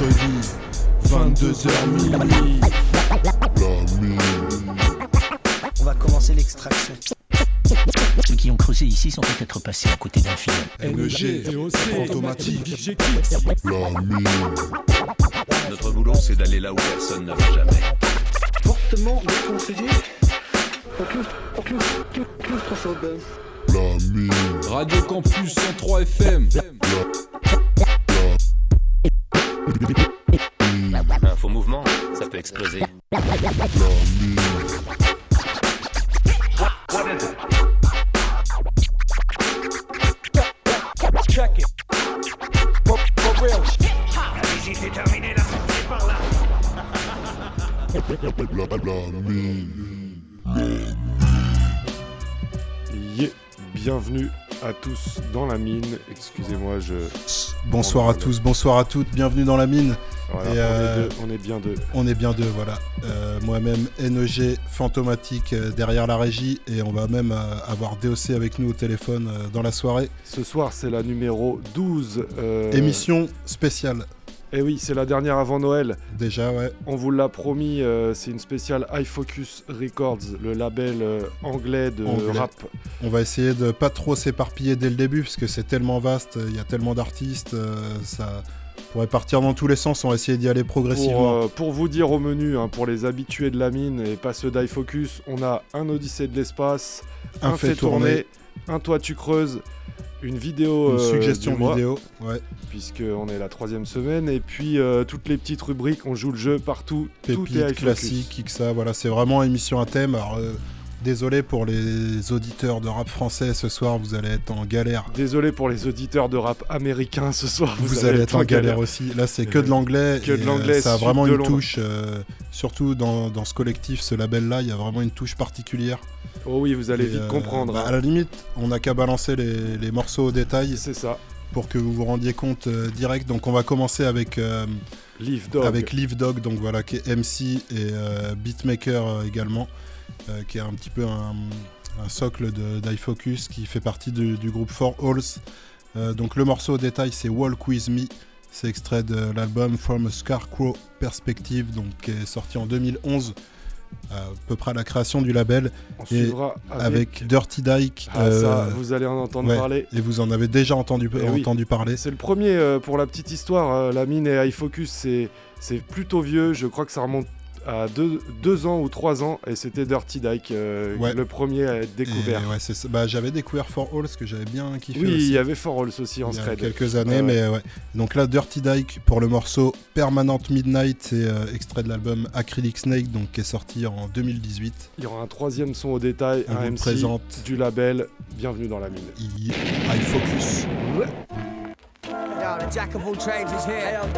mercredi, 22h minuit. On va commencer l'extraction. Ceux qui ont creusé ici sont peut-être passés à côté d'un film. NG, fantomatique. Notre boulot, c'est d'aller là où personne ne va jamais. Fortement déconseillé. Radio Campus 103 FM. Un faux mouvement, ça peut exploser. Check it. For, for real. Yeah. Bienvenue à tous dans la mine. Excusez-moi, je. Bonsoir à tous, bonsoir à toutes, bienvenue dans la mine. Voilà, Et, on, euh, est deux, on est bien deux. On est bien deux, voilà. Euh, Moi-même, NEG, fantomatique euh, derrière la régie, et on va même euh, avoir DOC avec nous au téléphone dans la soirée. Ce soir, c'est la numéro 12. euh, Émission spéciale, Et oui, c'est la dernière avant Noël. déjà, ouais. On vous l'a promis, euh, c'est une spéciale iFocus Records, le label euh, anglais de Anglais. rap. On va essayer de pas trop s'éparpiller dès le début, parce que c'est tellement vaste, il y a tellement d'artistes, euh, ça pourrait partir dans tous les sens, on va essayer d'y aller Pour, progressivement. pour vous dire au menu, hein, pour les habitués de la mine et pas ceux d'iFocus, on a un Odyssée de l'espace, Un fait tourner. un Toi tu creuses, une vidéo Une euh, suggestion vidéo, ouais. puisqu'on est la troisième semaine, et puis euh, toutes les petites rubriques, on joue le jeu partout, tout classique, ça, voilà, c'est vraiment émission à thème. Alors, euh, désolé pour les auditeurs de rap français, ce soir vous allez être en galère. Désolé pour les auditeurs de rap américain ce soir, Vous, allez être en galère aussi. Là, c'est que de l'anglais. Que de l'anglais, Ça a vraiment une touche, surtout dans, dans ce collectif, ce label-là, il y a vraiment une touche particulière. Oh oui, vous allez Et, vite euh, comprendre. bah, hein. à la limite, on n'a qu'à balancer les, les morceaux au détail C'est ça, pour que vous vous rendiez compte euh, direct. Donc, on va commencer avec, euh, Live Dog. avec Live Dog, donc voilà, qui est MC et beatmaker également, qui est un petit peu un, un socle de- d'iFocus qui fait partie du, du groupe Four Halls. Euh, donc le morceau au détail c'est Walk With Me, c'est extrait de l'album From a Scarecrow Perspective, donc qui est sorti en 2011, à peu près à la création du label, On et suivra avec... avec Dirty Dyke. Ah ça, euh, vous allez en entendre ouais. parler. et vous en avez déjà entendu, Eh oui. parler. C'est le premier euh, pour la petite histoire. euh, la mine et iFocus, c'est plutôt vieux. Je crois que ça remonte à deux, deux ans ou trois ans. Et c'était Dirty Dyke, euh, Ouais. le premier à être Et découvert. ouais, c'est ça. Bah, j'avais découvert For Halls que j'avais bien kiffé Oui, il y avait For Halls aussi en il y a quelques années, mais ouais. Donc là, Dirty Dyke pour le morceau Permanent Midnight, c'est euh, extrait de l'album Acrylic Snake, donc qui est sorti en 2018. Il y aura un troisième son au détail, On vous un le MC présente. du label. Bienvenue dans la mine. I, I Focus. Yo, the jack of all trades is here.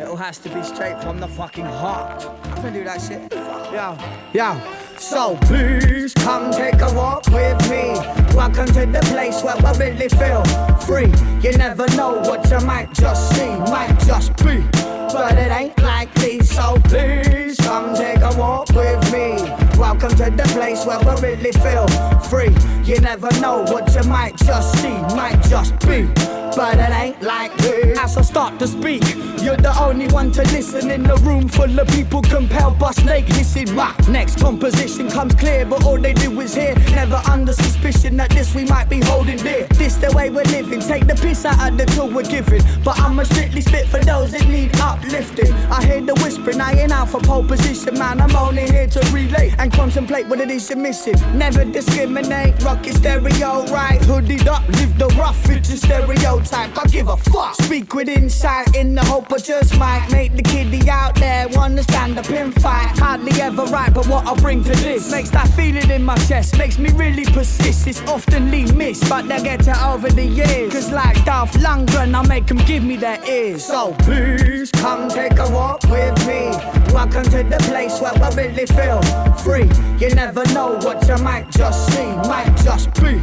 It all has to be straight from the fucking heart. I can do that shit. Yo, yo. So please come take a walk with me. Welcome to the place where I really feel free. You never know what you might just see, might just be. But it ain't likely, so please come take a walk with me. Welcome to the place where I really feel free. You never know what you might just see, might just be. But it ain't like likely. As I start to speak, you're the only one to listen in the room full of people compelled by snakeness in my next composition comes clear, but all they do is hear. Never under suspicion that this we might be holding dear. This the way we're living. Take the piss out of the tool we're giving. But I'ma strictly spit for those that need uplifting. I hear the whispering, I ain't out for pole position, man. I'm only here to relay and contemplate what it is you're missing. Never discriminate, rock your stereo right. Hoodied up, live the rough, it's a stereotype. I give a fuck. Speak with insight in the hope I just might make the kiddie out there wanna stand up and fight. Hardly ever right, but what I bring to this makes that feeling in my chest, makes me really persist. It's oftenly missed, but they get it over the years. Cause like Dolph Lundgren, I make them give me their ears. So please come take a walk with me. Welcome to the place where I really feel free. You never know what you might just see, might just be.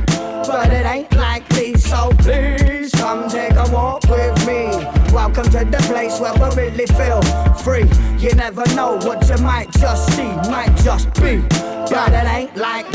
But it ain't likely, so please come take a walk with me. Welcome to the place where I really feel free. You never know what you might just see, might just be. But it ain't like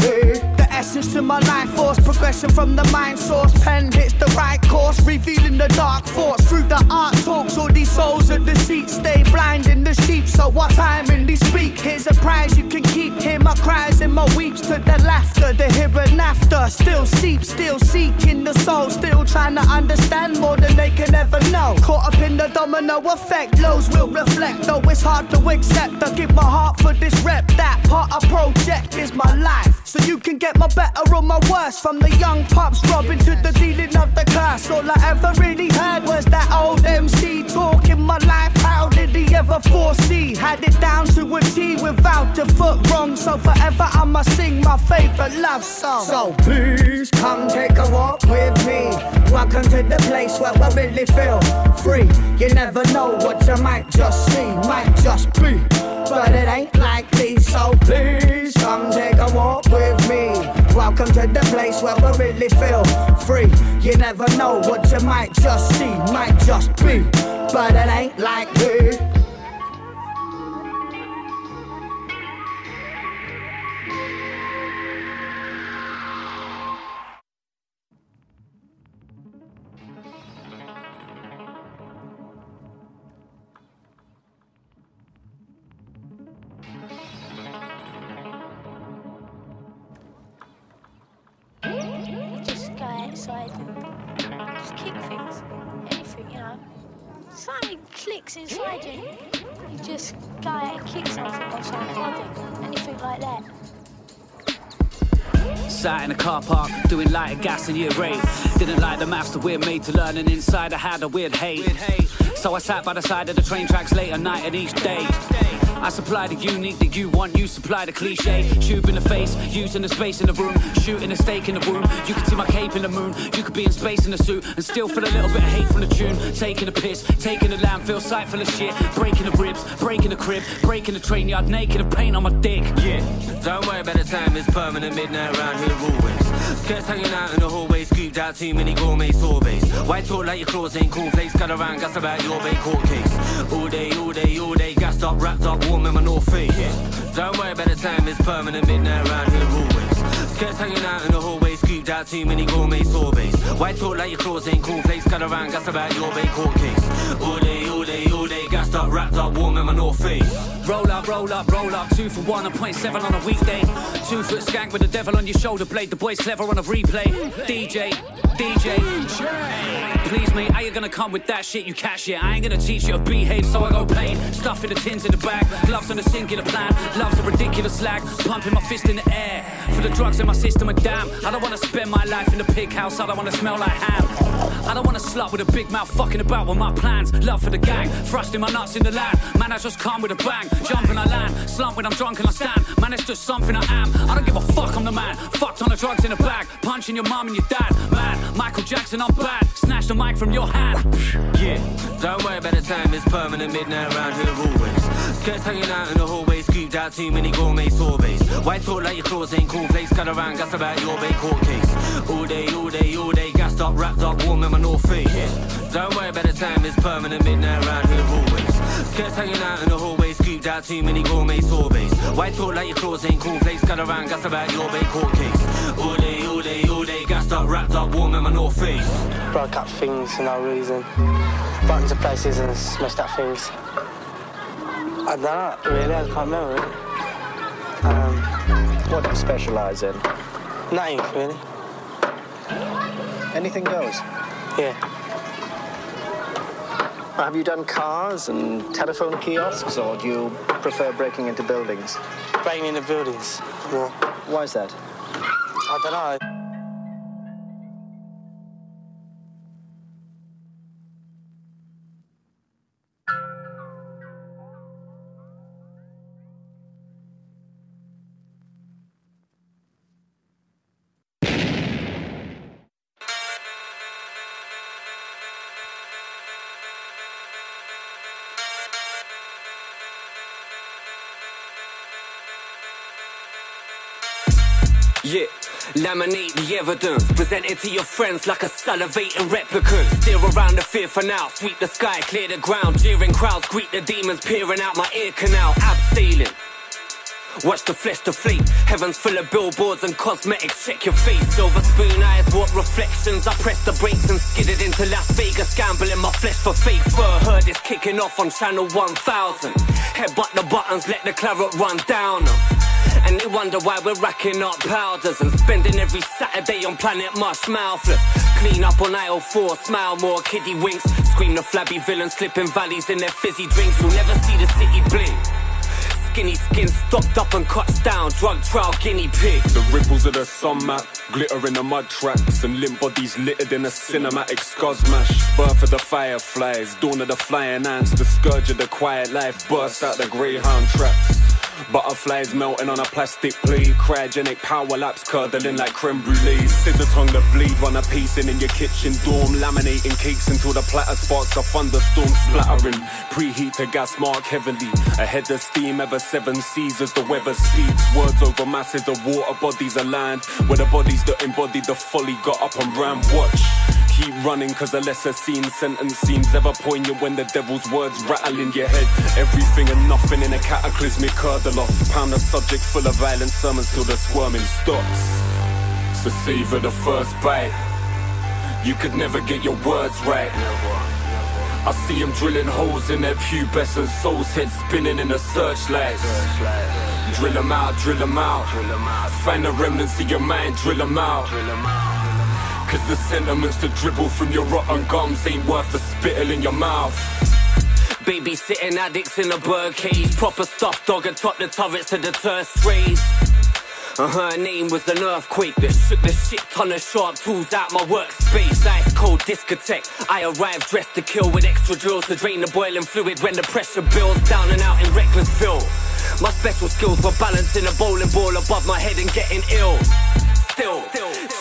The essence to my life force. Progression from the mind source. Pen hits the right course, revealing the dark force. Through the art talks, all these souls of deceit stay blind in the sheep. So what time in these speak? Here's a prize you can keep. Hear my cries and my weeps to the laughter, the here and after. Still seep, still seeking the soul, still trying to understand more than they can ever know. Caught up in the domino effect, lows will reflect. Though it's hard to accept, I give my heart for this rep. That part I project is my life. So you can get my better or my worst. From the young pups robbing to the dealing of the curse. All I ever really heard was that old MC talking my life. How did he ever foresee? Had it down to a T without a foot wrong. So forever I must sing my favorite love song. So please come take a walk with me. Welcome to the place where I really feel free. You never know what you might just see, might just be. But it ain't likely, so please come take a walk with me. Welcome to the place where I really feel free. You never know what you might just see, might just be. But it ain't like You Sat in a car park, doing light lighter gas in year eight. Didn't like the maths that we're made to learn, and inside I had a weird hate. So I sat by the side of the train tracks late at night and each day. I supply the unique that you want, you supply the cliche. Tube in the face, using the space in the room, shooting a stake in the womb. You could see my cape in the moon, you could be in space in a suit, and still feel a little bit of hate from the tune. Taking a piss, taking a landfill, sight full of shit, breaking the ribs, breaking the crib, breaking the train yard, naked and paint on my dick. Yeah, don't worry about the time, it's permanent midnight around here always. Skirts hanging out in the hallway, scooped out too many gourmet sorbets. Why talk like your claws ain't cool flakes? Got around, gas about your bay court case. All day, all day, all day, gassed up, wrapped up, warm in my North Face. Don't worry about the time, it's permanent midnight around here always. Skirts hanging out in the hallway, scooped out too many gourmet sorbets. Why talk like your claws ain't cool flakes? Got around, gas about your bay court case. All day, gassed up, wrapped up, warm in my North. Roll up, roll up, roll up, two for one, a point seven on a weekday. Two foot skank with the devil on your shoulder blade. The boy's clever on a replay. DJ, DJ. Please, mate, how you gonna come with that shit? You cash it. I ain't gonna teach you to behave, so I go paid. Stuff in the tins in the bag, gloves on the the plan. Love's a ridiculous slag, pumping my fist in the air. For the drugs in my system are damn. I don't wanna spend my life in the pig house, I don't wanna smell like ham. I don't wanna slut with a big mouth fucking about with my plans. Love for the gang, thrusting my nuts in the land. Man, I just come with a bang, jump and I land. Slump when I'm drunk and I stand. Man, it's just something I am. I don't give a fuck, I'm the man. Fucked on the drugs in the bag, punching your mum and your dad. Man, Michael Jackson, I'm bad. Snatch the mic from your hand. Yeah, don't worry about the time, it's permanent midnight around here always. Skirts hanging out in the hallway, scooped out too many gourmet sorbets. Why talk like your claws ain't cool flakes? Cut around, gas about your bay court case. All day, all day, all day, gassed up, wrapped up, warm in my North Face. Yeah, don't worry about the time, it's permanent midnight around here always. Skirts hanging out in the hallway, scooped out too many gourmet sorbets. Why talk like your claws ain't cool flakes? Cut around, gas about your bay court case. All day, all day, all day, gassed up, wrapped up, warm in my North Face. broke up things for no reason. Broke into places and smashed up things. I don't know, really, I can't remember. Really. Um, What do you specialise in? nothing, really. Anything goes. Yeah. Have you done cars and telephone kiosks, or do you prefer breaking into buildings? Breaking into buildings. Yeah. Why is that? I don't know. Yeah, laminate the evidence. Present it to your friends like a salivating replicant. Steer around the fear for now. Sweep the sky, clear the ground. Jeering crowds greet the demons peering out my ear canal. Abseiling. Watch the flesh deflate. Heaven's full of billboards and cosmetics. Check your face. Silver spoon eyes, what reflections. I press the brakes and skidded into Las Vegas. Gambling my flesh for fake fur. Heard it's kicking off on channel 1000. Headbutt the buttons, let the claret run down. And they wonder why we're racking up powders and spending every Saturday on Planet Mush mouthless. Clean up on aisle 4, smile more, kiddie winks. Scream the flabby villains, slipping valleys in their fizzy drinks. You'll never see the city blink. Skinny skin stopped up and cuts down, drug trial guinea pig. The ripples of the sun map, glitter in the mud tracks, and limp bodies littered in a cinematic scuzz mash. Birth of the fireflies, dawn of the flying ants, the scourge of the quiet life bursts out the greyhound traps. Butterflies melting on a plastic plate, cryogenic power laps curdling like creme brulee. Scissor tongue the bleed, run a piece in in your kitchen dorm, laminating cakes until the platter sparks a thunderstorm splattering. Preheat to gas mark heavily, Ahead head of steam ever seven seas as the weather speaks. Words over masses of water bodies land, where the bodies that embodied the folly got up and ran. Watch. Keep running cause lesser seen sentence seems ever poignant when the devil's words rattle in your head. Everything and nothing in a cataclysmic curdle off. Pound a subject full of violent sermons till the squirming stops. So savor the first bite. You could never get your words right. I see them drilling holes in their pubescent souls, heads spinning in the searchlights. Drill them out, drill them out. Find the remnants of your mind, drill them out. Cause the sentiments that dribble from your rotten gums ain't worth the spittle in your mouth. Babysitting addicts in a bird cage. Proper stuff, dog atop the turrets to deter strays. And her name was an earthquake that shook the shit ton of sharp tools out my workspace. Ice cold discotheque. I arrived dressed to kill with extra drills to drain the boiling fluid when the pressure builds down and out in Recklessville. My special skills were balancing a bowling ball above my head and getting ill. Still,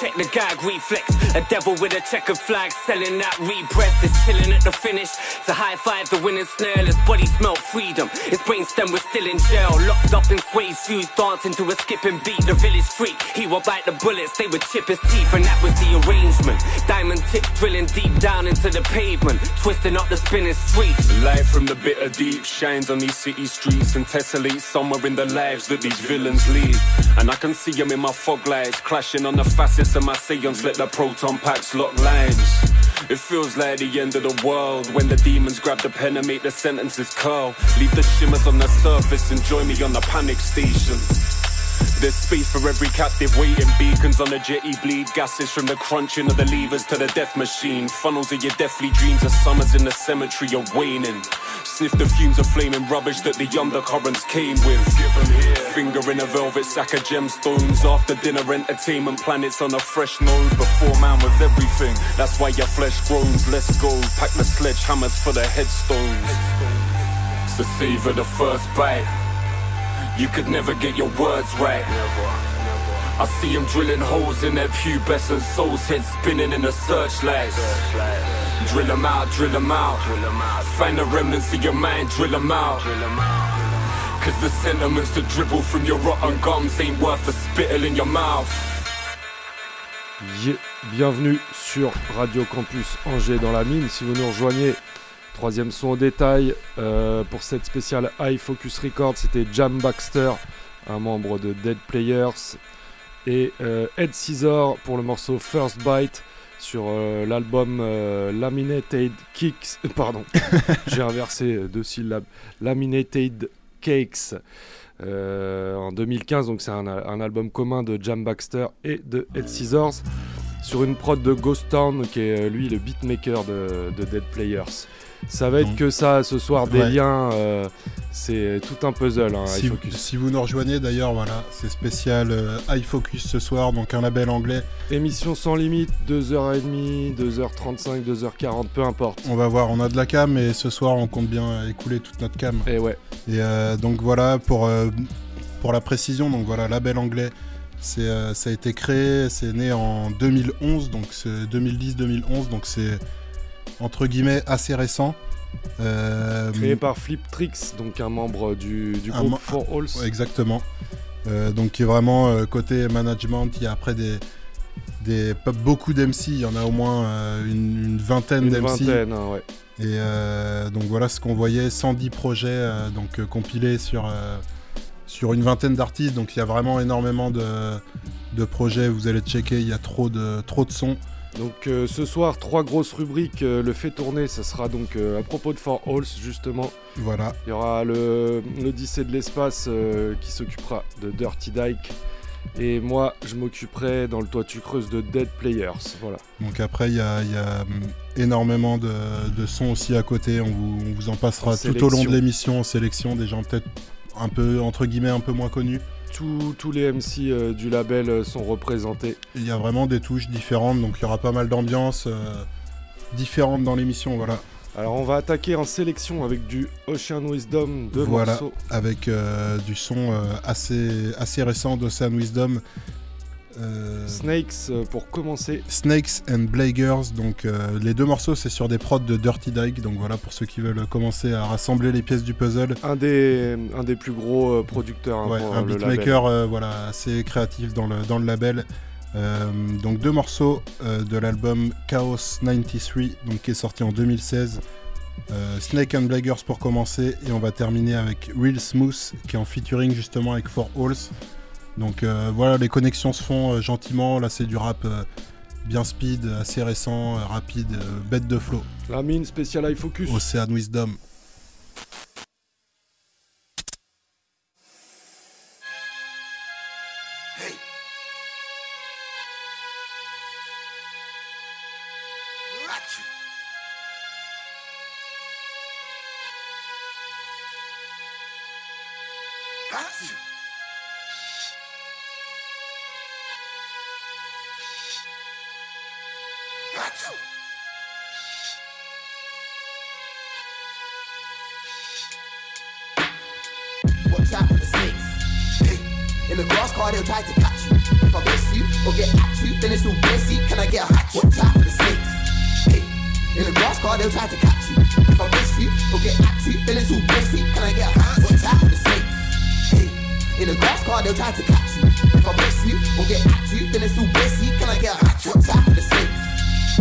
check the gag reflex. A devil with a checkered flag selling that repress is chilling at the finish. To high five the winning snail, his body smelt freedom. His brainstem was still in jail, locked up in suede shoes, dancing to a skipping beat. The village freak, he would bite the bullets, they would chip his teeth, and that was the arrangement. Diamond tips drilling deep down into the pavement, twisting up the spinning streets. Light from the bitter deep shines on these city streets and tessellates somewhere in the lives that these villains lead. And I can see them in my fog lights, clashing on the facets of my seance, let the proton packs lock lines. It feels like the end of the world when the demons grab the pen and make the sentences curl. Leave the shimmers on the surface and join me on the panic station. There's space for every captive waiting. Beacons on the jetty bleed. Gases from the crunching of the levers to the death machine. Funnels of your deathly dreams of summers in the cemetery are waning. Sniff the fumes of flaming rubbish that the undercurrents came with. Finger in a velvet sack of gemstones. After dinner entertainment planets on a fresh node. Before man was everything. That's why your flesh groans. Let's go. Pack the sledgehammers for the headstones. So savor the first bite. You could never get your words right. I see them drilling holes in their pubescent souls, heads spinning in the searchlights. Drill them out, drill them out. Find the remnants of your mind, drill them out. Cause the sentiments that dribble from your rotten gums ain't worth the spittle in your mouth. Yeah. Bienvenue sur Radio Campus Angers dans la mine. Si vous nous rejoignez, troisième son au détail euh, pour cette spéciale High Focus Record, c'était Jam Baxter, un membre de Dead Players, et euh, Ed Scissor pour le morceau First Bite sur euh, l'album euh, Laminated Kicks. Pardon, j'ai inversé deux syllabes. Laminated Cakes. en 2015, donc c'est un, un album commun de Jam Baxter et de Ed Scissors sur une prod de Ghost Town qui est lui le beatmaker de, de Dead Players. Ça va être Donc- que ça ce soir, des Ouais. liens, euh, c'est tout un puzzle. hein, Si, Focus. si vous nous rejoignez d'ailleurs, voilà, c'est spécial euh, High Focus ce soir, donc un label anglais. Émission sans limite, 2h30, 2h35, 2h40, peu importe. On va voir, on a de la cam et ce soir on compte bien écouler toute notre cam. Et ouais. Et euh, donc voilà, pour, euh, pour la précision, donc voilà, label anglais, c'est, ça a été créé, c'est né en 2011, donc c'est 2010-2011, donc c'est entre guillemets assez récent. Euh, Créé par Flip Tricks, donc un membre du, groupe mo- For Halls. Exactement. Euh, donc qui est vraiment euh, côté management, il y a après des, des pas beaucoup d'MC, il y en a au moins euh, une, une vingtaine Une d'MC. vingtaine, hein, ouais. Et donc voilà ce qu'on voyait, 110 projets donc compilés sur, sur une vingtaine d'artistes, donc il y a vraiment énormément de, de projets. Vous allez checker, il y a trop de, trop de sons. Donc euh, ce soir, trois grosses rubriques. euh, le fait tourner, ça sera donc euh, à propos de For Halls, justement. Voilà. Il y aura le- l'Odyssée de l'espace qui s'occupera de Dirty Dyke. Et moi, je m'occuperai dans le toit tu creuses de Dead Players. Voilà. Donc après, il y a, il y a, hum, énormément de, de sons aussi à côté. On vous, on vous en passera En tout au long de l'émission en sélection, des gens peut-être un peu, entre guillemets, un peu moins connus. Tous- tous les MC euh, du label euh, sont représentés. Il y a vraiment des touches différentes, donc il y aura pas mal d'ambiances euh, différentes dans l'émission, voilà. Alors on va attaquer en sélection avec du Ocean Wisdom, deux voilà, morceaux. avec du son assez, assez récent d'Ocean Wisdom. Euh, Snakes euh, pour commencer. Snakes and Blagers, donc euh, les deux morceaux c'est sur des prods de Dirty Dyke, donc voilà pour ceux qui veulent commencer à rassembler les pièces du puzzle. Un des, un des plus gros producteurs. hein, Ouais, pour, un beatmaker euh, voilà, assez créatif dans le, dans le label. Donc deux morceaux de l'album Chaos 93, donc qui est sorti en 2016. Euh, Snake and Blaggers pour commencer et on va terminer avec Real Smooth qui est en featuring justement avec Four Halls. Donc euh, voilà, les connexions se font euh, gentiment. Là, c'est du rap euh, bien speed, assez récent, rapide, bête de flow. La mine spéciale High Focus. Ocean Wisdom. In the grass car, they'll try to catch you. If I miss you or get at you, then it's all messy. Can I get a hatch? Watch out for the snakes. Hey, in the grass car, they'll try to catch you. If I miss you or get at you, then it's all messy. Can I get a hatch? Watch out for the snakes. Hey, in the grass car, they'll try to catch you. If I miss you or get at you, then it's all messy. Can I get a hatch? Watch out for the snakes.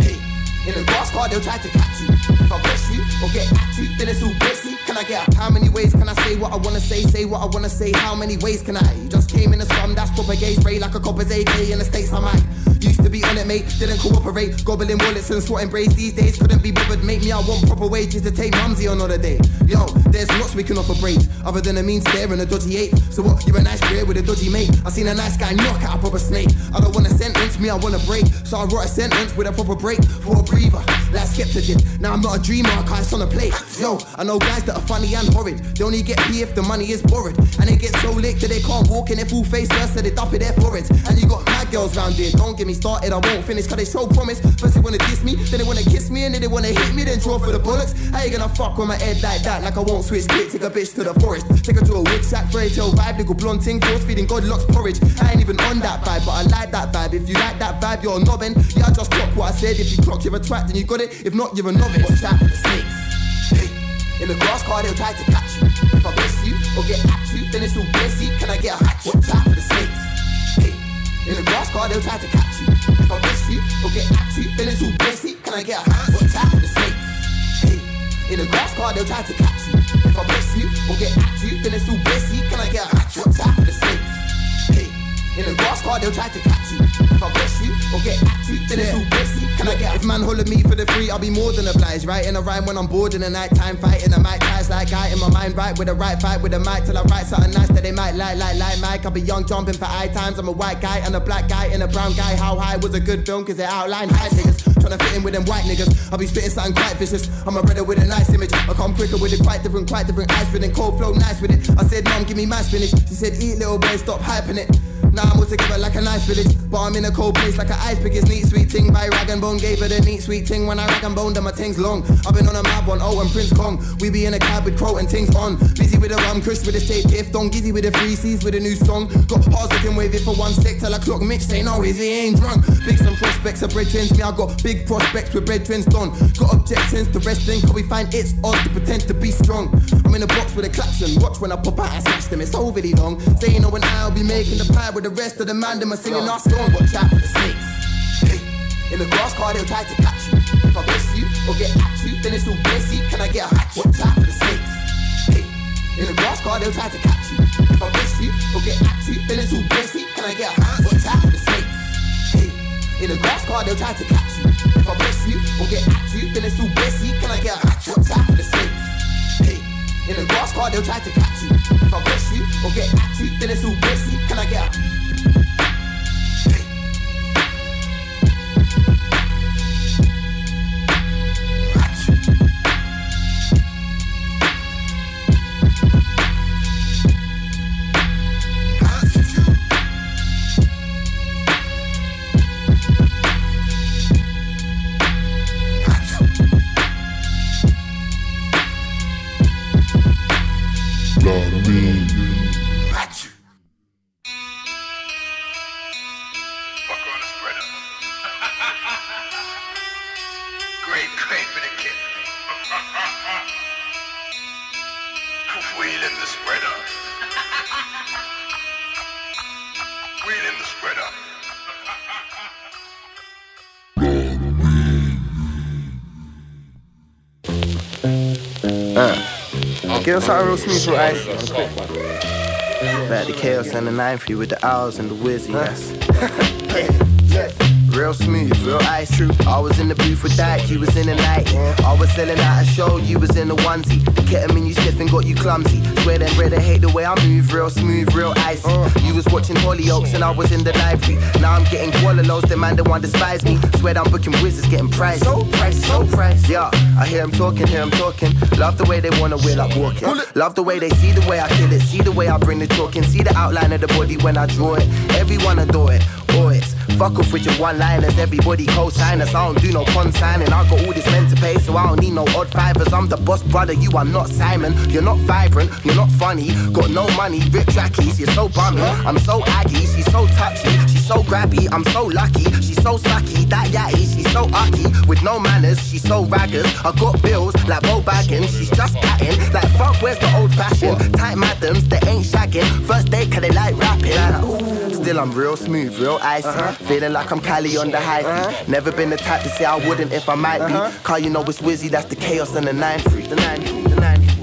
Hey, in the grass car, they'll try to catch you. If I bless you or get at you, then it's all messy. Can I get how many ways can I say what I wanna say? Say what I wanna say. How many ways can I? You just came in a scrum, that's proper gay spray like a copper's AK in the states. I might used to be on it, mate. Didn't cooperate, gobbling wallets and swatting braids. These days couldn't be bothered. Make me I want proper wages to take mumsy on holiday. Yo, there's lots we can offer braids other than a mean stare and a dodgy ape. So what? You're a nice beer with a dodgy mate. I seen a nice guy knock out a proper snake. I don't want a sentence, me I want a break. So I wrote a sentence with a proper break for a breather. Like skeptic. Now I'm not a dreamer, I can't on a plate. Yo, I know guys that are funny and horrid. They only get pee if the money is borrowed. And they get so licked that they can't walk in their full face so they dump it their foreheads. And you got mad girls round here. Don't get me started, I won't finish, cause they so promise. First they wanna diss me, then they wanna kiss me, and then they wanna hit me, then draw for the bullets. How you gonna fuck with my head like that? Like I won't switch clip, take a bitch to the forest. Take her to a wood shack, fairy tale vibe, little blonde ting, force feeding God locks porridge. I ain't even on that vibe, but I like that vibe. If you like that vibe, you're nobbing. Yeah, I just clock what I said. If you clock, you're a twat, then you got it. If not, you're a novice. Watch out for the snakes. In the grass car, they'll try to catch you. If I bless you or get at you, then it's all messy. Can I get a hatch? Watch out for the snakes. In the grass car, they'll try to catch you. If I bless you or get at you, then it's all messy. Can I get a hatch? Watch out for the snakes. In the grass car, they'll try to catch you. If I you or get at you, then it's all messy. Can I get a hatch? Watch out for the snakes. Hey, in the grass car, they'll try to catch you. If I bless you or get at you, then it's all messy. Can I get If man holler me for the free, I'll be more than obliged. Writing a rhyme when I'm bored in the night time, fighting the mic ties like guy in my mind, right with the right fight with the mic till I write something nice that they might like, like, like Mike. I'll be young jumping for high times. I'm a white guy and a black guy and a brown guy. How high was a good film? Cause it outlined high niggas. Tryna fit in with them white niggas. I'll be spitting something quite vicious. I'm a brother with a nice image. I come quicker with it, quite different, quite different. Ice spinning, cold flow, nice with it. I said, Mom, give me my spinach. She said, Eat little boy, stop hyping it. Now I'm all together like a nice village. But I'm in a cold place like an ice pick. It's neat, sweet ting by rag and bone. Gave her the neat, sweet ting when I rag and bone. Then my ting's long. I've been on a mad one, oh, and Prince Kong. We be in a cab with Crow and tings on. Busy with a rum, Chris with a state gift on. Gizzy with the free C's with a new song. Got bars looking wavy for one sec till I clock mix. Say no, is he ain't drunk. Big some prospects of bread twins. Me, I got big prospects with bread twins done. Got objections to wrestling, cause we find it's odd to pretend to be strong. I'm in a box with a klaxon. Watch when I pop out and smash them. It's overly long. Saying no, when I'll be making the pie with the rest of the man. Them are singing our song. Watch out for the snakes. Hey, in the grass car, they'll try to catch you. If I bless you or get at you, then it's all messy. Can I get a hatch? Watch out for the snakes. Hey, In the grass car, they'll try to catch you. If I miss you or get at you, then it's all messy. Can I get a hand? What's that for the snakes? Hey, in the grass car, they'll try to catch you. If I miss you or get at you, then it's all messy. Can I get a hand? What's that for the snakes? In the grass car, they'll try to catch you. If I miss you or get at you, then it's all messy. Can I get a Get us something real ice. On a quick one. Like the chaos and the 9-3 with the owls and the whiz, yes. Real smooth, real ice true. I was in the booth with Dyke, you was in the night. I was selling out a show, you was in the onesie. The ketamine you sniffing got you clumsy. Swear them brother hate the way I move, real smooth, real icy. You was watching Hollyoaks and I was in the library. Now I'm getting Gualalos, the man the one despise me. Swear I'm booking wizards, getting priced. So priced, so priced. Yeah, I hear them talking, hear them talking. Love the way they wanna wheel up walking. Love the way they see the way I kill it, see the way I bring the talking, see the outline of the body when I draw it. Everyone adore it, always. Fuck off with your one-liners, everybody co-sign us. I don't do no consigning. I got all this men to pay, so I don't need no odd fivers. I'm the boss, brother. You are not Simon. You're not vibrant. You're not funny. Got no money. Rip trackies. You're so bummy. I'm so aggy. She's so touchy. She's so grabby. I'm so lucky. She's so sucky. That yatty. She's so ucky. With no manners. She's so raggers. I got bills like Bo Baggins. She's just catting. Like fuck, where's the old fashioned? Tight madams, they ain't shagging. First date, cause they like rapping. Still, I'm real smooth, real icy. Uh-huh. Feeling like I'm Cali on the high feet. Uh-huh. Never been the type to say I wouldn't if I might be. Uh-huh. Cause you know it's Wizzy, that's the chaos and the 9 3. The 9 3, the 9 3.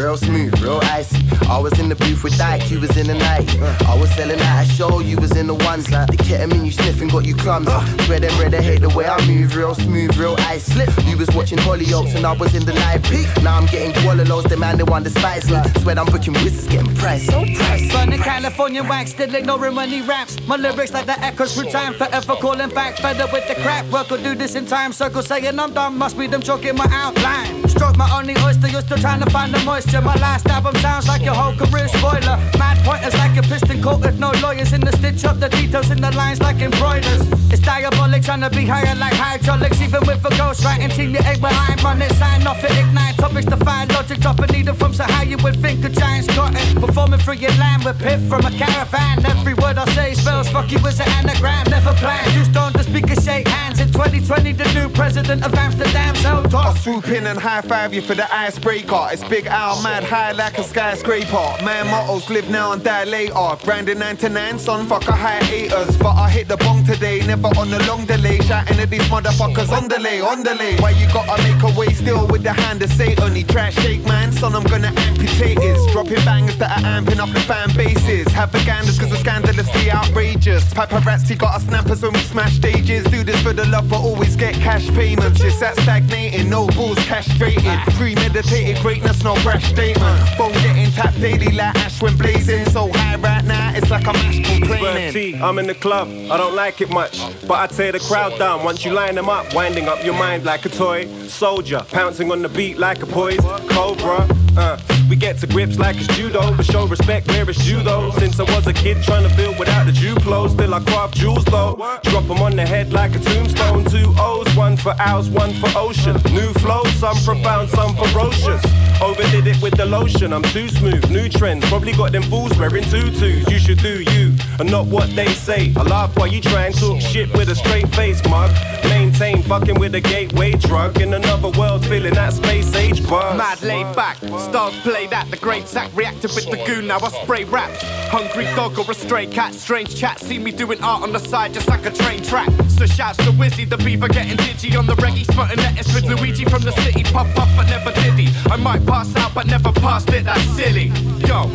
Real smooth, real icy. I was in the booth with Dyke, you was in the night. I was selling out a show, you was in the ones like the ketamine you sniffing got you clumsy. Swear them brother hate the way I move, real smooth, real icy. You was watching Hollyoaks and I was in the live peak. Now I'm getting Gualalos, the man they want the despise me. Swear I'm booking wizards, getting priced. So priced. Burning California wax, still ignoring when he raps. My lyrics like the echoes through time, forever calling back. Fed up with the crap, work will do this in time. Circle saying I'm done, must be them choking my outline. Stroke my only oyster, you're still trying to find the My last album sounds like your whole career spoiler. Mad pointers like a piston coated, no lawyers in the stitch up the details in the lines like embroiders. It's diabolic trying to be higher like hydraulics, even with a ghost writing team. You ain't behind, run it, sign off it, ignite topics, define logic, drop a needle from so high you would think a giant's it. Performing through your land with piff from a caravan. Every word I say spells fuck you as an anagram. Never planned, you stone the speaker shake hands. In 2020, the new president of Amsterdam, so I toss. swoop in and high five you for the icebreaker. It's Big Al, mad high like a skyscraper. Man mottos live now and die later. Brandon 99, son, fuck a hiatus. But I hit the bong today, never on a long delay. Shouting at these motherfuckers on delay, on delay. Why you gotta make a way still with the hand of Satan? He trash shake, man, son, I'm gonna amputate his. Dropping bangers that are amping up the fan bases. Have vegandas cause we're scandalously outrageous. Paparazzi got us snappers when we smash stages. Do this for the love, but always get cash payments. It's that stagnating, no balls castrated. Premeditated greatness, no brash statement. Phone getting tapped daily like ash when blazing. So high right now, it's like I'm astral Bird planing. T, I'm in the club, I don't like it much. But I tear the crowd down once you line them up. Winding up your mind like a toy. Soldier, pouncing on the beat like a poise. Cobra, uh. We get to grips like it's judo, but show respect where it's judo. Since I was a kid trying to build without the Duplo, still I craft jewels though. Drop them on the head like a tombstone. Two O's, one for owls, one for ocean. New flow, some profound, some ferocious. Overdid it with the lotion, I'm too smooth. New trends, probably got them fools wearing tutus. You should do you, and not what they say. I laugh while you try and talk shit with a straight face, mug. Maintain fucking with a gateway drug. In another world, feeling that space age buzz. Mad laid back, stars play that. The great sack reacted with the goon, now I spray raps. Hungry dog or a stray cat, strange chat. See me doing art on the side just like a train track. So shouts to Wizzy, the beaver getting digi on the reggae, spotting letters with Luigi from the city. Pop up, but never did he. I might pass out, but never passed it. That's silly. Yo,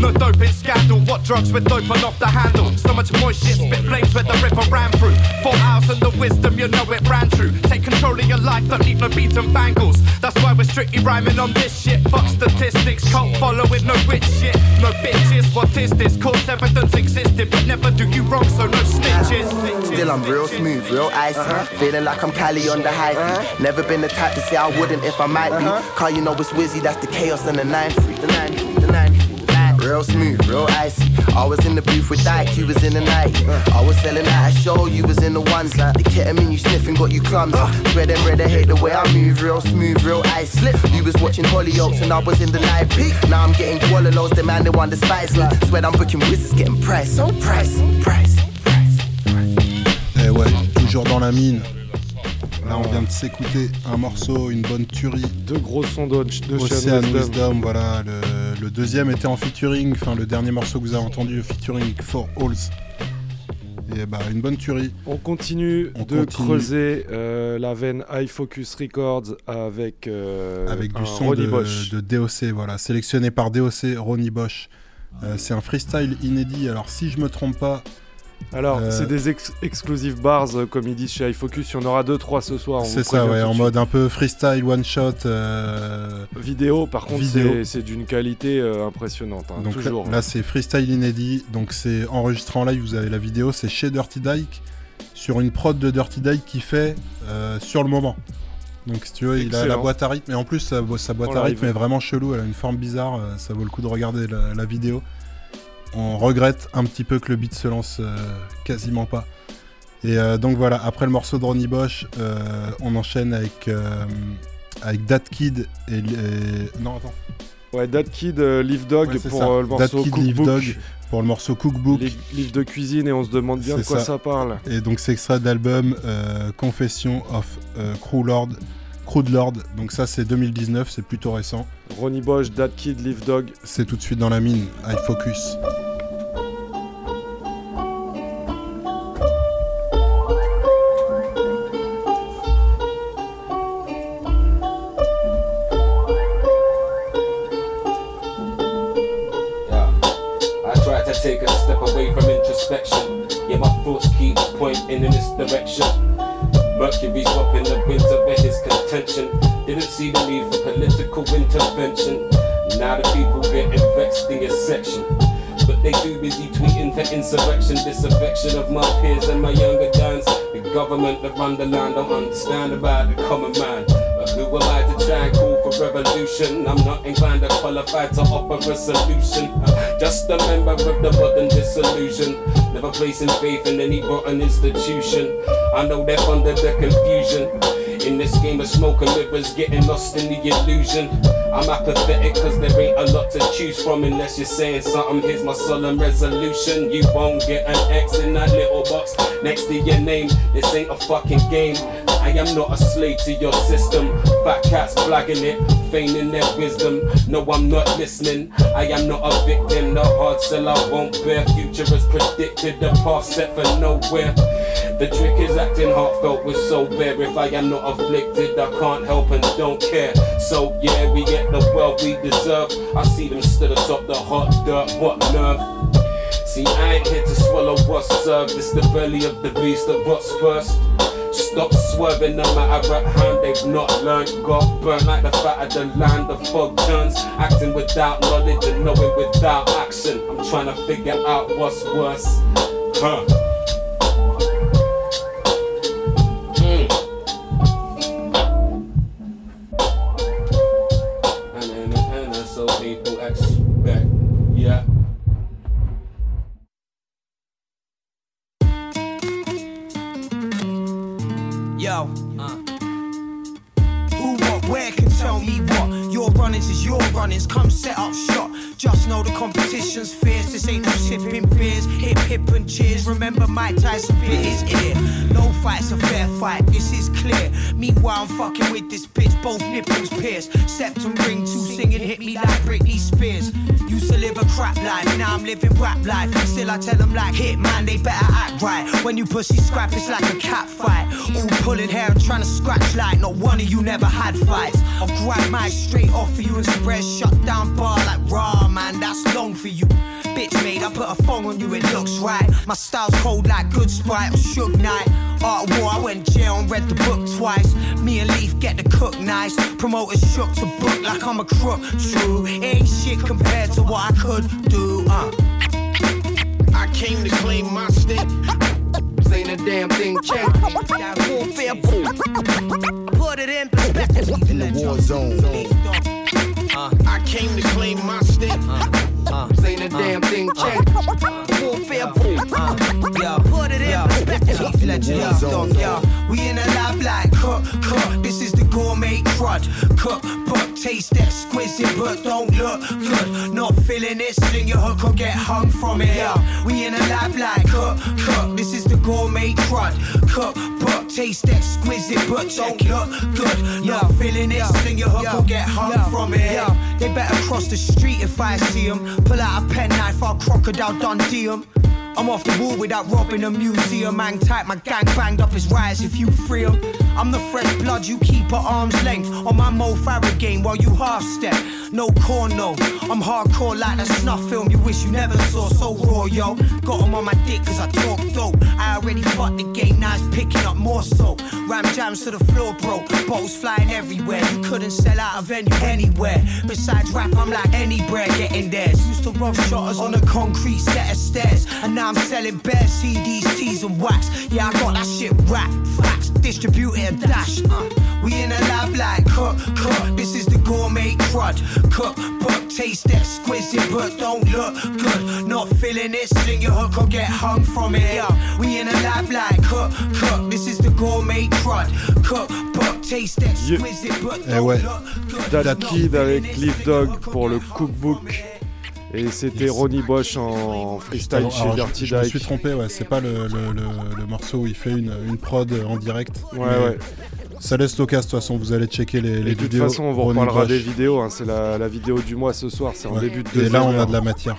no dope in scandal. What drugs with dope on off the handle? So much moist shit, spit flames where the river ran through. Four hours and the wisdom, you know it ran true. Take control of your life, don't need no beats and bangles. That's why we're strictly rhyming on this shit. Fuck statistics, cult following, no rich shit. No bitches, what is this? Cause evidence existed, but never do you wrong, so no snitches. Still, I'm real smooth, real icy. Uh-huh. Feeling like I'm Cali on the high feet. Uh-huh. Never been the type to say I wouldn't if I might be. Uh-huh. Cause you know it's Wizzy, that's the chaos and the 9 3. The 9 3, the 9 Real smooth, real icy. I was in the booth with Dyke, you was in the night. I was selling out a show, you was in the ones. Like The ketamine you sniffing got you clumsy. Swear them red, I hate the way I move, real smooth, real icy. You was watching Hollyoaks and I was in the live peak. Now I'm getting Gualalos, the man they want the spice. Swear I'm booking wizards, getting price, so price, price. Eh ouais, toujours dans la mine. Là, on vient de s'écouter un morceau, une bonne tuerie. Deux gros sons de, de Ocean Wisdom. Wisdom, voilà. Le, le deuxième était en featuring, enfin le dernier morceau que vous avez entendu, featuring For Halls. Et bah, une bonne tuerie. On continue On de continue. creuser euh, la veine High Focus Records avec, euh, Avec un du son Ronnie de, Bosch. de DOC, voilà. Sélectionné par DOC, Ronnie Bosch. Euh, c'est un freestyle inédit. Alors, si je me trompe pas. Alors, euh, c'est des ex- exclusive bars, euh, comme ils disent chez High Focus. Il y en aura 2-3 ce soir. C'est ça, ouais, en mode un peu freestyle, one shot. euh, Vidéo, par contre, c'est- d'une qualité impressionnante. hein, Donc là- toujours. là, c'est freestyle inédit. Donc c'est enregistré en live. Vous avez la vidéo. C'est chez Dirty Dyke sur une prod de Dirty Dyke qui fait euh, sur le moment. Donc si tu veux, il a la boîte à rythme. Et en plus, sa, sa boîte à rythme est vraiment chelou. Elle a une forme bizarre. euh, ça vaut le coup de regarder la, la vidéo. On regrette un petit peu que le beat se lance euh, quasiment pas. Et euh, donc voilà, après le morceau de Ronnie Bosch, euh, on enchaîne avec, avec Dat Kid et, et- Non, attends. Ouais, Dad Kid, Live Dog Ouais, pour ça. le Dat morceau Kid, Cookbook. Dog pour le morceau Cookbook. Li- livre de cuisine et on se demande bien de quoi ça, parle. Et donc c'est extrait d'album euh, Confession of euh, Crew Lord, Crew de Lord. Donc ça c'est 2019, c'est plutôt récent. Ronnie Bosch, Dad Kid, Live Dog. C'est tout de suite dans la mine, focus. I try to take a step away from introspection. Yeah, my thoughts keep pointing in this direction. Mercury's up in the winter of his contention. Didn't see the need for political intervention. Now the people getting vexed in your section. But they too busy tweeting for insurrection, disaffection of my peers and my younger guns. The government that run the land don't understand about the common man. But who am I to try and call for revolution? I'm not inclined to qualify to offer a solution. Uh, Just a member of the modern disillusion. Never placing faith in any rotten institution. I know they're under the confusion. In this game of smoke and mirrors, getting lost in the illusion. I'm apathetic cause there ain't a lot to choose from unless you're saying something. Here's my solemn resolution. You won't get an X in that little box next to your name. This ain't a fucking game. I am not a slave to your system. Fat cats flagging it, feigning their wisdom. No, I'm not listening. I am not a victim. The hard sell I won't bear. Future is predicted. The path set for nowhere. The trick is acting heartfelt with so bare. If I am not afflicted, I can't help and don't care. So yeah, we get the wealth we deserve. I see them stood atop the hot dirt. What nerve? See, I ain't here to swallow what's served. It's the belly of the beast that rots first. Stop swerving, no matter what hand not learned. Got burnt like the fat of the land. The fog turns, acting without knowledge and knowing without action. I'm trying to figure out what's worse. Huh. Come set up shop. Just know the competition's fierce. This ain't no sipping beers. Hip, hip, and cheers. Remember Mike Tyson bit his ear. No fight's a fair fight. This is clear. Meanwhile, I'm fucking with this bitch. Both nipples pierced. Septum ring, two singing hit me like Britney Spears. Used to live a crap life. Now I'm living rap life. Still I tell them like hit man, they better act right. When you pussy scrap, it's like a cat fight. All pulling hair and trying to scratch like not one of you never had fights. I'll grab my straight off for you and spread shut down bar like raw, man. That's long for you. Bitch made, I put a phone on you, it looks right. My style's cold like good sprite or shook night. Art war, I went jail and read the book twice. Me and Leaf get the cook nice. Promoters shook to book like I'm a crook. True, ain't shit compared to what I could do. Uh. I came to claim my stick. Ain't a damn thing changed. Warfare, Put it in perspective. In the war zone. I came to claim my stick. Ain't a damn thing uh. changed. Warfare, uh, uh, Put it in perspective. Legend, Dog, yeah. We in a lab like cook, cook. This is the gourmet crud. Cook, but taste exquisite, but don't look good. Not feeling it, sling your hook or get hung from it. Yeah. We in a lab like cook, cook. This is the gourmet crud. Cook, but taste exquisite, but don't look good. Not feeling it, sling your hook or get hung from it. Yeah. They better cross the street if I see them. Pull out a penknife, I'll crocodile Dundee 'em. I'm off the wall without robbing a museum. Hang tight, my gang banged up his rise if you free 'em. I'm the fresh blood you keep at arm's length. On my Mo Farah game while you half step. No corn, corno. I'm hardcore like that snuff film you wish you never saw. So raw, yo. Got 'em on my dick cause I talk dope. I already fucked the game, now it's picking up more so. Ram jams to the floor, bro. Bottles flying everywhere. You couldn't sell out a venue anywhere. Besides rap, I'm like any bread getting theirs. Used to rob shotters on a concrete set of stairs. And now I'm selling bare CDs, and wax. Yeah, I got that shit rap. Facts, distribute it and dash. Uh, we in a lab like cook, cook. This is the gourmet crud. Cook, but taste exquisite, but don't look good. Not feeling it, sling your hook or get hung from it. Yeah, we in a lab like cook, cook. This is the gourmet crud. Cook, but taste exquisite, but Eh don't look good. Dat Kid avec Cliff Dog pour le cookbook. Et c'était Ronnie Bosch en freestyle Alors, chez alors, Dirty je, je me suis trompé, ouais, c'est pas le, le- le- le morceau où il fait une, une prod en direct. Ouais, ouais. Ça laisse l'occasion, de toute façon, vous allez checker les, les Et de toute vidéos. façon, on vous Ronnie reparlera Bosch. des vidéos. hein, C'est la, la vidéo du mois ce soir. C'est en Ouais. début de Et là, on a de la matière.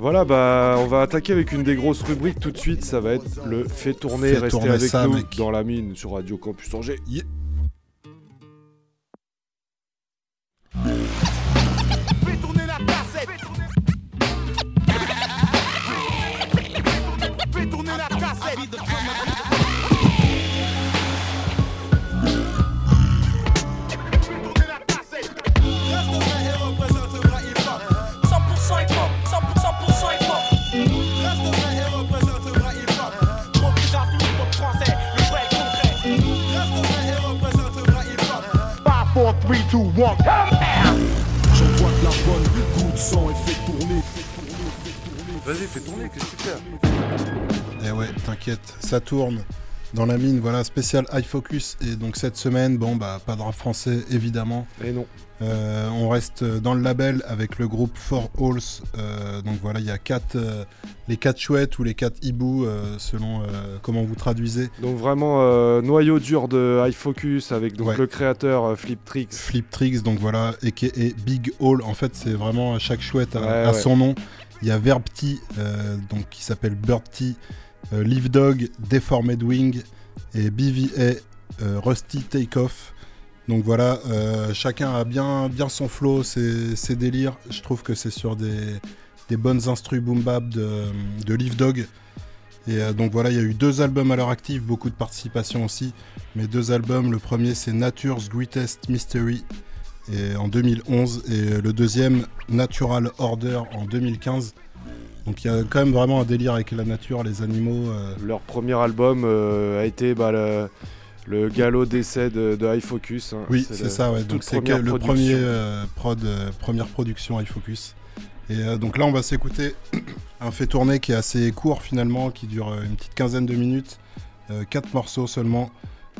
Voilà, bah, on va attaquer avec une des grosses rubriques tout de suite. Ça va être le fait tourner. Fais Restez tourner avec ça, nous mec. dans la mine sur Radio Campus Angers. Yeah. Fais tourner. Vas-y, fais tourner, qu'est-ce que tu fais? Eh ouais, t'inquiète, ça tourne. Dans la mine, voilà, spécial High Focus. Et donc cette semaine, bon, bah, pas de rap français, évidemment. Et non. Euh, on reste dans le label avec le groupe Four Halls. Euh, donc voilà, il y a quatre, euh, les quatre chouettes ou les quatre hiboux, selon comment vous traduisez. Donc vraiment noyau dur de High Focus avec donc Ouais. le créateur euh, Flip Tricks. Flip Tricks, donc voilà, et Big Hall. En fait, c'est vraiment chaque chouette a, Ouais, a ouais. son nom. Il y a Verbty, euh, donc qui s'appelle Birdty, euh, Leaf Dog, Deformed Wing et BVA, euh, Rusty Takeoff. Donc voilà, euh, chacun a bien, bien son flow, ses, délires. Je trouve que c'est sur des, bonnes instrus boom bap de, de Leaf Dog. Et euh, donc voilà, il y a eu deux albums à l'heure active, beaucoup de participation aussi. Mais deux albums, le premier c'est Nature's Greatest Mystery en 2011 et le deuxième Natural Order en 2015. Donc il y a quand même vraiment un délire avec la nature, les animaux. euh, Leur premier album euh, a été bah, le, le galop d'essai de, de High Focus. hein. Oui, c'est ça, ouais. Donc c'est le premier euh, prod, première production High Focus. Et donc là, on va s'écouter un fait tourner qui est assez court finalement, qui dure une petite quinzaine de minutes, quatre morceaux seulement.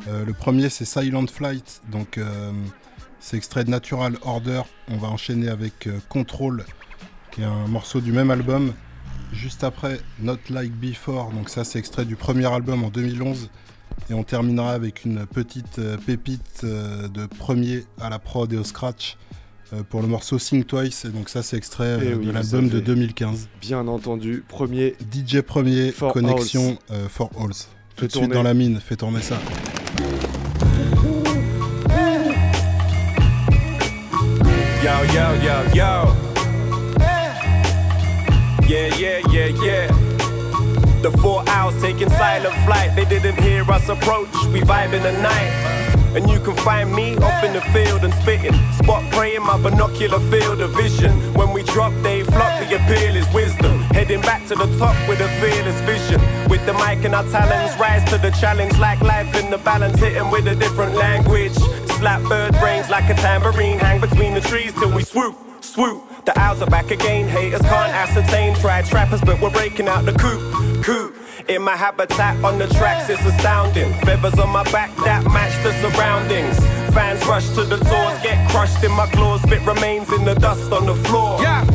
Le premier, c'est Silent Flight, donc c'est extrait de Natural Order. On va enchaîner avec Control, qui est un morceau du même album. Juste après, Not Like Before, donc ça c'est extrait du premier album en 2011. Et on terminera avec une petite euh, pépite euh, de premier à la prod et au scratch. euh, pour le morceau Sing Twice. Et donc ça, c'est extrait Eh oui, de l'album de savez. 2015. Bien entendu, premier DJ premier, For connexion Halls. for Halls. Tout de suite dans la mine, fais tourner ça. Yo, yo, yo, yo. Yeah, yeah, yeah, yeah. The four hours taking silent flight. They didn't hear us approach. We vibe in the night. And you can find me off in the field and spitting. Spot praying my binocular field of vision. When we drop, they flock. The appeal is wisdom. Heading back to the top with a fearless vision. With the mic and our talents, rise to the challenge like life in the balance. Hitting with a different language. Slap bird brains like a tambourine. Hang between the trees till we swoop, swoop. The owls are back again. Haters can't ascertain. Tried trappers, but we're breaking out the coop, coop. In my habitat on the tracks, it's astounding. Feathers on my back that match the surroundings. Fans rush to the doors, get crushed in my claws. Spit remains in the dust on the floor. Yeah,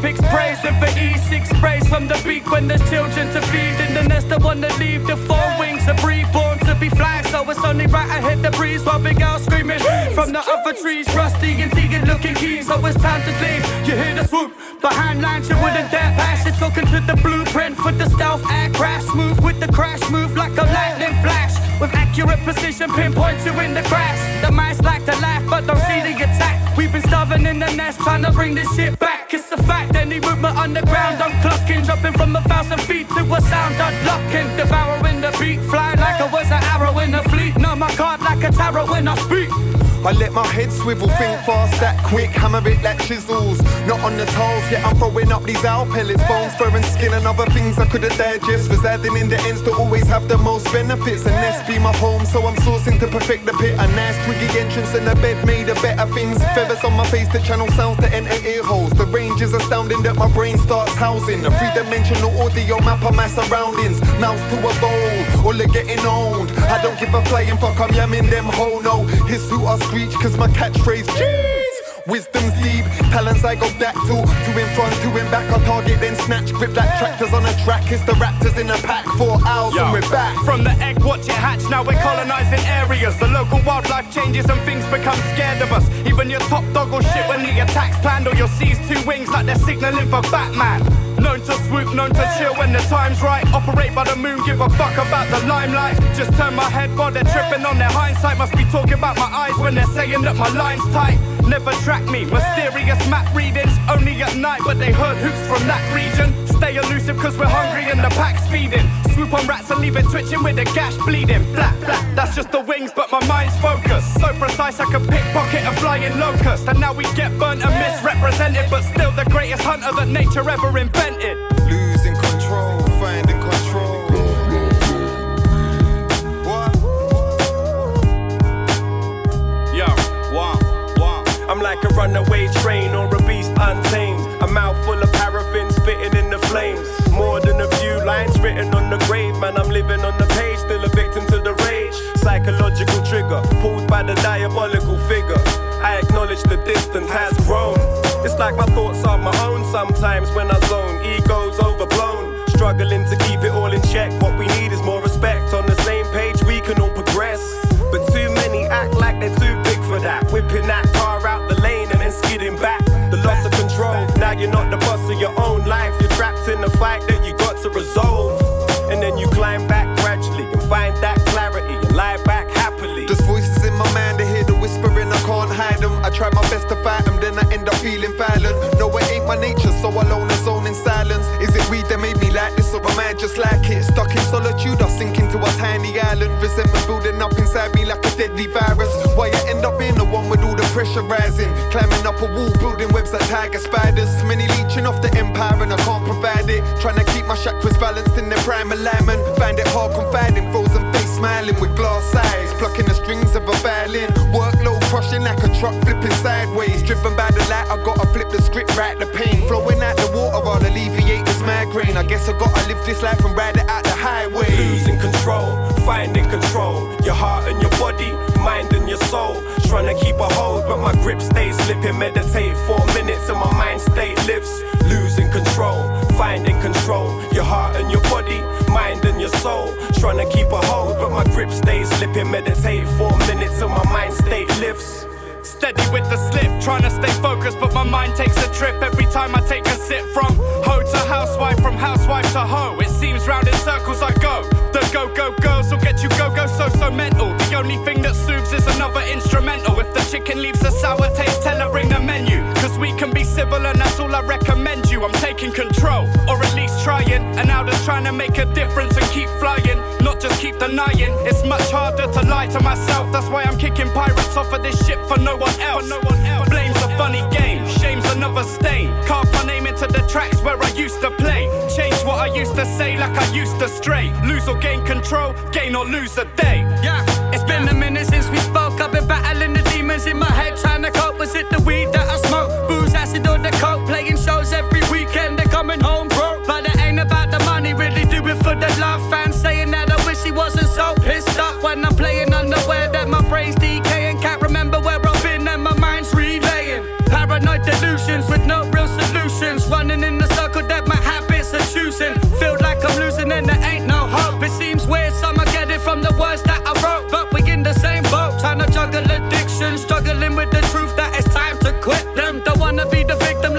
the picks praise and for E6 sprays from the beak when there's children to feed. In the nest, I wanna leave the four wings are reborn to be flying. So it's only right I hit the breeze while big owl screaming from the other trees. Rusty and Tegan looking keen, so it's time to leave. You hear the swoop behind lines, you wouldn't dare pass it. Talking to the blueprint for the stealth aircraft. Smooth with the crash, move like a lightning flash. With accurate precision, pinpoint you in the crash. The mice like to laugh, but don't see the attack. We've been starving in the nest, trying to bring this shit back. It's a fact, any movement underground, I'm clucking. Jumping from a thousand feet to a sound unlocking. Devouring the beat, flying like I was an arrow in a fleet. Know my card like a tarot when I speak. I let my head swivel, think fast, that quick, hammer it like chisels. Not on the toes, yet I'm throwing up these owl pellets, bones, fur and skin, and other things I couldn't digest. Residing in the ends to always have the most benefits. And nest be my home, so I'm sourcing to perfect the pit. A nice twiggy entrance and a bed made of better things. Feathers on my face to channel sounds to enter ear holes. The range is astounding that my brain starts housing. A three dimensional audio map of my surroundings. Mouse to a bowl, all are getting owned. I don't give a flying fuck, I'm yamming them ho no. His who I cause my catchphrase, cheese. Wisdom's deep, talents I go back to. Two in front, two in back, I target then snatch. Grip like tractors on a track, it's the raptors in a pack. Four owls and we're back. From the egg, watch it hatch. Now we're colonizing areas. The local wildlife changes and things become scared of us. Even your top dog will shit when the attack's planned, or you'll seize two wings like they're signaling for Batman. Known to swoop, known to chill when the time's right. Operate by the moon, give a fuck about the limelight. Just turn my head while they're tripping on their hindsight. Must be talking about my eyes when they're saying that my line's tight. Never track me, mysterious map readings. Only at night, but they heard hoops from that region. Stay elusive cause we're hungry and the pack's feeding. Swoop on rats and leave it twitching with the gash bleeding. Flat, flat, that's just the wings, but my mind's focused. So precise I can pickpocket a flying locust. And now we get burnt and misrepresented, but still the greatest hunter that nature ever invented. Losing control, finding control. What? Yo, wow, wow. I'm like a runaway train written on the grave. Man, I'm living on the page, still a victim to the rage. Psychological trigger, pulled by the diabolical figure. I acknowledge the distance has grown. It's like my thoughts are my own sometimes when I zone. Ego's overblown. Struggling to keep it all in check. What we need is more respect. On the same page, we can all progress. But too many act like they're too big for that. Whipping that car out the lane and then skidding back. The loss of control. Now you're not the boss of your own life. You're trapped in a fight my nature, so alone and zone in silence. Is it weed that made me like this, or am I just like it? Stuck in solitude, I sink into a tiny island. Resentment building up inside me like a deadly virus. Why I end up being the one with all the pressure rising? Climbing up a wall, building webs like tiger spiders. Many leeching off the empire, and I can't provide it. Trying to keep my chakras balanced in their prime alignment. Find it hard confiding, frozen face smiling with glass eyes. Plucking the strings of a violin. Workload crushing like a truck flipping sideways. Driven by the light, I gotta flip the script, right the pain. Flowing out the water, I'll alleviate this migraine. I guess I gotta live this life and ride it out the highway. Losing control, finding control. Your heart and your body, mind and your soul. Trying to keep a hold, but my grip stays slipping. Meditate four minutes and my mind state lifts. Losing control, finding control. Your heart and your body, mind and your soul. Trying to keep a hold, but my grip stays slipping. Meditate four minutes and my mind state lifts. steady with the slip. Trying to stay focused, but my mind takes a trip every time I take a sip from hoe to housewife, from housewife to hoe. It seems round in circles I go. The go go girls will get you go go so so mental. The only thing that soothes is another instrumental. If the chicken leaves a sour taste, tell her bring the menu. Cause we can be civil and that's all I recommend you. I'm taking control, or at least trying. And now just trying to make a difference and keep flying, not just keep denying. It's much harder to lie to myself. That's why I'm kicking pirates off of this ship for no one else. no one else. Blame's a funny game, shame's another stain. Carve my name into the tracks where I used to play. Change what I used to say like I used to stray. Lose or gain control, gain or lose a day. Yeah, it's been a minute since we spoke. I've been battling the demons in my head, trying to cope. Was it the weed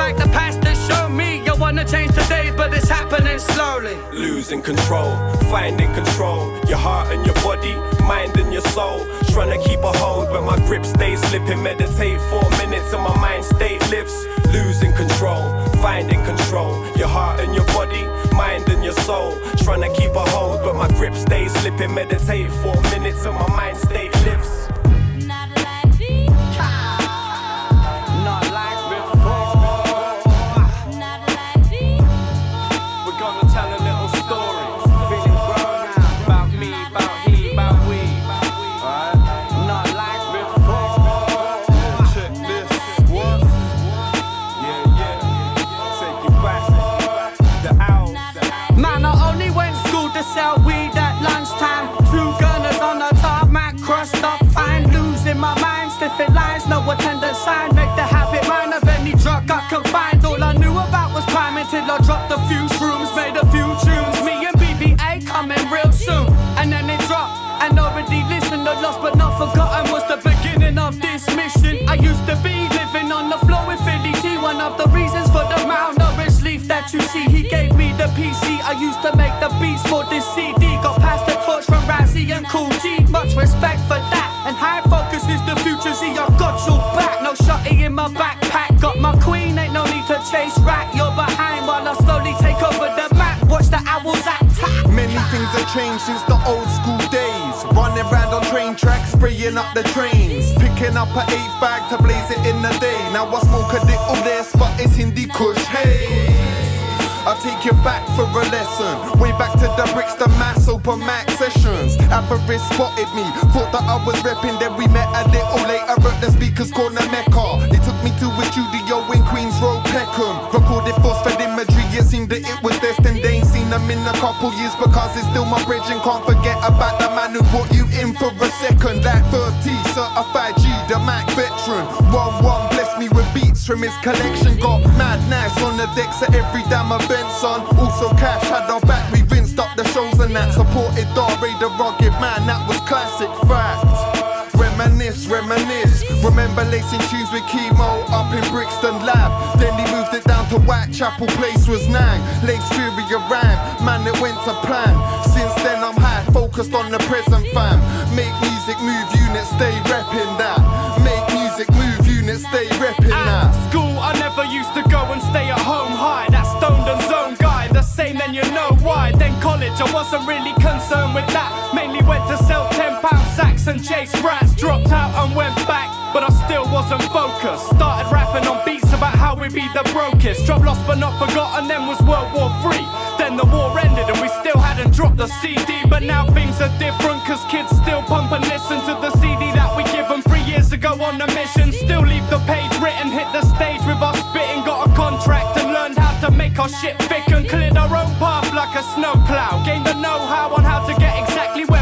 like the past has shown me. You wanna change today, but it's happening slowly. Losing control, finding control. Your heart and your body, mind and your soul. Trying to keep a hold, but my grip stays slipping. Meditate four minutes and my mind state lifts. Losing control, finding control. Your heart and your body, mind and your soul. Trying to keep a hold, but my grip stays slipping. Meditate four minutes and my mind state lifts. Sniffing lines, no attendance sign. Make the habit mine of any drug I could find. All I knew about was crime until I dropped a few shrooms, made a few tunes. Me and BVA coming real soon. And then it dropped. And already listened, the lost but not forgotten was the beginning of this mission. I used to be living on the floor with Philly T. One of the reasons for the malnourished leaf that you see. He gave me the PC. I used to make the beats for this CD. Got past the torch from Razzie and Cool G. Much respect for that. And high focus is the future. See, I've got your back. No shotty in my backpack. Got my queen, ain't no need to chase rat. You're behind while I slowly take over the map. Watch the owls attack. Many things have changed since the old school days. Running round on train tracks, spraying up the trains. Picking up an eight bag to blaze it in the day. Now I smoke a little oh, less, but it's Hindu Kush. Hey. Take you back for a lesson. Way back to the bricks, the mass open max sessions. Avarice spotted me, thought that I was repping. Then we met a little later at the speakers corner Mecca. They took me to a studio in Queens Road, Peckham. Recorded phosphid imagery, it seemed that it was destined. They ain't seen them in a couple years because it's still my bridge and can't forget about the man who brought you in for a second. Like 30, certified G, the Mac veteran. One one blessed me with beats from his collection. Got mad nice on the decks at every damn event, son. Also cash had our back, we rinsed up the shows and that. Supported Dare the rugged man, that was classic fact. Reminisce, reminisce. Remember lacing tunes with chemo up in Brixton Lab. Then he moved it down to Whitechapel Place was Nang. Lace Furia ran, man, it went to plan. Since then I'm high, focused on the present fam. Make music, move units, stay repping that. Make music, move units, stay repping that. At school, I never used to go and stay at home high. That stoned and zone guy, the same, then you know why. Then college, I wasn't really concerned with that. Mainly went to sell 10 pound sacks and chase rats. Dropped out and went back, but I still wasn't focused. Started rapping on beats about how we be the brokest. Drop lost but not forgotten, then was World War Three. Then the war ended and we still hadn't dropped the CD. But now things are different, cause kids still pump and listen to the CD that we give them three years ago on a mission. Still leave the page written, hit the stage with our spitting. Got a contract and learned how to make our shit thick and cleared our own path like a snowplow. Gained the know how on how to get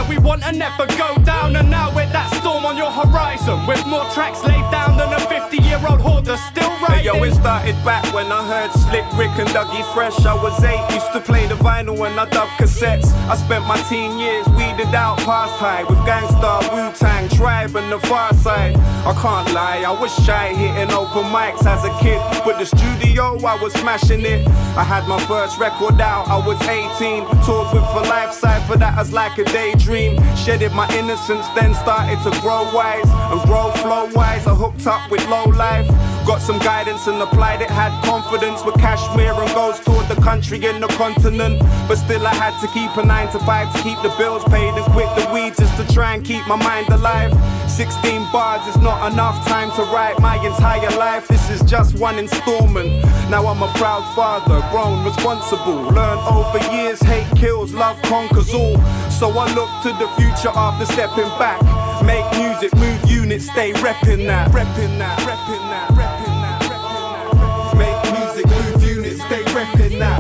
we want and never go down. And now we're that storm on your horizon with more tracks laid down than a 50 year old hoarder still Hey, writing. yo, it started back when I heard Slick Rick and Dougie Fresh. I was eight, used to play the vinyl when I dubbed cassettes. I spent my teen years weeded out past high with Gang Starr, Wu Tang, Tribe, and the Pharcyde. I can't lie, I was shy hitting open mics as a kid, but the studio I was smashing it. I had my first record out, I was 18, toured with for life cipher that was like a daydream. Shedded my innocence, then started to grow wise and grow flow wise. I hooked up with low life. Got some guidance and applied it, had confidence with cashmere and goes toward the country and the continent. But still, I had to keep a 9 to 5 to keep the bills paid and quit the weed just to try and keep my mind alive. 16 bars is not enough time to write my entire life. This is just one installment. Now I'm a proud father, grown, responsible. learned over years, hate kills, love conquers all. So I look to the future after stepping back. Make music, move units, stay reppin' that, reppin' that, reppin' that, reppin' that, reppin' that. Make music, move units, stay reppin' that.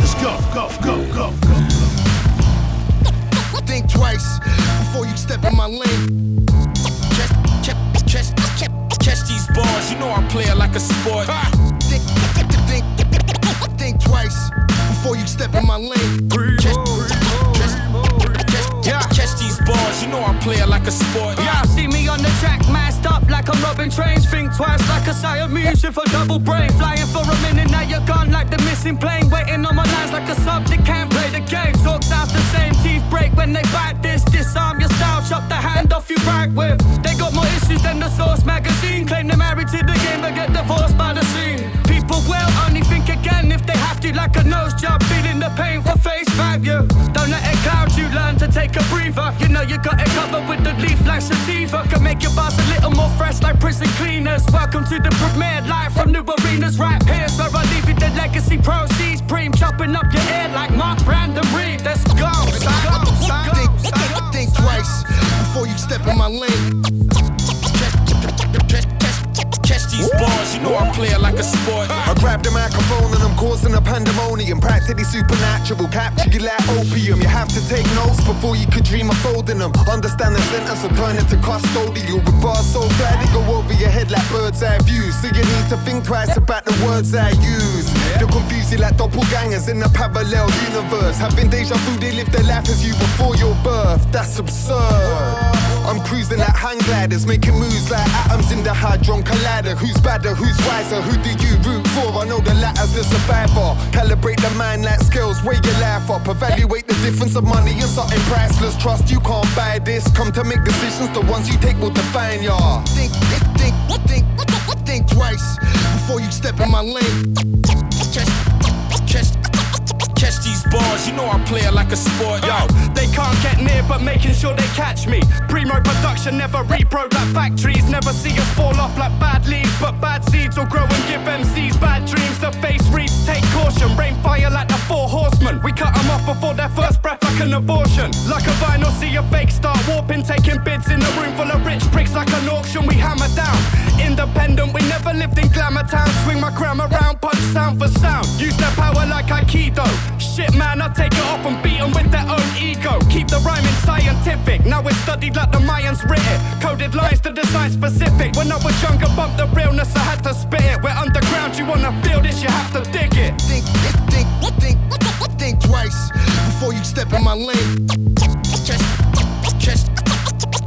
Let's go, go, go, go, go. Think twice before you step in my lane. Catch, catch, catch, catch, catch these balls, you know I play it like a sport. Think twice before you step in my lane. Catch, these balls, you know I play it like a sport. Yeah, see me on the track, masked up like I'm robbing trains. Think twice like a Siamese with a double brain. Flying for a minute, now you're gone like the missing plane. Waiting on my lines like a sub that can't play the game. Talk sounds the same, teeth break when they bite this. Disarm your style, chop the hand off you right with. They got more issues than the Source magazine. Claim they're married to the game, but get divorced by the scene. People will only think again if they to, like a nose job. Feeling the pain for face value. Don't let it cloud you, learn to take a breather. You know you got it covered with the leaf like sativa. Can make your bars a little more fresh like prison cleaners. Welcome to the premiere, live from new arenas right here. So I leave you the legacy proceeds. Preem chopping up your ear like Mark Brandon Read. Let's go, go, go. Think, think, think twice before you step in my lane. Catch, catch, catch, catch these balls, you know I play it like a sport. I grab the microphone and I'm causing a pandemonium. Practically supernatural, capture you like opium. You have to take notes before you could dream of folding them. Understand the sentence or turn it to custodial. With bars so flat they go over your head like bird's eye views. So you need to think twice about the words I use. They'll confuse you like doppelgangers in a parallel universe. Having deja vu, they live their life as you before your birth. That's absurd. I'm cruising like hang gliders, making moves like atoms in the hadron collider. Who's badder? Who's wiser? Who do you root for? I know the latter's the survivor. Calibrate the mind like skills, weigh your life up. Evaluate the difference of money and something priceless. Trust you can't buy this. Come to make decisions, the ones you take will define ya. Think, think, think, think, think twice before you step in my lane. Catch, balls, you know I play it like a sport. Yo, they can't get near, but making sure they catch me. Primo production never repro like factories. Never see us fall off like bad leaves, but bad seeds will grow and give MCs bad dreams. The face reads, take caution. Rain fire like the four horsemen. We cut them off before their first breath, like an abortion. Like a vinyl, see a fake start warping, taking bids in a room full of rich pricks like an auction. We hammer down. Independent, we never lived in glamour town. Swing my gram around, punch sound for sound. Use their power like Aikido. Shit, man, I take it off and beat 'em with their own ego. Keep the rhyming scientific. Now it's studied like the Mayans writ it. Coded lines to design specific. When I was younger, bump the realness, I had to spit it. We're underground, you wanna feel this, you have to dig it. Think, think, think, think twice before you step in my lane. Catch,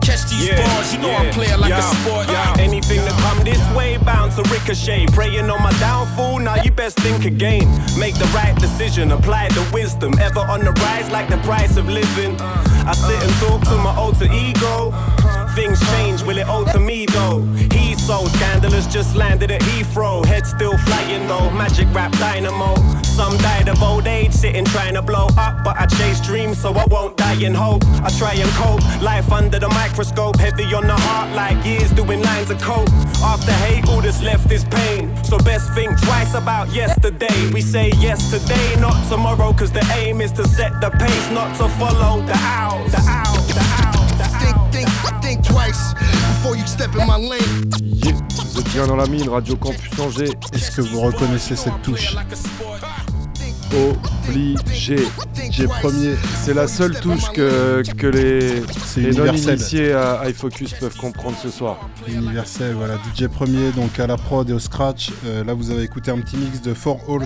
catch, these balls, you know I play it like yeah, a sport. Yeah. Anything that come this way bound to ricochet. Praying on my downfall, now you best think again. Make the right decision, apply the wisdom. Ever on the rise like the price of living. I sit and talk to my alter ego. Things change, will it alter me though? He's so scandalous, just landed at Heathrow. Head still flying though, magic rap dynamo. Some died of old age, sitting trying to blow up. But I chase dreams, so I won't die in hope. I try and cope, life under the microscope. Heavy on the heart, like years doing lines of coke. After hate, all that's left is pain. So best think twice about yesterday. We say yes today, not tomorrow, cause the aim is to set the pace, not to follow the owls. The owls, the owls, twice before you step in my lane. Yeah, vous êtes bien dans la mine, Radio Campus Angers. Est-ce que vous reconnaissez cette touche? Obligé. DJ premier. C'est la seule touche que, que les, les non-initiés à iFocus peuvent comprendre ce soir. Universel, voilà, DJ premier, donc à la prod et au scratch. Euh, là, vous avez écouté un petit mix de Four Halls.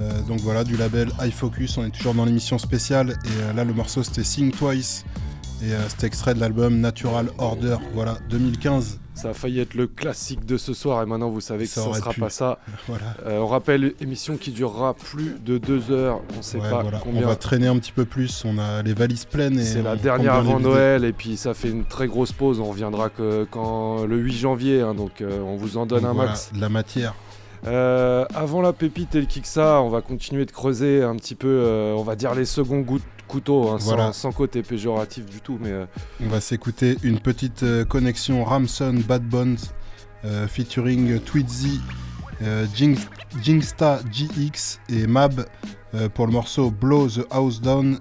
Euh, donc voilà, du label iFocus. On est toujours dans l'émission spéciale. Et euh, là, le morceau c'était Sing Twice. Et euh, c'était extrait de l'album Natural Order. Voilà, 2015. Ça a failli être le classique de ce soir et maintenant vous savez que Ça ne sera pu. pas ça. Voilà. Euh, on rappelle, émission qui durera plus de deux heures. On ne sait Ouais, pas voilà. On va traîner un petit peu plus. On a les valises pleines. et C'est la dernière avant. Noël et puis ça fait une très grosse pause. On reviendra que quand le 8 janvier, hein, donc euh, on vous en donne Donc un voilà, max. la matière. Euh, avant la pépite et le Kiksa, on va continuer de creuser un petit peu, euh, on va dire les seconds goûts couteau, hein, sans- Voilà. sans, côté péjoratif du tout. Mais euh, On va s'écouter une petite connexion Ramson Bad Bones featuring Tweezy, Jing- Jingsta GX et Mab pour le morceau Blow the House Down.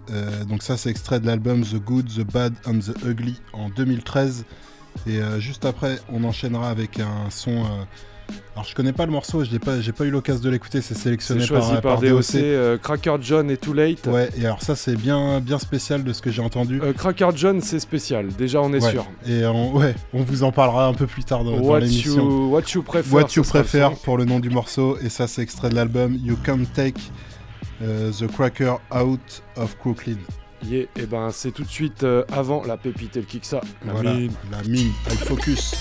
Donc ça c'est extrait de l'album The Good, The Bad and The Ugly en 2013. Et juste après on enchaînera avec un son... alors je connais pas le morceau, je l'ai pas, j'ai pas eu l'occasion de l'écouter, c'est sélectionné choisi par, par DOC, euh, Cracker John et Too Late. Ouais, et alors ça c'est bien, bien spécial de ce que j'ai entendu. Euh, Cracker John, c'est spécial, déjà on est Ouais. sûr. Et on, ouais, on vous en parlera un peu plus tard dans, dans What l'émission. you, what you prefer. What You le Prefer pour le nom du morceau. Et ça, c'est extrait de l'album You Can't Take euh, the Cracker Out of Crooklyn. Yeah, et ben c'est tout de suite euh, avant la pépite et le Kiksa. La voilà, mine. la mine, I focus.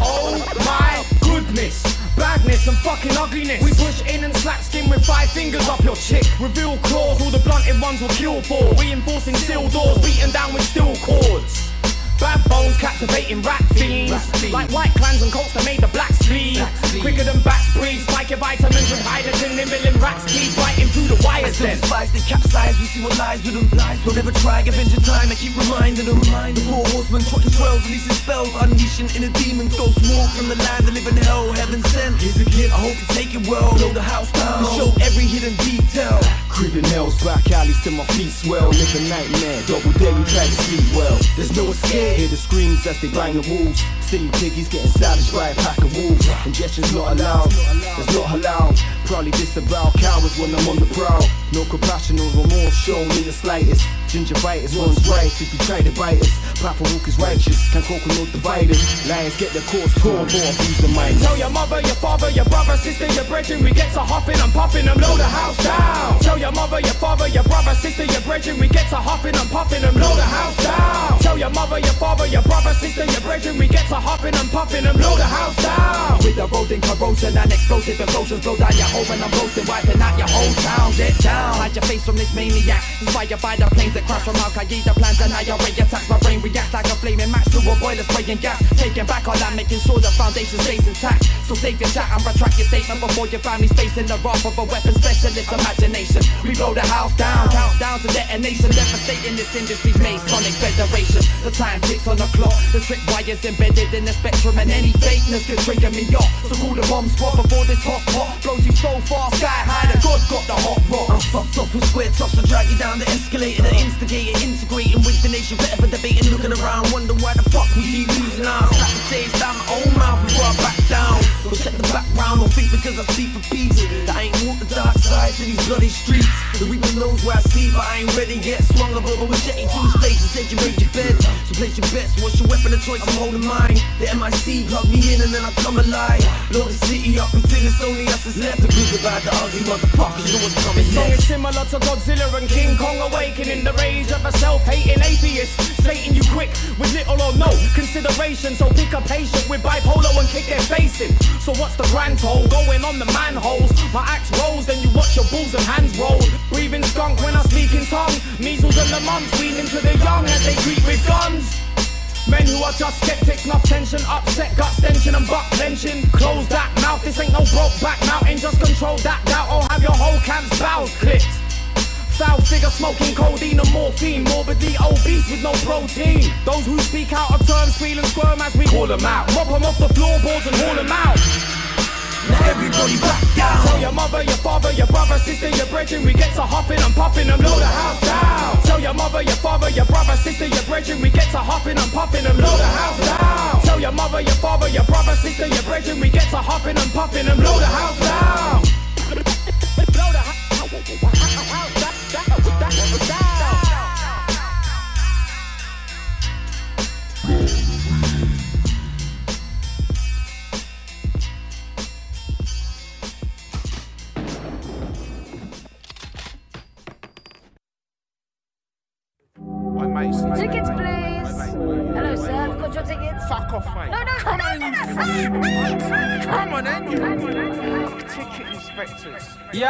Oh my goodness. Badness and fucking ugliness. We push in and slap skin with five fingers up your chick. Reveal claws, all the blunted ones will kill for. Reinforcing steel doors, beaten down with steel cords. Bad bones captivating rat fiends. Like white clans and colts that made the blacks flee. Quicker than bats breed. Spiking vitamins with hydrogen, nibbling rats teeth, biting through the wires Still then. spies, they capsize, we see what lies with them. Lies, don't ever try, avenge your time, I keep reminding them. The four horsemen trotting trails, releasing spells, unleashing inner demons. Ghost walk from the land that live in hell, heaven sent. Here's a gift, I hope you take it well. Blow the house down, to show every hidden detail. Creeping nails, back alleys till my feet swell. Live a nightmare, double day, we try to sleep well. There's no escape. Hear the screams as they bang the walls. Silly piggies getting savaged by a pack of wolves. Ingestion's not allowed, it's not allowed. Probably disavow cowards when I'm on the prowl. No compassion or remorse shown in the slightest. ginger Gingivitis runs rife if you try to bite us. Papa Walk is righteous, can cocoa no divide us. Lions get their course torn for abusing minds. Tell your mother, your father, your brother, sister, your brethren, we get to huffing and puffing and blow the house down. Tell your mother, your father, your brother, sister, your brethren, we get to huffing and puffing and blow the house down. Tell your mother, your father, your brother, sister, your brethren, we get to huffing and puffing and blow the house down. With the rodent corrosion and explosive implosions, blow down your home and I'm roasting, wiping out your whole town. Get down, hide your face from this maniac. Inspired by the planes that crash from Al Qaeda plans and IRA attacks. My brain reacts like a flaming match to a boiler spraying gas. Taking back all that, making sure the foundation stays intact. So save your chat and retract your statement before your family's facing the wrath of a weapon specialist imagination. We blow the house down, countdown to detonation, devastating this industry's Masonic Federation. The time ticks on the clock, the trick wires embedded in the spectrum, and any fakeness could trigger me off. So call the bomb squad before this hot pot blows you so far, sky high. The God got the hot rock. I'm fucked up with square tops to drag you down the escalator, the instigator, integrating with the nation, forever debating, looking around, wonder why the fuck we keep losing our Slap the taste down my own mouth before I back down. Don't check the background, don't think because I sleep for peace. That I ain't walk the dark side to these bloody streets. The reaper knows where I sleep, but I ain't ready yet. Swung bubble with jetty to his face and said you made your bed. So place your bets, what's your weapon of choice? I'm holding mine. The MIC plug me in and then I come alive. Blow the city up until it's only us that's left. The good, the bad, the ugly motherfuckers know what's coming next. is similar to Godzilla and King Kong awakening the rage of a self-hating atheist, slating you quick with little or no consideration. So pick a patient with bipolar and kick their face. So what's the grand toll going on the manholes? My axe rolls, then you watch your balls and hands roll. Breathing skunk when I speak in tongue. Measles and the mumps weaning to the young as they greet with guns. Men who are just skeptics, enough tension, upset, gut stenching and butt clenching. Close that mouth, this ain't no Brokeback Mountain, just control that doubt or have your whole camp's bowels clipped. Foul figure smoking codeine and morphine, morbidly obese with no protein. Those who speak out of turn squeal and squirm as we call them out. Mop them off the floorboards and haul them out. Now everybody back down. Tell your mother, your father, your brother, sister, your brethren, we get to huffing and puffing and blow the house down. Tell your mother, your father, your brother, sister, your brethren, we get to huffing and puffing and blow the house down. Tell your mother, your father, your brother, sister, your brethren, we get to huffing and puffing and blow the house down. Tickets, please. Hello, sir. I've got your tickets. Fuck off, mate. No, no, Come no, on, no, in. no, Come on, then, you ticket inspectors. Yo,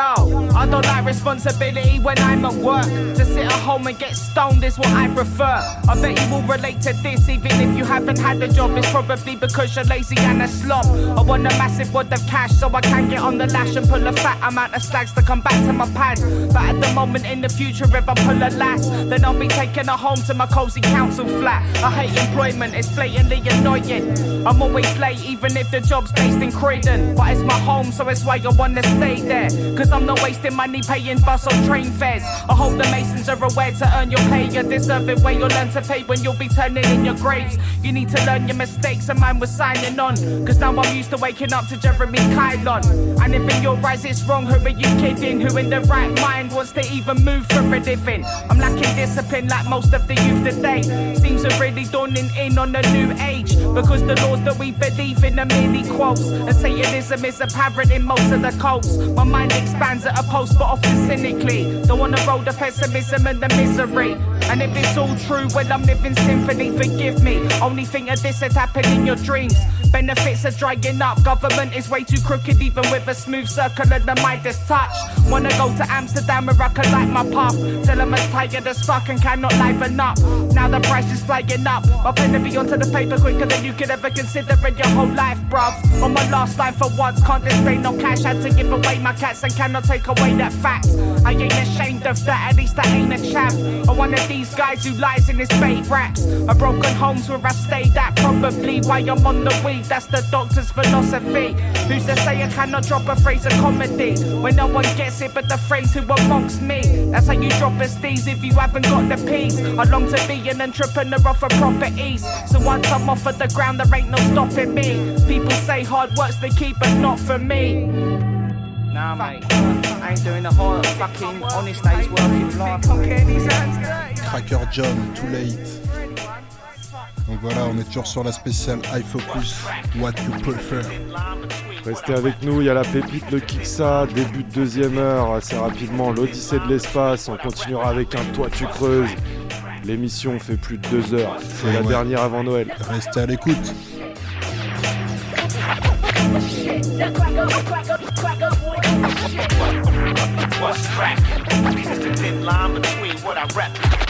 I don't like responsibility when I'm at work. To sit at home and get stoned is what I prefer. I bet you will relate to this, even if you haven't had a job. It's probably because you're lazy and a slob. I want a massive wad of cash so I can get on the lash and pull a fat amount of slags to come back to my pad. But at the moment in the future, if I pull a lass, then I'll be taking her home to my cozy council flat. I hate employment, it's blatantly annoying. I'm always late, even if the job's based in Croydon. But it's my home, so it's why I wanna stay there. Cause I'm not wasting money paying bus or train fares. I hope the Masons are aware to earn your pay. You deserve it where you'll learn to pay when you'll be turning in your graves. You need to learn your mistakes, and mine was signing on. Cause now I'm used to waking up to Jeremy Kylon. And if in your eyes it's wrong, who are you kidding? Who in the right mind wants to even move for a living? I'm lacking discipline like most of the youth today. Seems to really dawning in on a new age. Because the laws that we believe in are merely quotes. And Satanism is apparent in most of the cults. My mind expands at a post, but often cynically. Don't wanna roll the pessimism and the misery. And if it's all true, well, I'm living symphony, forgive me. Only think of this had happened in your dreams. Benefits are drying up, government is way too crooked, even with a smooth circle and the Midas touch. Wanna go to Amsterdam where I can light my path. Till I'm as tired as fuck and cannot liven up. Now the price is flying up. My pen to be onto the paper quicker than you could ever consider in your whole life, bruv. On my last line for once, can't display no cash. Had to give away my cats and cannot take away that fact. I ain't ashamed of that, at least I ain't a chap. Or one of these guys who lies in his bait raps. A broken homes where I stayed at, probably why I'm on the weed. That's the doctor's philosophy. Who's to say I cannot drop a phrase of comedy when no one gets it but the phrase who amongst me? That's how you drop a steez if you haven't got the peas. I long to be an entrepreneur off of properties. So once I'm off of the ground, there ain't no stopping me. People say hard work's the key, but not for me. Nah, mate. I ain't doing the whole fucking honest days working life. Cracker John, Too Late. Donc voilà, on est toujours sur la spéciale High Focus, What You Prefer. Restez avec nous, il y a la pépite, le Kiksa, début de deuxième heure, assez rapidement, l'Odyssée de l'espace, on continuera avec un Toi tu creuses. L'émission fait plus de deux heures, c'est la Ouais. dernière avant Noël. Restez à l'écoute. What's crack? It's the thin line between what I rap.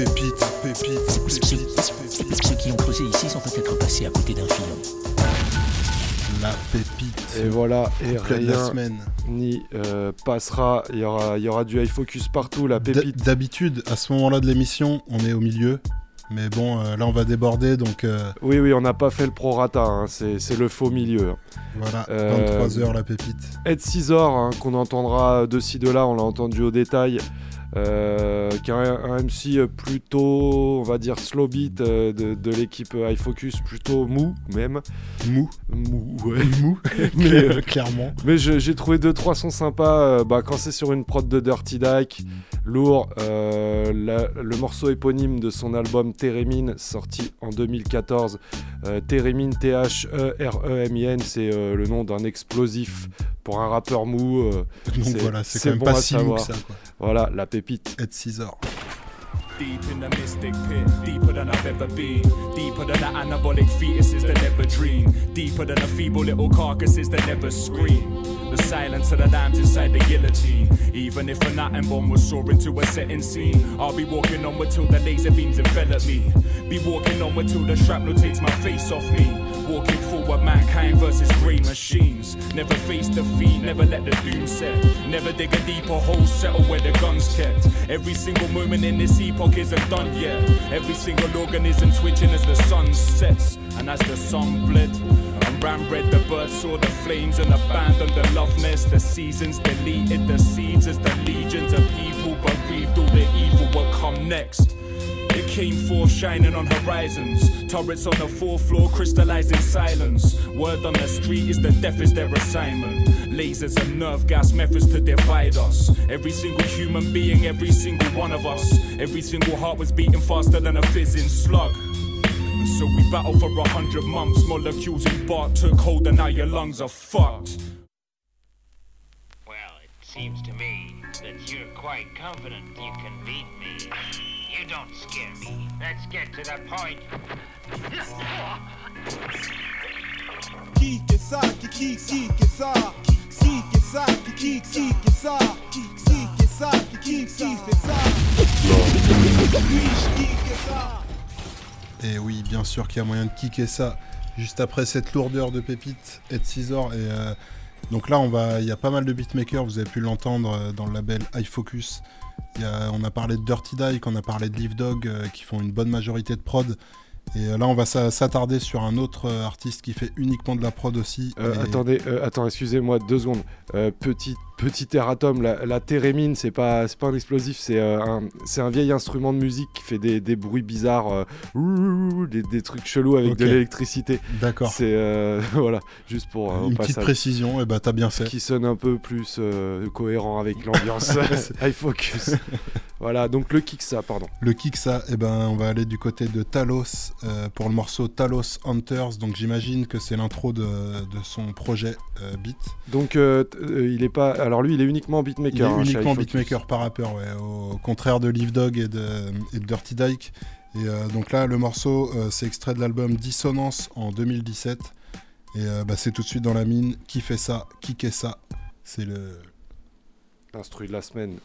La pépite, pépite, pépite, pépite. Ceux qui ont creusé ici sont peut-être passés à côté d'un filon. La pépite. Et voilà, et la rien semaine. n'y euh, passera. Il y aura, il y aura du high focus partout, la pépite. D'habitude, à ce moment-là de l'émission, on est au milieu. Mais bon, euh, là, on va déborder, donc euh, Oui, oui, on n'a pas fait le prorata, hein, c'est le faux milieu. voilà, Euh, 23h la pépite. Ed Scissor, hein, qu'on entendra de ci de là, on l'a entendu au détail, euh, qui est un, un MC plutôt, on va dire, slow beat euh, de, de l'équipe High Focus, plutôt mou même. Mou Mou, ouais. Mou, mais, euh, clairement. Mais j'ai trouvé deux trois sons sympas. bah, quand c'est sur une prod de Dirty Dyke, lourd. la- le morceau éponyme de son album Térémine, sorti en 2014. Euh, Térémine, T-H-E-R-E-M-I-N, c'est euh, le nom d'un explosif pour un rappeur mou. Donc voilà, c'est quand même bon pas si mou que ça, quoi. Voilà, la pépite. Ed Scissor. deep in the mystic pit, deeper than I've ever been. Deeper than the anabolic fetuses that never dream. Deeper than the feeble little carcasses that never scream. The silence of the lambs inside the guillotine. Even if an atom bomb was soaring to a setting scene, I'll be walking onward till the laser beams envelop me. Be walking onward till the shrapnel takes my face off me. Walking forward, mankind versus grey machines. Never face defeat, never let the doom set. Never dig a deeper hole, settle where the gun's kept. Every single moment in this epoch isn't done yet. Every single organism twitching as the sun sets. And as the sun bled, and ran red, the birds saw the flames and abandoned the love nest. The seasons deleted the seeds as the legions of people bereaved all the evil will come next. Came forth shining on horizons. Turrets on the fourth floor crystallizing silence. Word on the street is the death is their assignment. Lasers and nerve gas methods to divide us. Every single human being, every single one of us. Every single heart was beating faster than a fizzing slug. So we battled for a hundred months. Molecules in bark took hold, and now your lungs are fucked. Well, it seems to me that you're quite confident you can beat me. You don't scare me. Let's get to the point. Qui que ça, qui qui qui que ça, qui que ça, qui qui qui que ça, qui que ça, qui qui qui fait ça? Qui que ça? Et oui, bien sûr qu'il y a moyen de kicker ça juste après cette lourdeur de pépites et de Scissor. Et euh, donc là, on va, il y a pas mal de beatmakers, vous avez pu l'entendre euh, dans le label iFocus. Il y a- on a parlé de Dirty Dyke, on a parlé de Live Dog euh, qui font une bonne majorité de prod. Et euh, là, on va s'a- s'attarder sur un autre artiste qui fait uniquement de la prod aussi. Euh, Et- Attendez, euh, attends, excusez-moi deux secondes. Euh, petit, erratum, la, la thérémine, c'est pas, pas un explosif, c'est euh, un, vieil instrument de musique qui fait des, des bruits bizarres, euh, ouh, des, des trucs chelous avec de l'électricité. D'accord. C'est euh, voilà, juste pour euh, Une petite passage. précision, et bah t'as bien fait. Qui sonne un peu plus cohérent avec l'ambiance. High focus. voilà, donc le kick ça, pardon. Le kick ça, eh ben, on va aller du côté de Talos pour le morceau Talos Hunters. Donc j'imagine que c'est l'intro de, de son projet Beat. Donc il est pas, alors lui il est uniquement beatmaker. Il est hein, uniquement beatmaker par rappeur, ouais, au contraire de Live Dog et de, et de Dirty Dyke. Et euh, donc là, le morceau, euh, c'est extrait de l'album Dissonance en 2017. Et euh, bah, c'est tout de suite dans la mine. Qui fait ça? Qui qu'est ça? C'est le. L'instru de la semaine.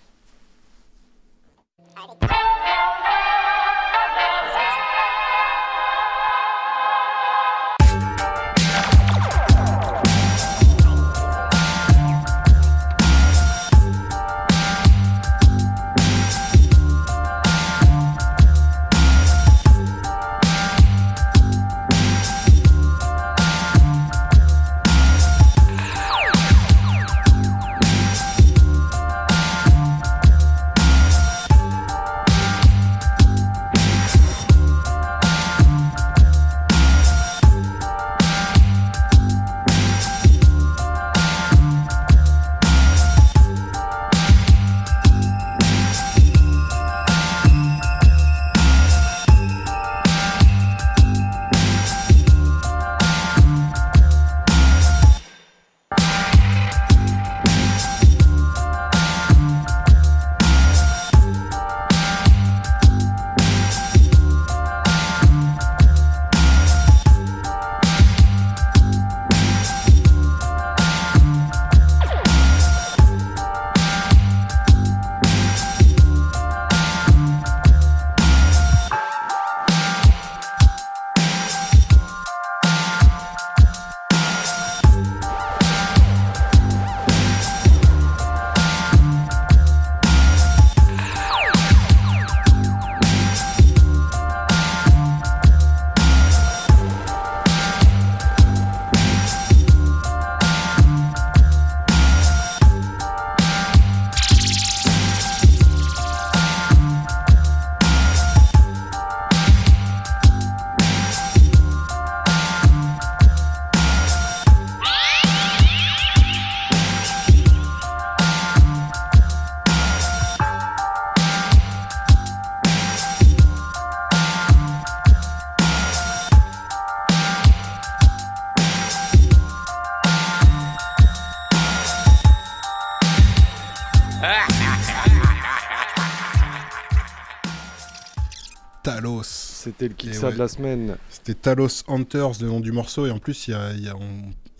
C'était le ouais. de la semaine. C'était Talos Hunters, le nom du morceau. Et en plus, il y a- il y a- on,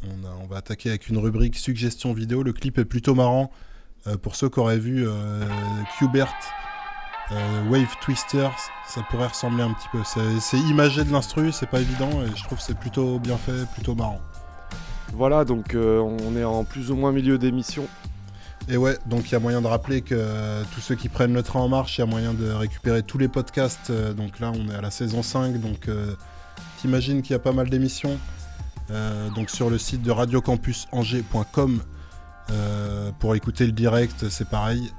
on a- on va attaquer avec une rubrique suggestion vidéo. Le clip est plutôt marrant. Euh, pour ceux qui auraient vu euh, Qbert, euh, Wave Twisters, ça pourrait ressembler un petit peu. C'est- C'est imagé de l'instru, c'est pas évident. Et je trouve que c'est plutôt bien fait, plutôt marrant. Voilà, donc euh, on est en plus ou moins milieu d'émission. Et ouais, donc il y a moyen de rappeler que euh, tous ceux qui prennent le train en marche, il y a moyen de récupérer tous les podcasts. Euh, donc là, on est à la saison 5, donc euh, t'imagines qu'il y a pas mal d'émissions. Donc sur le site de radiocampusangers.com pour écouter le direct, c'est pareil.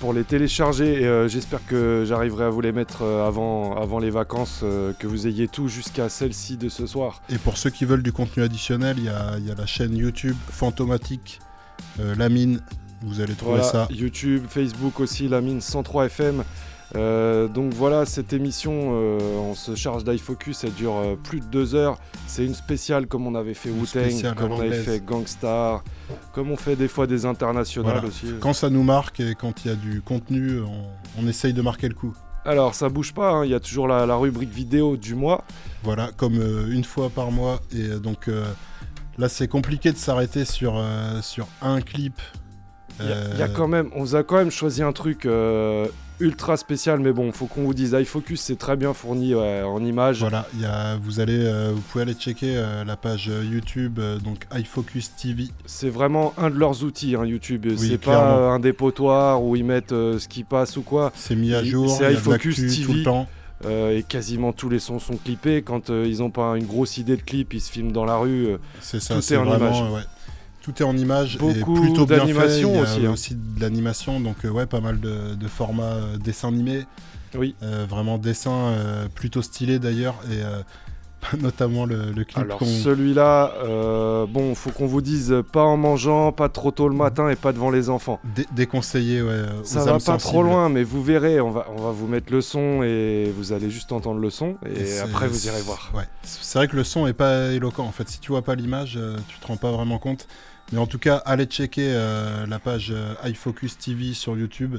Pour les télécharger, et j'espère que j'arriverai à vous les mettre avant, avant les vacances, que vous ayez tout jusqu'à celle-ci de ce soir. Et pour ceux qui veulent du contenu additionnel, il y a, y a la chaîne YouTube Fantomatique, euh, La Mine. Vous allez trouver Voilà, ça. YouTube, Facebook aussi, la mine 103 FM. Euh, donc voilà, cette émission, euh, on se charge d'iFocus, elle dure euh, plus de deux heures. C'est une spéciale comme on avait fait à comme on avait fait Gangstar, comme on fait des fois des internationales Voilà. aussi. Quand ça nous marque et quand il y a du contenu, on, on essaye de marquer le coup. Alors ça bouge pas, hein, il y a toujours la, la rubrique vidéo du mois. Voilà, comme une fois par mois. Et donc là, c'est compliqué de s'arrêter sur, sur un clip. Il y a- Euh, il y a quand même, on vous a quand même choisi un truc euh, ultra spécial, mais bon, faut qu'on vous dise, iFocus c'est très bien fourni ouais, en images. Voilà, il y a, vous, allez, euh, vous pouvez aller checker euh, la page euh, YouTube, euh, donc iFocus TV. C'est vraiment un de leurs outils, hein, YouTube. Oui, c'est pas un dépotoir où ils mettent euh, ce qui passe ou quoi. C'est mis à jour, C'est iFocus TV. tout le temps. euh, et quasiment tous les sons sont clippés. Quand euh, ils ont pas une grosse idée de clip, ils se filment dans la rue. euh, C'est ça, tout c'est vraiment, euh, ouais. Tout est en image Beaucoup et plutôt bien fait. Il y a aussi, hein. aussi de l'animation, donc euh, ouais, pas mal de, de formats euh, dessin animé. Oui. Euh, vraiment dessin euh, plutôt stylé d'ailleurs et euh, notamment le, le clip Alors celui-là, bon, faut qu'on vous dise pas en mangeant, pas trop tôt le matin et pas devant les enfants. dé- déconseillé ouais, Ça va pas trop loin, mais vous verrez, on va, on va vous mettre le son et vous allez juste entendre le son et, c'est- après vous irez voir. Ouais. C'est vrai que le son est pas éloquent. En fait, si tu vois pas l'image, tu te rends pas vraiment compte. Mais en tout cas, allez checker euh, la page euh, iFocus TV sur YouTube.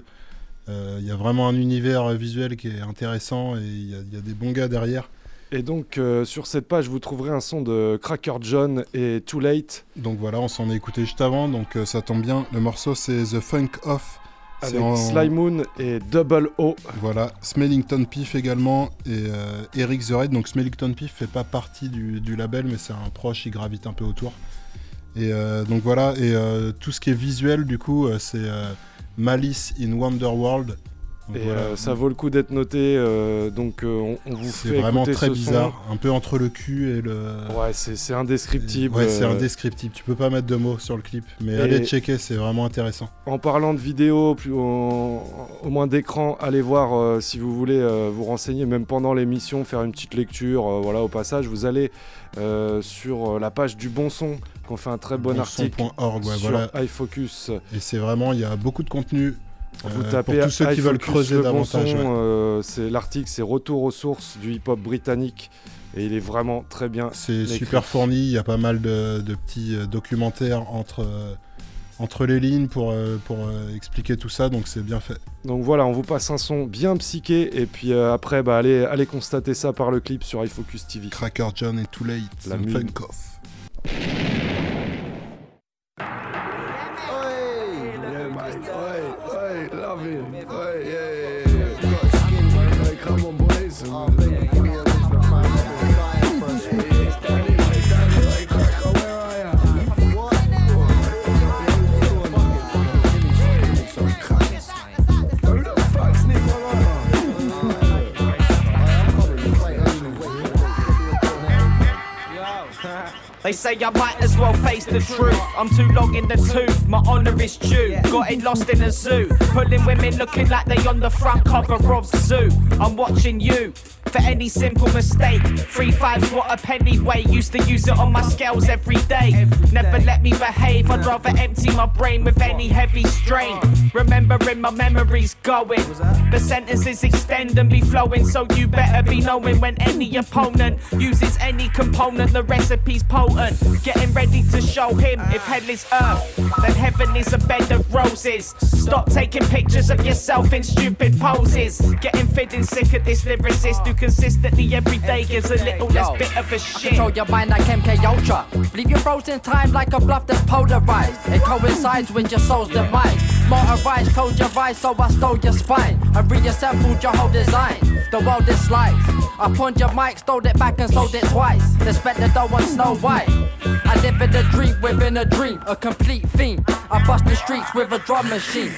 Euh, Il y a vraiment un univers visuel qui est intéressant et il y, a- il y a des bons gars derrière. Et donc euh, sur cette page, vous trouverez un son de Cracker John et Too Late Donc voilà, on s'en est écouté juste avant, donc euh, ça tombe bien. Le morceau c'est The Funk Off. Avec en- Sly Moon et Double O. Voilà, Smellington Piff également et euh, Eric The Red. Donc Smellington Piff fait pas partie du, du label, mais c'est un proche, il gravite un peu autour. Et euh, donc voilà, et euh, tout ce qui est visuel, du coup, euh, c'est Malice in Wonderworld. Et voilà. euh, ça vaut le coup d'être noté. euh, donc euh, on, on vous C'est fait vraiment écouter très ce bizarre, un peu entre le cul et le. Ouais, c'est c'est indescriptible. Ouais, c'est indescriptible. Tu peux pas mettre de mots sur le clip, mais Et- allez checker, c'est vraiment intéressant. En parlant de vidéo, plus au, au moins d'écran, allez voir si vous voulez vous renseigner, même pendant l'émission, faire une petite lecture. voilà, au passage, vous allez sur la page du Bon Son, qu'on fait un très bon article ouais, sur voilà. iFocus. Et c'est vraiment, il y a beaucoup de contenu. Vous euh, tapez pour tous ceux qui veulent creuser le Bon. Son, euh, c'est l'article, c'est Retour aux sources du hip-hop britannique. Et il est vraiment très bien. C'est super fourni, il y a pas mal de, de petits euh, documentaires entre, euh, entre les lignes pour, euh, pour expliquer tout ça, donc c'est bien fait. Donc voilà, on vous passe un son bien psyché. Et puis après, bah, allez, allez constater ça par le clip sur iFocus TV. Cracker John et Too Late, La. Funk Off. They say I might as well face the truth. I'm too long in the tooth, my honour is due. Got it lost in a zoo. Pulling women looking like they on the front cover of Zoo. I'm watching you for any simple mistake. Three fives, what a penny weigh. Used to use it on my scales every day. Never let me behave, I'd rather empty my brain with any heavy strain. Remembering my memories going. The sentences extend and be flowing, so you better be knowing when any opponent uses any component, the recipe's potent. Getting ready to show him if hell is earth, then heaven is a bed of roses. Stop taking pictures of yourself in stupid poses. Getting feeling sick of this lyricist who consistently every day gives a little less bit of a shit. I control your mind like MK Ultra. Leave you frozen time like a bluff that's polarized. It coincides with your soul's demise. Motorized, close your eyes, so I stole your spine. I reassembled your whole design. The world is. I pawned your mic, stole it back and sold it twice. Then spent the dough on Snow White. I live in a dream within a dream, a complete theme. I bust the streets with a drum machine.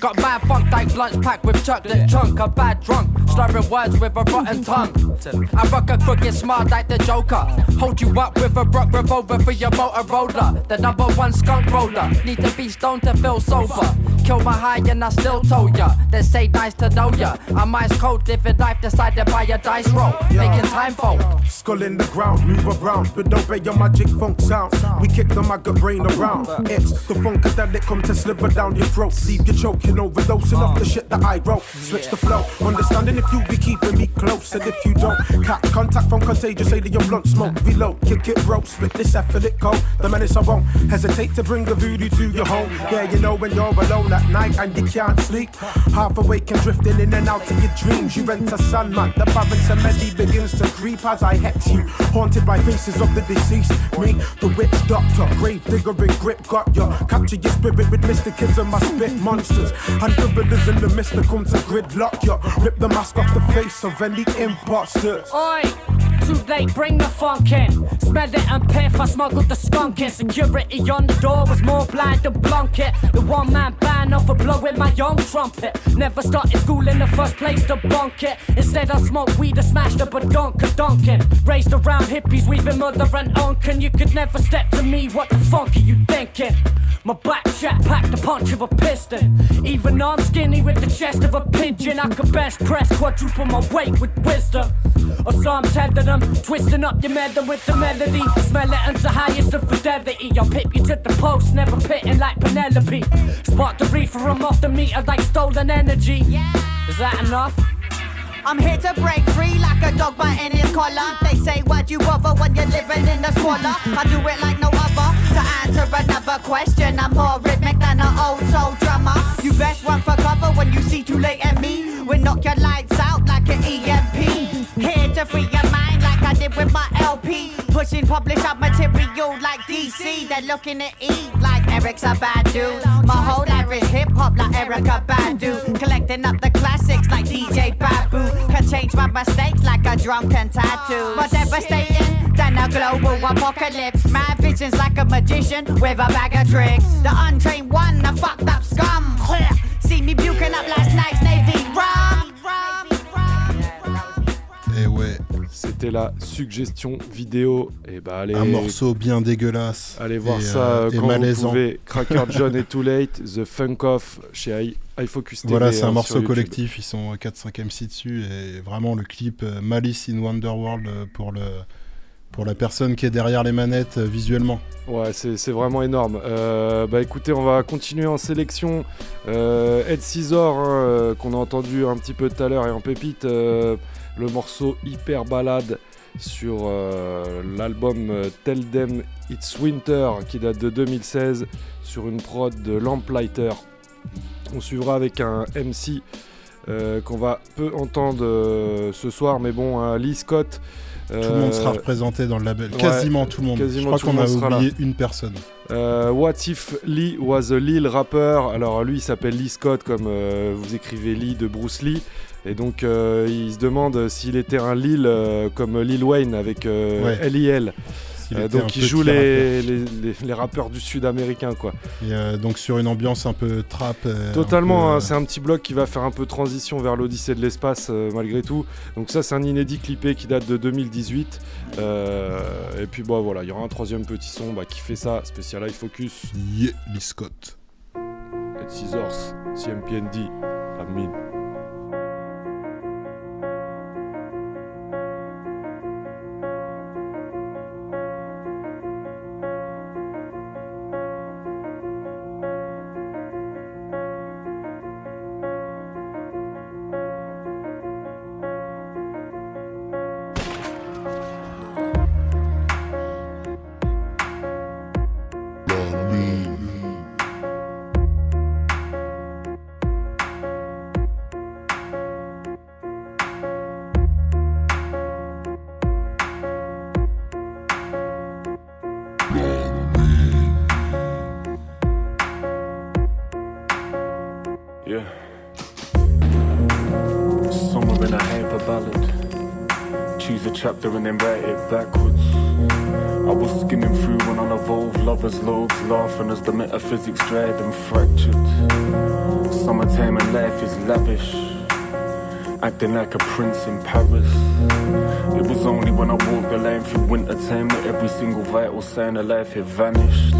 Got mad funk like blunts packed with chocolate chunk. A bad drunk, slurring words with a rotten tongue. I rock a crooked smart like the Joker. Hold you up with a rock revolver for your Motorola. The number one skunk roller. Need to be stoned to feel sober. Kill my high and I still told ya. They say nice to know ya. I'm ice cold, living life decided by a dice roll. Making time for. Skull in the ground, move around, but don't obey your magic funk sound. We kick the maggot brain around. It's the funkadelic come to slither down your throat. Leave you choking, overdosing off the oh. shit that I wrote. Switch the flow, understanding if you be keeping me close, and if you don't, cat contact from contagious alien blunt smoke. Reload, kick it, rope, spit this effort, it go. The menace I won't hesitate to bring the voodoo to your home. Yeah, you know when you're alone at night and you can't sleep. Half awake and drifting in and out of your dreams. You rent enter Sandman, the barren Samedi begins to creep as I hex you. Haunted by faces of the deceased. Me, the witch doctor, grave digger in grip, got ya. Capture your spirit with mysticism, I spit monsters. And gorillas in the mist that come to gridlock ya. Rip the mask off the face of any imposters. Oi! Too late, bring the funk in. Smell it and piff, I smuggled the skunk in. Security on the door was more blind than Blunkett. The one man band off for blowing my young trumpet. Never started school in the first place to bunk it. Instead, I smoked weed and smashed up a donker dunkin'. Raised around hippies, weaving mother and unkin. You could never step to me, what the funk are you thinking? My black chat packed the punch of a piston. Even I'm skinny with the chest of a pigeon, I could best press quadruple my weight with wisdom. Or so I'm them, twisting up your melon with the melody. Smell it unto highest of fidelity. I'll pip you to the post, never pitting like Penelope. Spark the reefer, I'm off the meter like stolen energy. Is that enough? I'm here to break free like a dog biting his collar. They say, why'd you bother when you're living in the squalor? I do it like no other. To answer another question, I'm more rhythmic than an old soul drummer. You best run for cover when you see too late at me. We knock your lights out like an EMP. Here to free your mind like I did with my LP. Pushing publish out material like DC. They're looking at E like Eric's a bad dude. My whole life is hip hop like Erykah Badu. Collecting up the classics like DJ Babu. Can change my mistakes like a drunken tattoo. More devastating than a global apocalypse. My vision's like a magician with a bag of tricks. The untrained one, the fucked up scum. See me puking up last night's Navy rum. Et ouais, C'était la suggestion vidéo. Et bah allez. un morceau bien dégueulasse. Allez voir et, ça euh, et quand vous pouvez. Cracker John et Too Late, The Funk Off chez i- iFocus TV. Voilà, c'est hein, un sur morceau collectif, ils sont 4-5 MC dessus, et vraiment le clip euh, Malice in Wonderworld euh, pour, le, pour la personne qui est derrière les manettes euh, visuellement. Ouais, c'est vraiment énorme. Euh, bah écoutez, on va continuer en sélection. Euh, Ed Scissor, hein, qu'on a entendu un petit peu tout à l'heure, et en pépite, le morceau hyper balade sur euh, l'album euh, Tell Them It's Winter qui date de 2016 sur une prod de Lamplighter. On suivra avec un MC euh, qu'on va peu entendre euh, ce soir, mais bon, hein, Lee Scott. Tout le monde sera représenté dans le label. ouais, quasiment tout le monde. quasiment Je crois qu'on a oublié une personne. What if Lee was a Lil rapper? Alors lui il s'appelle Lee Scott comme vous écrivez Lee de Bruce Lee. Et donc euh, il se demande s'il était un Lil euh, comme Lil Wayne avec euh, Ouais. L.I.L. Donc il joue les, les, les- les rappeurs du sud américain quoi. Et donc sur une ambiance un peu trap. Totalement, hein, c'est un petit bloc qui va faire un peu transition vers l'Odyssée de l'espace malgré tout. Donc ça c'est un inédit clippé qui date de 2018. Euh, et puis bon voilà, il y aura un troisième petit son bah, qui fait ça, spécial Eye Focus. Yeah, Lee Scott. Ed Scissors, CMPND, admin. Acting like a prince in Paris. It was only when I walked the line through winter time that every single vital sign of life had vanished.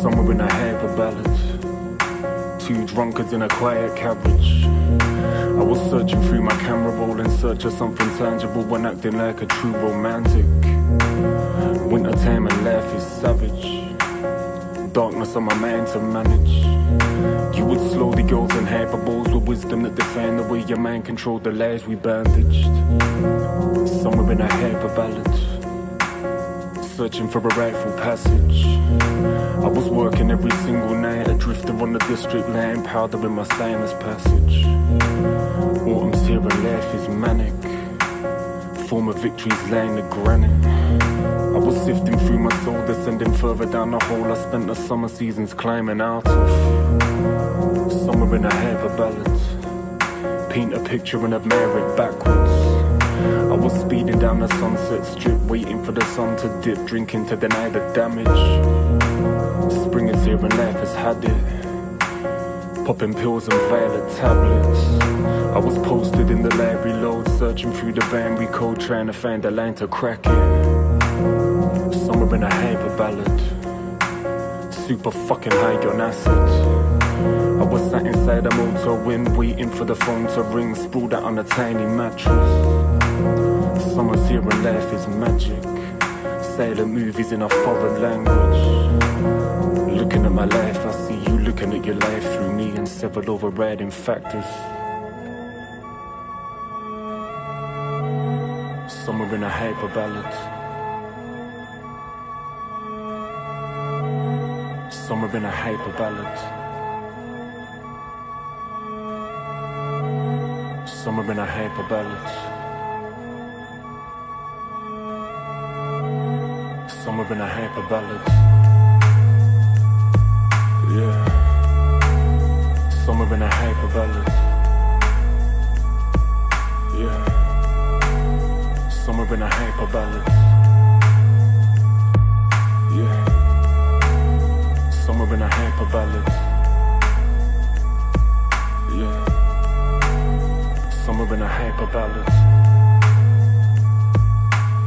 Somewhere in a hyper ballad, two drunkards in a quiet carriage. I was searching through my camera roll in search of something tangible when acting like a true romantic. Wintertime and life is savage. Darkness on my mind to manage. You would slowly go and hyperboles with wisdom that define the way your mind controlled the lies we bandaged. Somewhere in a hyper ballad, searching for a rightful passage. I was working every single night, adrift on the district line, powdering my sinus passage. Autumn's here and life is manic. Former victories laying the granite. I was sifting through my soul, descending further down the hole I spent the summer seasons climbing out of. Somewhere in a hyper ballad. Paint a picture and admire it backwards. I was speeding down the sunset strip, waiting for the sun to dip, drinking to deny the damage. Spring is here and life has had it. Popping pills and violet tablets. I was posted in the library load, searching through the binary code, trying to find a line to crack it. Somewhere in a hyper ballad. Super fucking high on acid. I was sat inside a motor wind, waiting for the phone to ring, sprawled out on a tiny mattress. Summer's here and life is magic. Silent movies in a foreign language. Looking at my life, I see looking at your life through me and several overriding factors. Somewhere in a hyper ballad. Somewhere in a hyper. Somewhere in a hyper. Somewhere in a hyper. Somewhere in a hyper ballad. Yeah. Somewhere in a hyper ballad. Yeah. Somewhere in a hyper ballad. Yeah. Somewhere in a hyper ballad.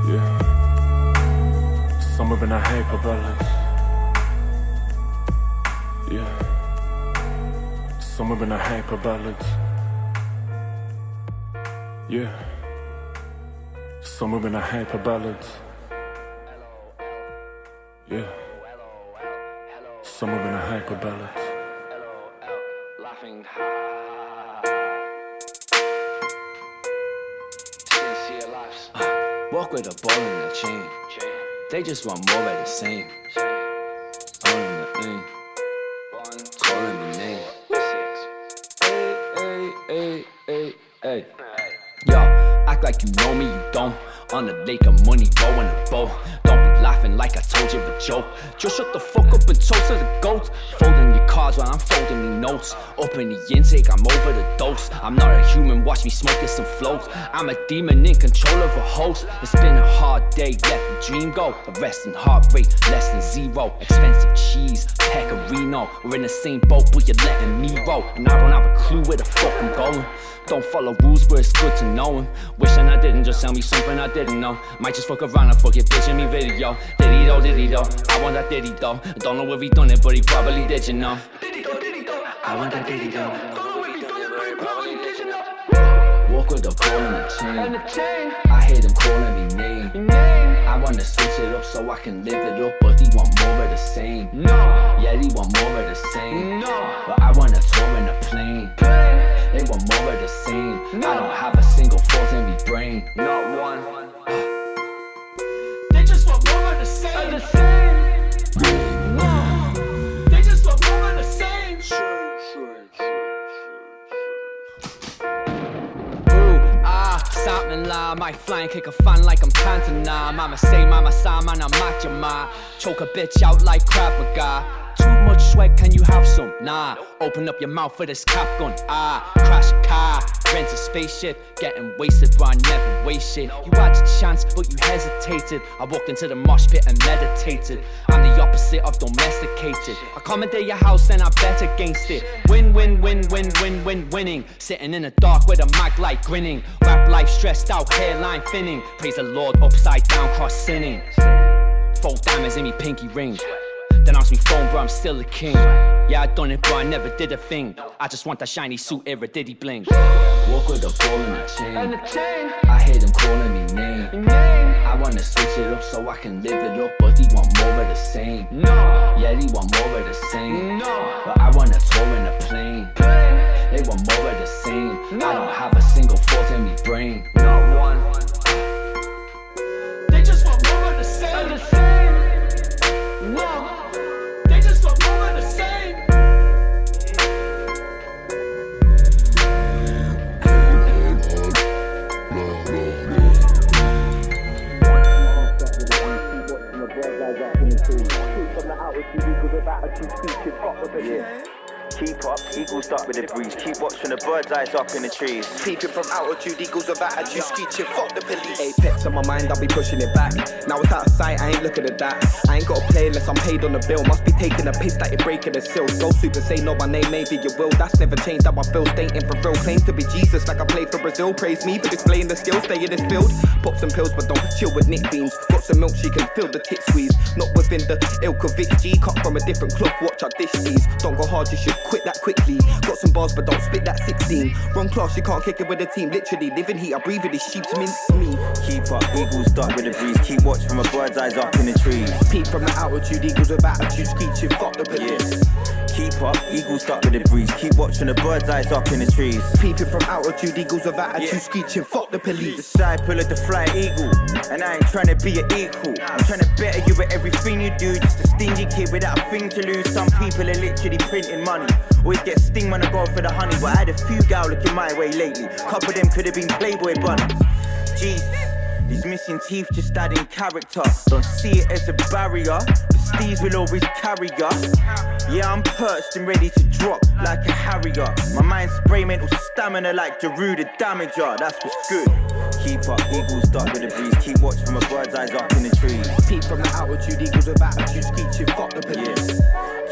Yeah. Somewhere in a hyper Somewhere in a hyper ballad. Yeah. Somewhere in a hyper ballad. Yeah. Somewhere in a hyper ballad. Laughing. Walk with a ball and a chain. They just want more of the same. The thing. Calling hey. Yo, act like you know me, you don't. On the lake of money, rowing a boat. Don't be laughing like I told you a joke. Just shut the fuck up and toast to the goats. Folding your cards while I'm folding me notes. Open the intake, I'm over the dose. I'm not a human, watch me smoking some floats. I'm a demon in control of a host. It's been a hard day, let the dream go. Arresting heart rate, less than zero. Expensive cheese, pecorino. We're in the same boat, but you're letting me roll. And I don't have a clue where the fuck I'm going. Don't follow rules, but it's good to know 'em. Wishing I didn't just tell me something I didn't know. Might just fuck around and fuck your bitch in me video. Did he though, did he though? I want that did he though. Don't know if he done it, but he probably did, you know. I want that diddy though. Don't know where he done it, but he probably did he though. Walk with a ball and a chain. I hear them calling me name. I wanna switch it up so I can live it up, but he want more of the same. No. Yeah, he want more of the same. No. But I wanna tour in a plane. They want more of the same. I don't have a single thought in me brain. Not one. They just want more of the same. the same. No. They just want more of the same. Ooh, ah, something la, might fly and kick a fan like I'm pantomime. Mama say, mama sign, man, I'm at your ma. Choke a bitch out like Krav Maga. too much swag, can you have some? Nah, open up your mouth for this cap gun. Ah, crash a car, rent a spaceship, getting wasted, but I never waste shit. You had your chance, but you hesitated. I walked into the mosh pit and meditated. I'm the opposite of domesticated. Accommodate your house, and I bet against it. Win, win, win, win, win, win, winning. Sitting in the dark with a mic light grinning. Rap life stressed out, hairline thinning. Praise the Lord, upside down, cross sinning. Four diamonds in me pinky ring. Then ask me phone, bro, I'm still a king. Yeah, I done it, but I never did a thing. I just want that shiny suit, era diddy bling. Walk with a ball and a chain. I hear them calling me name. I wanna switch it up so I can live it up, but they want more of the same. No. Yeah, they want more of the same. No. But I wanna tour in a plane. They want more of the same. I don't have a single thought in me brain. Not I of two feet, you fuck Keep up, eagles start with the breeze. Keep watching the birds' eyes up in the trees. Peeping from altitude, eagles of attitude, screeching, fuck the police. Apex on my mind, I'll be pushing it back. Now it's out of sight, I ain't looking at that. I ain't got to play unless I'm paid on the bill. Must be taking a piss that you're breaking the seal. Go super, say no, my name, maybe you will. That's never changed how I feel, stating for real. Claim to be Jesus like I played for Brazil. Praise me for displaying the skill, stay in this field. Pop some pills, but don't chill with Nick Beans. Got some milk, she can feel the tit squeeze. Not within the ilk of Vic G. Cut from a different cloth, watch I dish these. Don't go hard, you should quit that quickly. Got some bars, but don't spit that 16. Wrong class, you can't kick it with the team. Literally, living heat, I breathe it, these sheeps mince me. Keep up, eagles start with the breeze. Keep watch from a bird's eyes up in the trees. Peep from the altitude, eagles with attitude, screeching, fuck the police. Keep up, eagles start with the breeze. Keep watching the bird's eyes up in the trees. Peeping from altitude, eagles with attitude, screeching, fuck the police. Disciple of the fly eagle, and I ain't trying to be an equal. I'm trying to better you at everything you do. Just a stingy kid without a thing to lose. Some people are literally printing money. Always get sting when I go for the honey, but I had a few gal looking my way lately. Couple of them could have been Playboy bunnies. Jesus. These missing teeth just adding character. Don't see it as a barrier. The steez will always carry ya. Yeah, I'm perched and ready to drop like a harrier. My mind spray mental stamina like Giroud the damager. That's what's good. Keep up, eagles start with the breeze. Keep watch from a bird's eyes up in the trees. Peep from the altitude, eagles with attitude, screeching, fuck the police.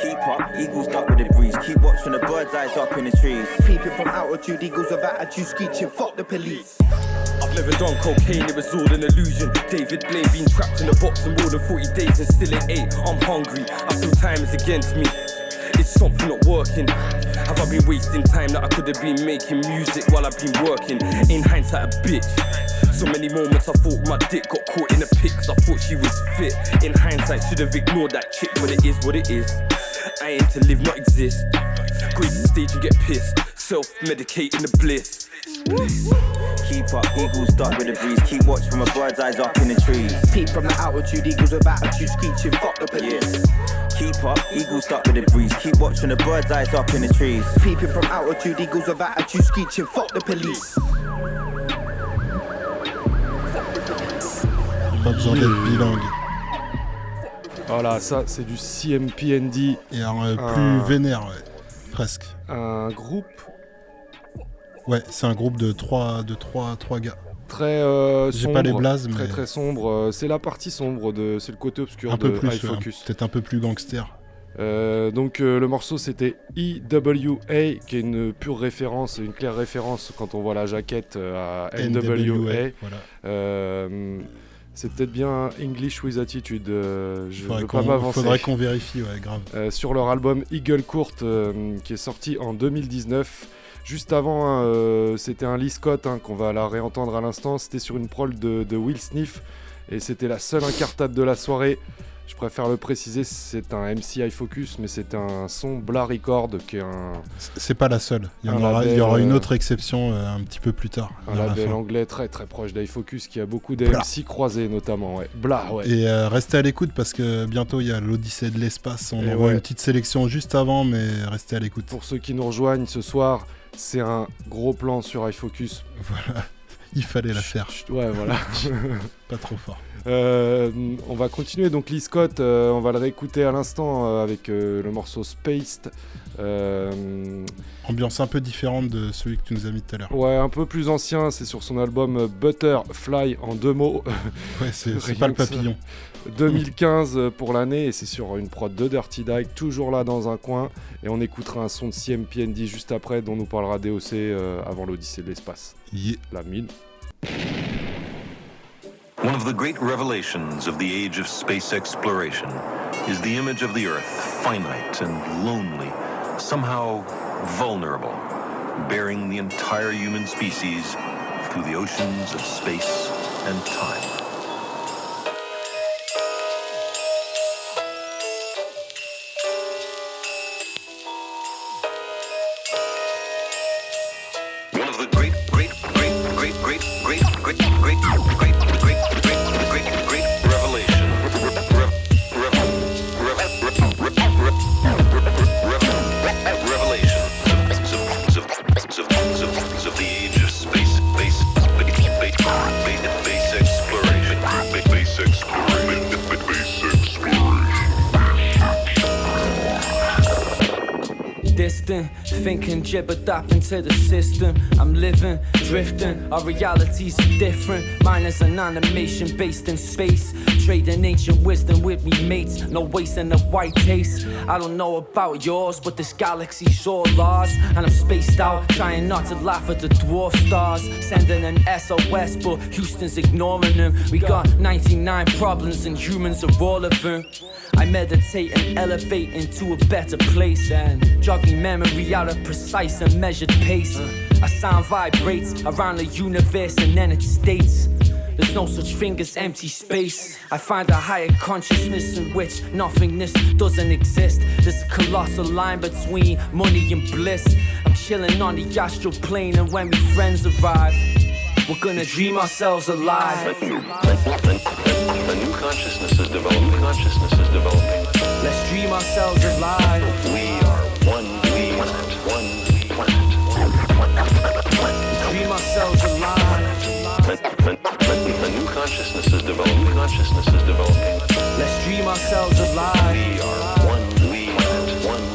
Keep up, eagles start with the breeze. Keep watching the bird's eyes up in the trees. Peeping from altitude, eagles with attitude, screeching, fuck the police. I've never done cocaine, it was all an illusion. David Blaine been trapped in a box for more than 40 days and still ain't ate. I'm hungry, I feel time is against me. It's something not working. Have I been wasting time that I could have been making music while I've been working? In hindsight, a bitch. So many moments I thought my dick got caught in a pit cause I thought she was fit. In hindsight, should have ignored that chick, but it is what it is. I aim to live, not exist. Grace the stage and get pissed. Self medicating the bliss. Keep up, eagles start with the breeze. Keep watch from a bird's eyes up in the trees. Peep from the altitude, eagles with attitude, screeching, fuck the police. Keep up, eagles start with the breeze. Keep watch from the bird's eyes up in the trees. Peeping from altitude, eagles with attitude, screeching, fuck the police. Pas besoin d'être bilingue. Voilà, ça c'est du CMPND. Et un euh, plus vénère, ouais. Presque. Un groupe Ouais, c'est un groupe de 3 de trois, trois gars. très euh, sombre. pas les blazes, Très mais- très sombre. Euh, C'est la partie sombre de. C'est le côté obscur Un de peu plus, High Focus. peut-être un peu plus gangster. Euh, donc euh, le morceau c'était EWA qui est une pure référence, une claire référence quand on voit la jaquette à NWA. Voilà. Euh, c'est peut-être bien English with Attitude. euh, je Faudrait veux pas m'avancer. faudrait qu'on vérifie, ouais, grave. Euh, sur leur album Eagle Court euh, qui est sorti en 2019. Juste avant, hein, euh, c'était un Lee Scott hein, qu'on va la réentendre à l'instant. C'était sur une prol de, de Will Sniff et c'était la seule incartade de la soirée. Je préfère le préciser, c'est un MC High Focus, mais c'est un son Bla Record qui est un. C'est pas la seule. Il y, aura, il y label, aura une euh, autre exception euh, un petit peu plus tard. Un la label anglais très très proche d'High Focus qui a beaucoup de Bla. MC croisés notamment. Ouais. Bla, ouais. Et euh, restez à l'écoute parce que bientôt il y a l'Odyssée de l'espace. On envoie ouais. une petite sélection juste avant, mais restez à l'écoute. Pour ceux qui nous rejoignent ce soir, c'est un gros plan sur High Focus. Voilà. Il fallait la faire. Ouais, voilà. Pas trop fort. Euh, on va continuer. Donc, Lee Scott, euh, on va le réécouter à l'instant euh, avec le morceau Spaced. Ambiance un peu différente de celui que tu nous as mis tout à l'heure. ouais, un peu plus ancien. C'est sur son album Butterfly en deux mots. Ouais, c'est pas le ça. Papillon. 2015 pour l'année et c'est sur une prod de Dirty Dyke, toujours là dans un coin. Et on écoutera un son de CMPND juste après, dont nous parlera DOC euh, avant l'Odyssée de l'espace. La mine. One of the great revelations of the age of space exploration is the image of the Earth, finite and lonely, somehow vulnerable, bearing the entire human species through the oceans of space and time. Thinking jibber dap into the system. I'm living, drifting, our realities are different. Mine is an animation based in space. Trading ancient wisdom with me mates, no wasting the white taste. I don't know about yours, but this galaxy's all ours. And I'm spaced out, trying not to laugh at the dwarf stars. Sending an SOS, but Houston's ignoring them. We got 99 problems, and humans are all of them. I meditate and elevate into a better place and jogging memory out of precise and measured pace. A sound vibrates around the universe and then it states. There's no such thing as empty space. I find a higher consciousness in which nothingness doesn't exist. There's a colossal line between money and bliss. I'm chilling on the astral plane, and when my friends arrive, we're gonna dream ourselves alive. A new consciousness is developing. Consciousness is developing. Let's dream ourselves alive. We are one planet. One planet. Dream ourselves alive. A new consciousness is developing. Consciousness is developing. Let's dream ourselves alive. We are one planet. One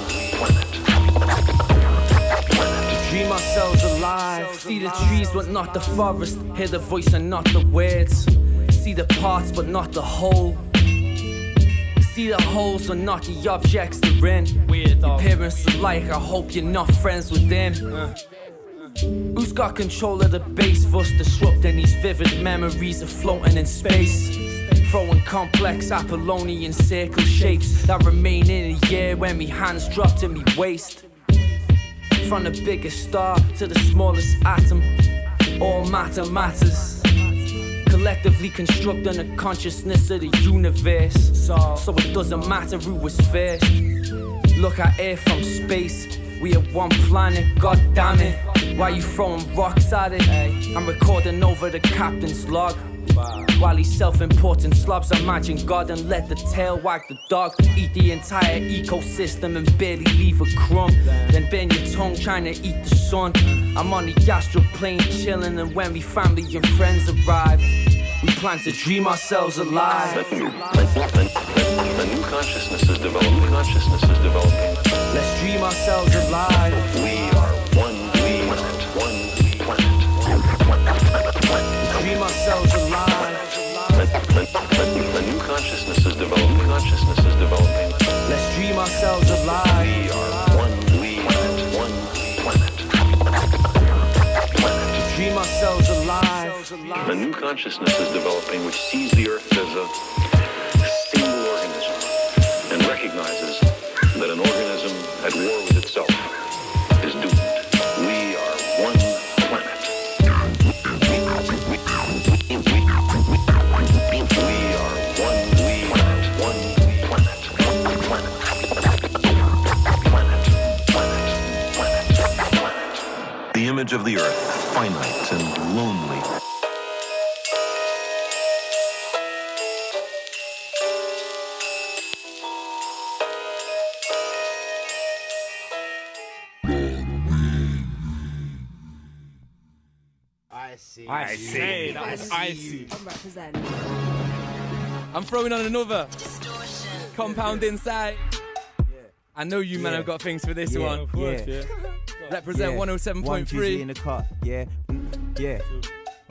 Planet. Dream ourselves alive. See the trees, but not the forest. Hear the voice and not the words. See the parts, but not the whole. See the holes, but not the objects they're in. Your parents are like, I hope you're not friends with them. Who's got control of the base? Thus disrupting these vivid memories of floating in space. Throwing complex Apollonian circle shapes that remain in the air when me hands drop to me waist. From the biggest star to the smallest atom, all matter matters. Collectively constructing the consciousness of the universe. So, so it doesn't matter who was first. Look at Earth from space. We are one planet, god damn it. Why you throwing rocks at it? I'm recording over the captain's log. While he's self-important slobs, imagine God and let the tail wag the dog. Eat the entire ecosystem and barely leave a crumb. Then bend your tongue trying to eat the sun. I'm on the astral plane chilling, and when we family and friends arrive, we plan to dream ourselves alive. A new consciousness is developing. Consciousness is developing. Let's dream ourselves alive. We are one planet. One planet. Dream ourselves alive. A new consciousness is developing. Consciousness is developing. Let's dream ourselves alive. Consciousness is developing which sees the Earth as a single organism and recognizes that an organism at war with itself is doomed. We are one planet. We are one planet. One planet. The image of the Earth, finite see. I see. That was icy. I'm representing. I'm throwing on another. Compound inside. I know you man Yeah. have got things for this Yeah, one. of course, yeah. Represent Yeah. One Tuesday in the car. Yeah. Mm, Yeah.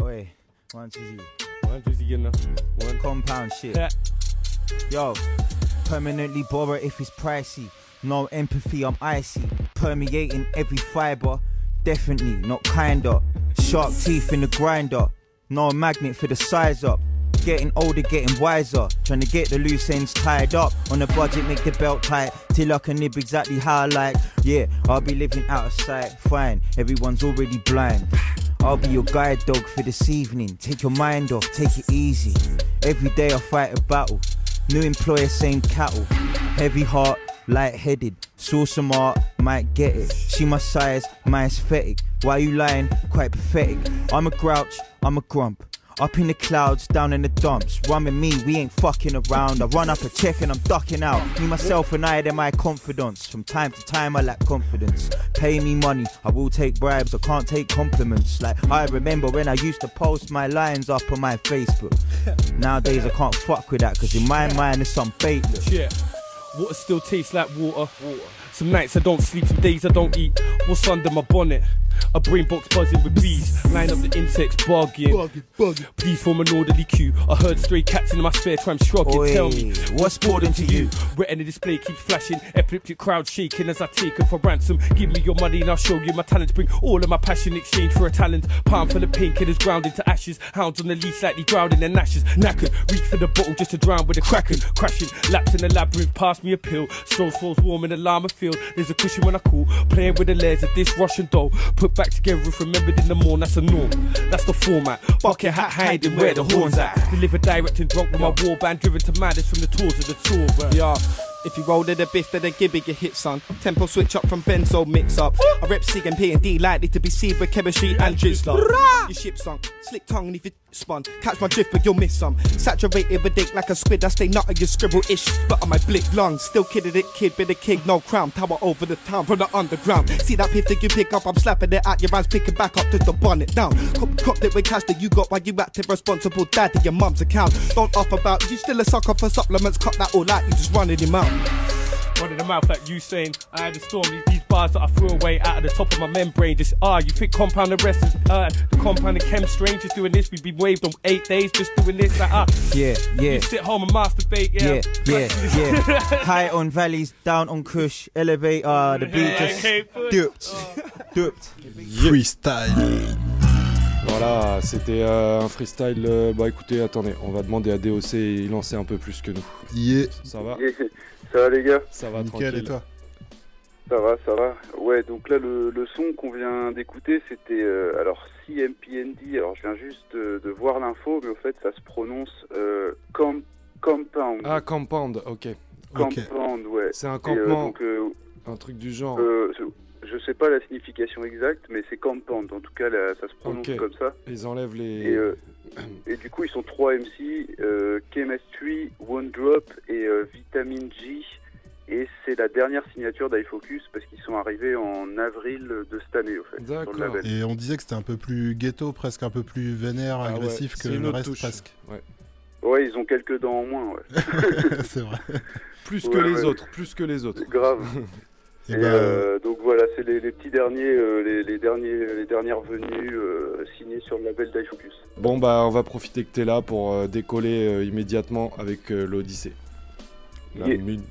Oi. One Tuesday. One Tuesday, you know. One compound shit. Yeah. Yo. Permanently borrow if it's pricey. No empathy, I'm icy. Permeating every fiber. Definitely not kinda. Sharp teeth in the grinder. No magnet for the size up. Getting older, getting wiser. Trying to get the loose ends tied up. On a budget, make the belt tight. Till I can nib exactly how I like. Yeah, I'll be living out of sight. Fine, everyone's already blind. I'll be your guide dog for this evening. Take your mind off, take it easy. Every day I fight a battle. New employer, same cattle. Heavy heart, light-headed. Saw some art, might get it. She my size, my aesthetic. Why you lying? Quite pathetic. I'm a grouch, I'm a grump. Up in the clouds, down in the dumps. Rum and me, we ain't fucking around. I run up a check and I'm ducking out. Me, myself, and I, they're my confidence. From time to time, I lack confidence. Pay me money, I will take bribes. I can't take compliments. Like, I remember when I used to post my lines up on my Facebook. Nowadays, I can't fuck with that, cause in my mind, it's some baitless. Water still tastes like water. Some nights I don't sleep, some days I don't eat. What's under my bonnet? A brain box buzzing with bees. Line up the insects, bargain. Please form an orderly queue. I heard stray cats in my spare time shrugging. Oi, Tell me, what's boring to you? Retina display keeps flashing. Epileptic crowd shaking as I take it for ransom. Give me your money and I'll show you my talents. Bring all of my passion in exchange for a talent. Palm full of painkillers ground into ashes. Hounds on the leash slightly drowning their ashes. Knackered, reach for the bottle just to drown with a kraken. Crashing, laps in the labyrinth, pass me a pill. Stroll falls warm in the llama field. There's a cushion when I call. Playing with the layers of this Russian doll. Put back together if remembered in the morn. That's a norm. That's the format. Bucket hat hiding where the horns at. Delivered direct and drunk with my war band driven to madness from the tours of the tour. bruh. Yeah. If you roll to the biff, then give it your hit, son. Tempo switch up from benzo mix up. I rep C and P and D, likely to be seed with chemistry and drizzler. Your ship sunk, slick tongue and if you spun, catch my drift, but you'll miss some. Saturated with ink like a squid, I stay nut on your scribble ish. But on my blick lungs, still kidded it, kid, bit a king, no crown. Tower over the town from the underground. See that piff that you pick up, I'm slapping it at your hands, picking back up to the bonnet down. Cop, cop it with cash that you got while you active responsible dad to your mum's account. Don't off about you still a sucker for supplements, cut that all out, you just running him out. Running the mouth like you saying I had a storm these, bars that I threw away out of the top of my membrane just ah you think compound the rest is uh the compound and chem strange just doing this? We'd be waved on eight days just doing this like ah Yeah, yeah. you sit home and masturbate yeah Yeah, yeah, yeah. High on valleys, down on Kush, elevator, the beat just dipped, dipped. Freestyle. Voilà, c'était euh, un freestyle. euh, bah écoutez, attendez, on va demander à DOC, il en sait un peu plus que nous. Yeah. Ça va? Ça va les gars Ça va, Nickel, tranquille. et toi Ça va, ça va. Ouais, donc là le, le son qu'on vient d'écouter c'était euh, alors CMPND. Alors je viens juste de, de voir l'info, mais au fait ça se prononce euh, com- Compound. Ah, Compound, ok. Compound, ouais. C'est un Et, euh, campement, donc, euh, un truc du genre. euh, je- sais pas la signification exacte, mais c'est Compound. En tout cas, là, ça se prononce comme ça. Ils enlèvent les. Et, euh, et du coup, ils sont trois MC, euh, Chemistry, One Drop et euh, Vitamin G. Et c'est la dernière signature d'iFocus parce qu'ils sont arrivés en avril de cette année, au fait. label. Et on disait que c'était un peu plus ghetto, presque un peu plus vénère, Ah ouais, agressif que le reste touche. presque. Ouais. Ouais, ils ont quelques dents en moins, ouais. c'est vrai. Plus que Ouais, les ouais. autres, plus que les autres. Grave. Et Et bah, euh, donc voilà, c'est les, les petits derniers, euh, les, les derniers, les dernières venues euh, signées sur le label d'iFocus. Bon bah on va profiter que t'es là pour euh, décoller euh, immédiatement avec euh, l'Odyssée. La Yeah. mine.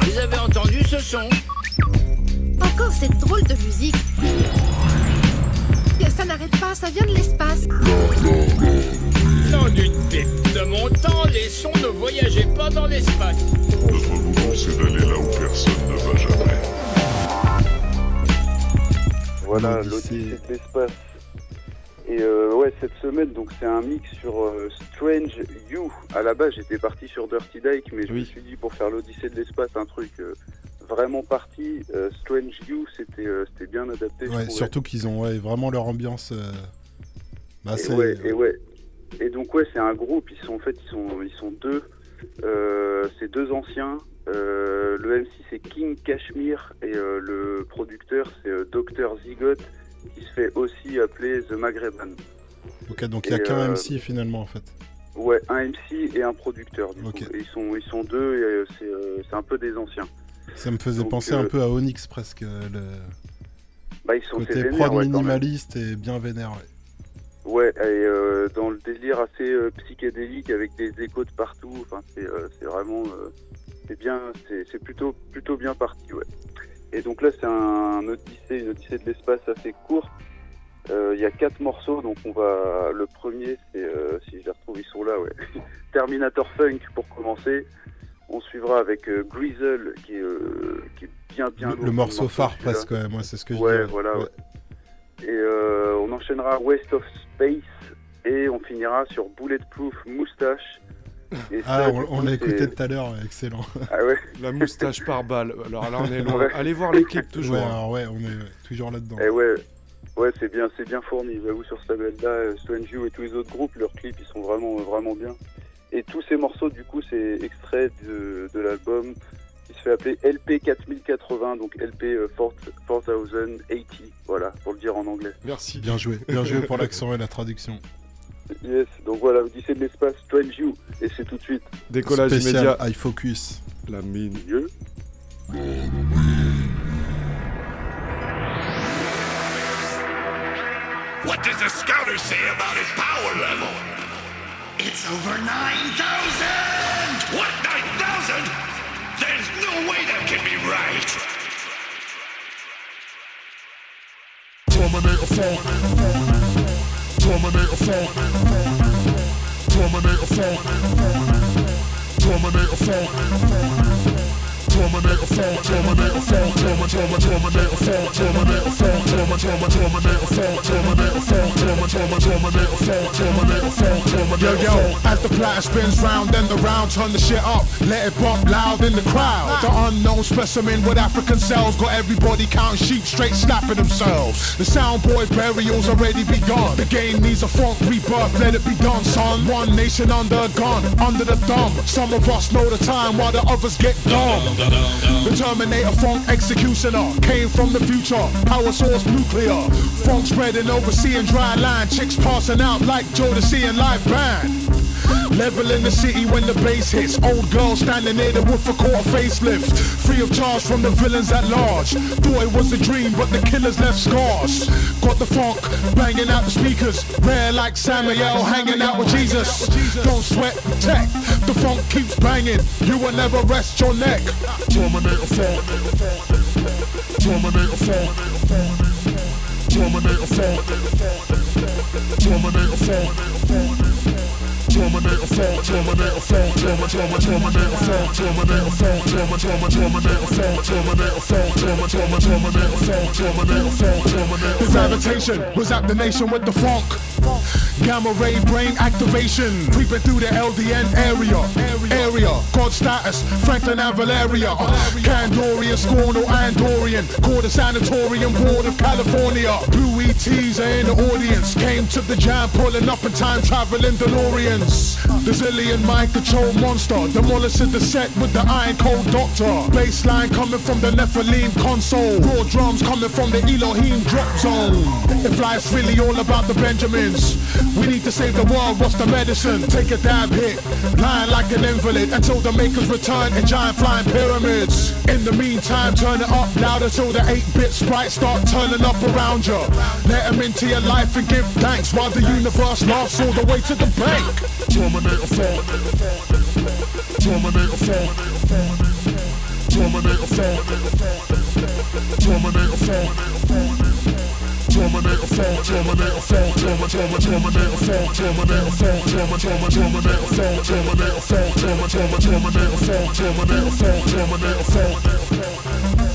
Vous avez entendu ce son? Encore cette drôle de musique. Ça n'arrête pas, ça vient de l'espace. Dans d'une pipe de mon temps, les sons ne voyageaient pas dans l'espace. Notre mouvement, c'est d'aller là où personne ne va jamais. Voilà, L'Odyssée. de l'espace. Et euh, ouais, cette semaine, donc c'est un mix sur euh, Strange You. À la base, j'étais parti sur Dirty Dyke, mais je me suis dit pour faire l'Odyssée de l'espace, un truc euh, vraiment parti. euh, Strange You, c'était euh, c'était bien adapté. ouais, surtout qu'ils ont ouais, vraiment leur ambiance. euh, bah, Et ouais, et ouais. Et donc ouais, c'est un groupe. Ils sont en fait, ils sont, ils sont deux. Euh, c'est deux anciens. Euh, le MC c'est King Kashmir et euh, le producteur c'est Dr Zigot qui se fait aussi appeler The Maghreban. Ok, donc il n'y a qu'un MC finalement en fait. Ouais, un MC et un producteur du coup. Et ils sont ils sont deux et c'est c'est un peu des anciens. Ça me faisait Donc, penser un peu à Onyx presque. Le Bah ils sont côté prod ouais, minimaliste et bien vénère. ouais. Ouais, et euh, dans le délire assez euh, psychédélique avec des échos de partout. Enfin, c'est euh, vraiment, euh, c'est bien, c'est plutôt plutôt bien parti, ouais. Et donc là, c'est un odyssée, une odyssée de l'espace assez courte. Euh, Il y a quatre morceaux, donc on va. Le premier, c'est euh, si je les retrouve, ils sont là, ouais. Terminator Funk pour commencer. On suivra avec euh, Grizzle qui est, euh, qui est bien bien. Le, le morceau phare presque, ouais, moi c'est ce que je Ouais, dis. voilà. ouais. Et euh, on enchaînera West of Space et on finira sur Bulletproof Moustache. Et Ah, ça, on, l'a écouté tout à l'heure, excellent. Ah ouais. La moustache par balle. Alors là, on est loin. Ouais. Allez voir les clips toujours. Ouais, hein. alors ouais, on est toujours là-dedans. Eh ouais, ouais, c'est bien, c'est bien fourni. J'avoue sur ce label-là, euh, et tous les autres groupes, leurs clips, ils sont vraiment, vraiment bien. Et tous ces morceaux, du coup, c'est extrait de, de l'album se fait appeler LP 4080, donc LP euh, 4000 4080, voilà, pour le dire en anglais. Merci. Bien joué, bien joué pour l'accent et la traduction. Yes, donc voilà, Odyssée de l'espace, Strange You, et c'est tout de suite. Décollage immédiat. High Focus. La mine. Mieux. What does the scouter say about his power level? It's over 9,000! What, 9,000? There's no way that can be right! Terminator phone. Terminator phone. Terminator phone. Terminator phone. Terminator phone, Terminator phone, Terminator Terminator phone, Terminator phone, Terminator Terminator phone, Terminator phone, Terminator Terminator phone, Terminator phone, Yo, Terminator yo, as the platter spins round and around, turn the shit up, let it bump loud in the crowd. The unknown specimen with African cells got everybody counting sheep straight snapping themselves. The soundboy burial's already begun. The game needs a funk rebirth, let it be done, son. One nation under a gun, under the thumb. Some of us know the time while the others get dumb. The Terminator funk executioner came from the future. Power source nuclear. Funk spreading over sea and dry land. Chicks passing out like Jodeci and live band. Level in the city when the bass hits. Old girl standing near the woofer caught a facelift. Free of charge from the villains at large. Thought it was a dream, but the killers left scars. Got the funk banging out the speakers. Rare like Samuel hanging out with Jesus. Don't sweat tech. The funk keeps banging. You will never rest your neck. Terminator phone. Terminator phone. Terminator phone. Terminator phone. Terminator phone, Terminator The gravitation was at the nation with the funk. Gamma ray brain activation, creeping through the LDN area. Area, God status, Franklin and Valeria. Uh, Candorian, Scorn Andorian. Called a sanatorium board of California. Blue ETs are in the audience. Came to the jam, pulling up in time traveling DeLoreans. The zillion mind control monster. Demolishing the set with the iron cold doctor. Bassline coming from the Nephilim console. Raw drums coming from the Elohim drop zone. If life's really all about the Benjamins, we need to save the world. What's the medicine? Take a dab hit. Lying like an invalid until the makers return in giant flying pyramids. In the meantime, turn it up louder till the 8-bit sprites start turning up around you. Let them into your life and give thanks while the universe laughs all the way to the bank. Terminator phone. Terminator phone. Terminator phone. Terminator phone. Terminator phone, Terminator phone, Terminator Terminator phone, Terminator phone, Terminator Terminator phone, Terminator phone, Terminator Terminator phone, Terminator phone, Terminator phone.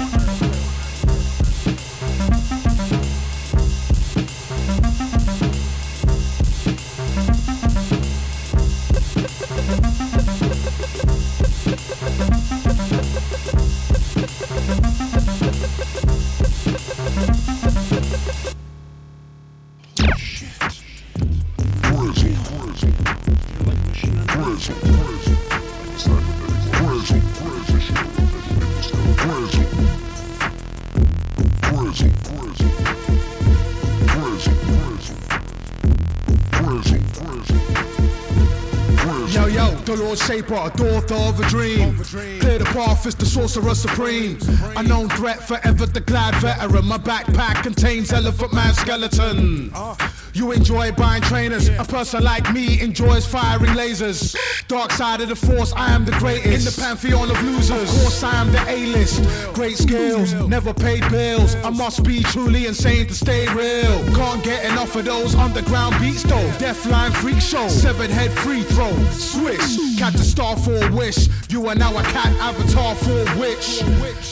Overlord shaper, daughter of a dream. Clear the path is the sorcerer supreme. Unknown threat, forever the glad veteran. My backpack contains elephant man skeleton. Ah. You enjoy buying trainers. A person like me enjoys firing lasers. Dark side of the force, I am the greatest. In the pantheon of losers. Of course, I am the A-list. Great skills, never paid bills. I must be truly insane to stay real. Can't get enough of those underground beats though. Deafline freak show, seven head free throw. Swish, catch a star for a wish. You are now a cat avatar for a witch.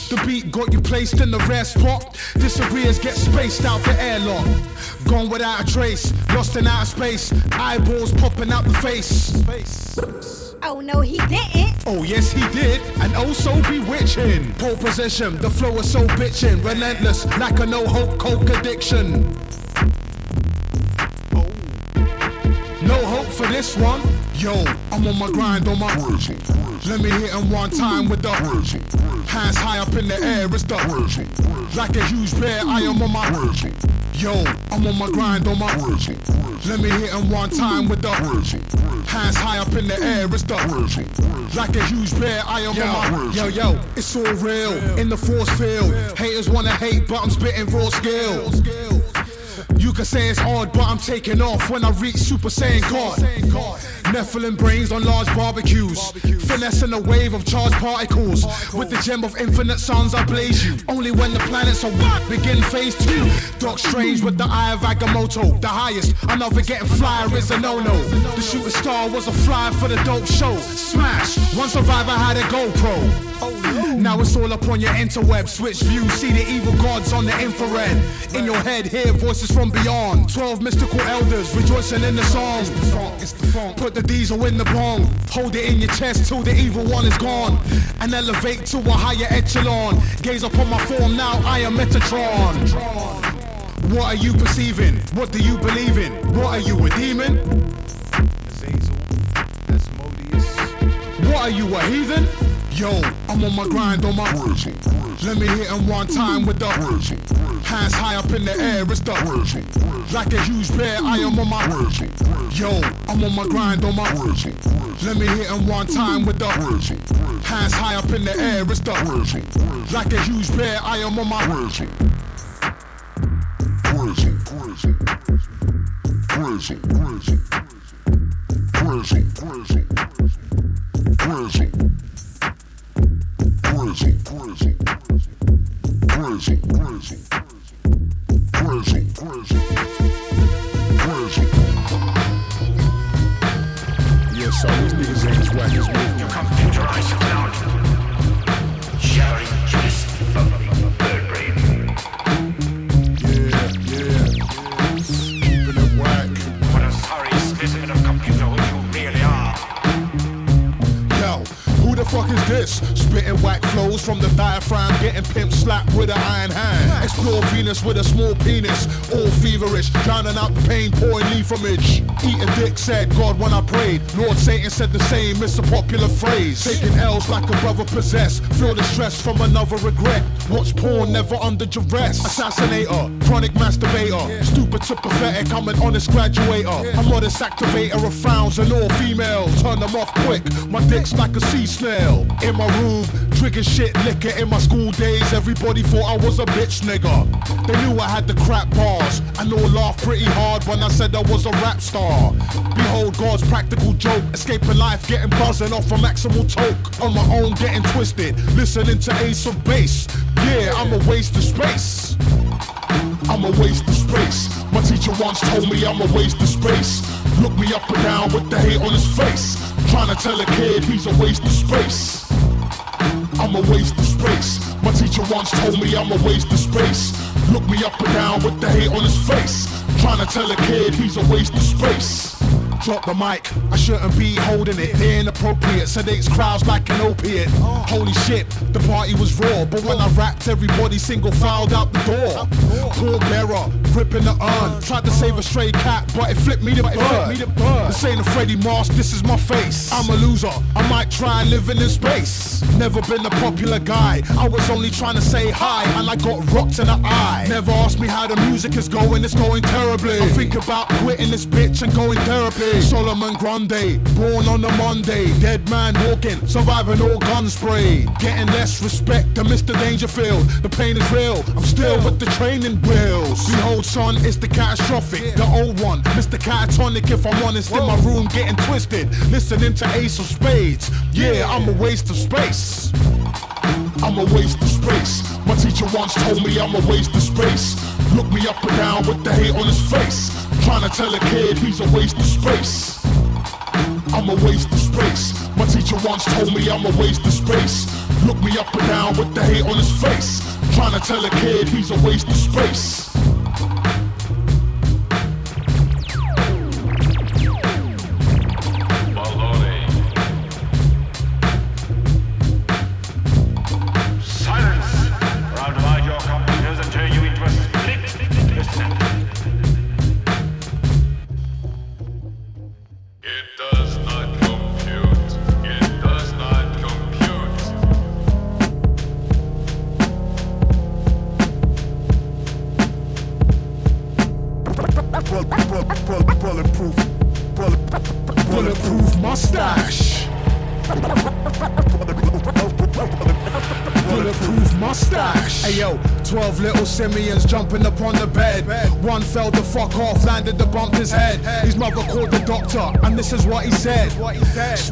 The beat got you placed in the rare spot. Disappears, get spaced out the airlock. Gone without a trace, lost in outer space. Eyeballs popping out the face. Oh no, he didn't. Oh yes he did, and oh so bewitching. Pole position, the flow is so bitchin', relentless, like a no hope coke addiction. For this one. Yo, I'm on my grind on my Let me hit him one time with the hands high up in the air. It's the like a huge bear. I am on my Yo, I'm on my grind on my Let me hit him one time with the hands high up in the air. It's the like a huge bear. I am on my yo yo. It's all real in the force field. Haters wanna hate, but I'm spitting raw skills. You can say it's hard, but I'm taking off when I reach Super Saiyan God. Nephilim brains on large barbecues. Finessing a wave of charged particles. With the gem of infinite suns, I blaze you. Only when the planets are one, begin phase two. Doc Strange with the eye of Agamotto. The highest, another getting flyer is a no no. The shooting star was a flyer for the dope show. Smash, one survivor had a GoPro. Now it's all up on your interweb. Switch view, see the evil gods on the infrared. In your head, hear voices from beyond. Twelve mystical elders rejoicing in the song. Put the diesel in the bong. Hold it in your chest till the evil one is gone. And elevate to a higher echelon. Gaze upon my form now, I am Metatron. What are you perceiving? What do you believe in? What are you, a demon? What are you, a heathen? Yo, I'm on my grind on my Let me hit him one time with the hands high up in the air. It's the like a huge bear. I am on my Yo, I'm on my grind on my Let me hit him one time with the hands high up in the air. It's the like a huge bear. I am on my prison, prison, prison, prison, prison, prison, prison, Yes, all these niggas ain't as whack as me. Your computerized cloud. Sharing fuck is this? Spitting whack flows from the diaphragm, getting pimp slapped with an iron hand. Explore Venus with a small penis, all feverish, drowning out the pain, pouring leafage. Eating dick said God when I prayed. Lord Satan said the same, it's a popular phrase. Taking L's like a brother possessed, feel the stress from another regret. Watch porn, never under duress. Assassinator, chronic masturbator, stupid to pathetic, I'm an honest graduator. A modest activator of frowns and all females. Turn them off quick, my dick's like a sea In my room, drinking shit liquor in my school days. Everybody thought I was a bitch nigga. They knew I had the crap bars. I know laughed pretty hard when I said I was a rap star. Behold God's practical joke. Escaping life, getting buzzing off a maximal toke. On my own, getting twisted. Listening to Ace of Base. Yeah, I'm a waste of space. I'm a waste of space. My teacher once told me I'm a waste of space. Look me up and down with the hate on his face. Trying to tell a kid he's a waste of space. I'm a waste of space. My teacher once told me I'm a waste of space. Look me up and down with the hate on his face. Trying to tell a kid he's a waste of space. Drop the mic, I shouldn't be holding it. They're inappropriate, sedates crowds like an opiate. Holy shit, the party was raw, but when I rapped, everybody single filed out the door. Poor bearer, ripping the urn. Tried to save a stray cat, but it flipped me the bird. This ain't a Freddie Mars, this is my face. I'm a loser, I might try living in space. Never been a popular guy, I was only trying to say hi, and I got rocked in the eye. Never asked me how the music is going, it's going terribly. I think about quitting this bitch and going therapy. Solomon Grundy, born on a Monday, dead man walking, surviving all gun spray. Getting less respect than Mr. Dangerfield. The pain is real, I'm still with the training wheels. Behold, son, it's the catastrophic, the old one. Mr. Catatonic, if I'm honest, in my room getting twisted. Listening to Ace of Spades. Yeah, I'm a waste of space. I'm a waste of space. My teacher once told me I'm a waste of space. Look me up and down with the hate on his face. Trying to tell a kid he's a waste of space. I'm a waste of space. My teacher once told me I'm a waste of space. Look me up and down with the hate on his face. Trying to tell a kid he's a waste of space.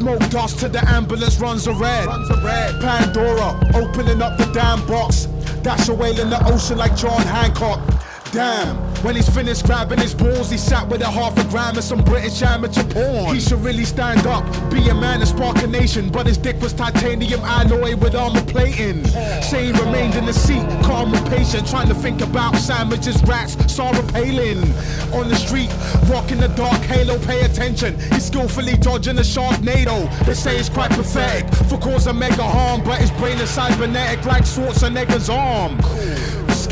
Smoke dust to the ambulance runs a red. Pandora opening up the damn box. Dash away in the ocean like John Hancock. Damn, when he's finished grabbing his balls, he sat with a half a gram and some British amateur porn. He should really stand up, be a man and spark a nation. But his dick was titanium alloy with armor plating. Say he remained in the seat, calm and patient, trying to think about sandwiches, rats, Sarah Palin. On the street, rocking the dark halo, pay attention. He's skillfully dodging a Sharknado. They say it's quite pathetic for causing mega harm, but his brain is cybernetic like Schwarzenegger's arm.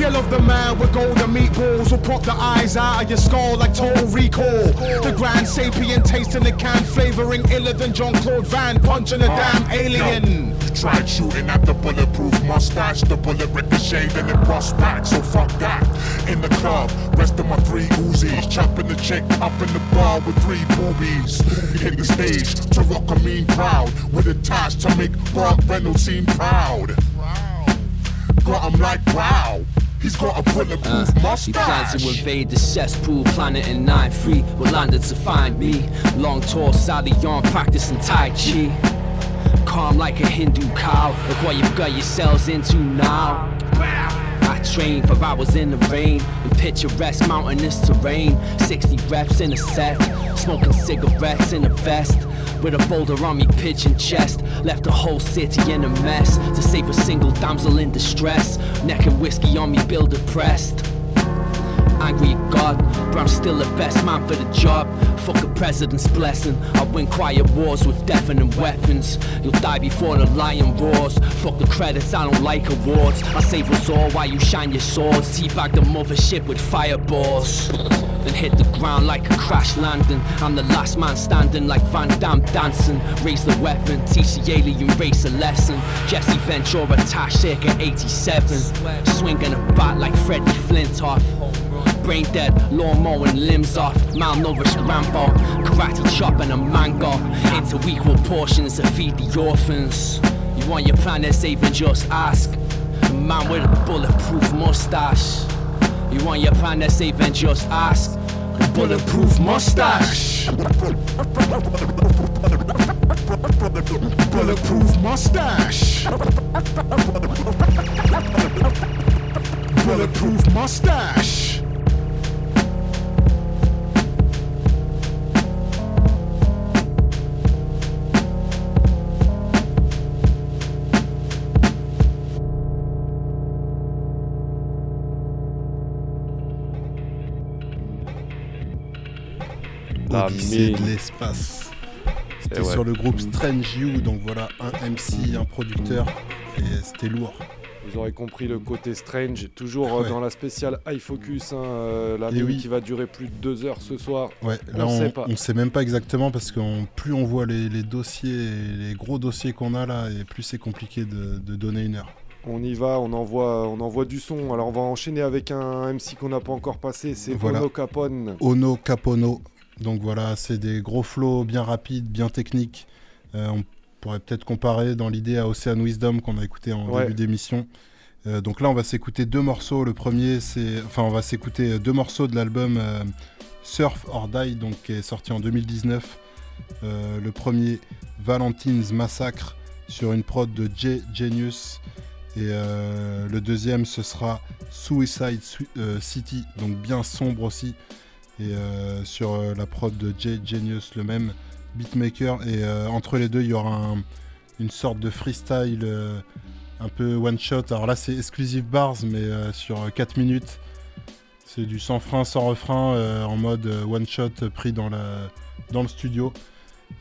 Skill of the man with golden meatballs will pop the eyes out of your skull like total recall. The grand sapient tasting the can flavoring iller than John Claude Van punching a uh, damn alien. You tried shooting at the bulletproof mustache, the bullet ricocheted and it bust back, so fuck that. In the club, rest of my three Uzis, chopping the chick up in the bar with three boobies. Hit the stage to rock a mean crowd with a task to make Burt Reynolds seem proud. Got him like wow. He's got a bulletproof He mustache. planned to invade the cesspool planet in 9-3 But landed to find me. Long tall Sally on practicing Tai Chi. Calm like a Hindu cow Look what you've got yourselves into now Train. For hours in the rain. In picturesque mountainous terrain. 60 reps in a set. Smoking cigarettes in a vest. With a boulder on me pitching chest. Left the whole city in a mess. To save a single damsel in distress. Neck and whiskey on me bill depressed Angry at God, but I'm still the best man for the job. Fuck a president's blessing. I win quiet wars with deafening weapons. You'll die before the lion roars. Fuck the credits, I don't like awards. I save us all while you shine your swords. Teabag the mothership with fireballs. Then hit the ground like a crash landing. I'm the last man standing like Van Damme dancing. Raise the weapon, teach the alien race a lesson. Jesse Ventura, Tash circa 87. Swinging a bat like Freddie Flintoff. Brain dead, lawn mowing limbs off, malnourished Rambo, karate chop and a mango, into equal portions to feed the orphans. You want your planet saving, just ask. A man with a bulletproof mustache. You want your planet saving, just ask. The bulletproof mustache. Bulletproof mustache. Bulletproof mustache. De l'espace. C'était ouais. sur le groupe Strange You, donc voilà, un MC, un producteur, et c'était lourd. Vous aurez compris le côté strange, toujours euh, Ouais. dans la spéciale High Focus, hein, euh, la oui. qui va durer plus de deux heures ce soir. Ouais, on là on, sait pas. on sait même pas exactement parce que on- plus on voit les, les dossiers, les gros dossiers qu'on a là, et plus c'est compliqué de, de donner une heure. On y va, on envoie, on envoie du son. Alors on va enchaîner avec un MC qu'on n'a pas encore passé, c'est Voilà. Ono Capone. Ono Capono, Donc voilà, c'est des gros flows bien rapides, bien techniques. Euh, on pourrait peut-être comparer dans l'idée à Ocean Wisdom qu'on a écouté en Ouais. début d'émission. Euh, donc là, on va s'écouter deux morceaux. Le premier, c'est, enfin, on va s'écouter deux morceaux de l'album euh, Surf or Die, donc qui est sorti en 2019. Euh, le premier, Valentine's Massacre, sur une prod de J Genius. Et le deuxième, ce sera Suicide Su- City, donc bien sombre aussi. Et euh, sur euh, la prod de J Genius, le même beatmaker. Et euh, entre les deux, il y aura un- une sorte de freestyle euh, un peu one shot. Alors là, c'est exclusive bars, mais euh, sur 4 minutes. C'est du sans frein, sans refrain, euh, en mode one shot pris dans, la, dans le studio.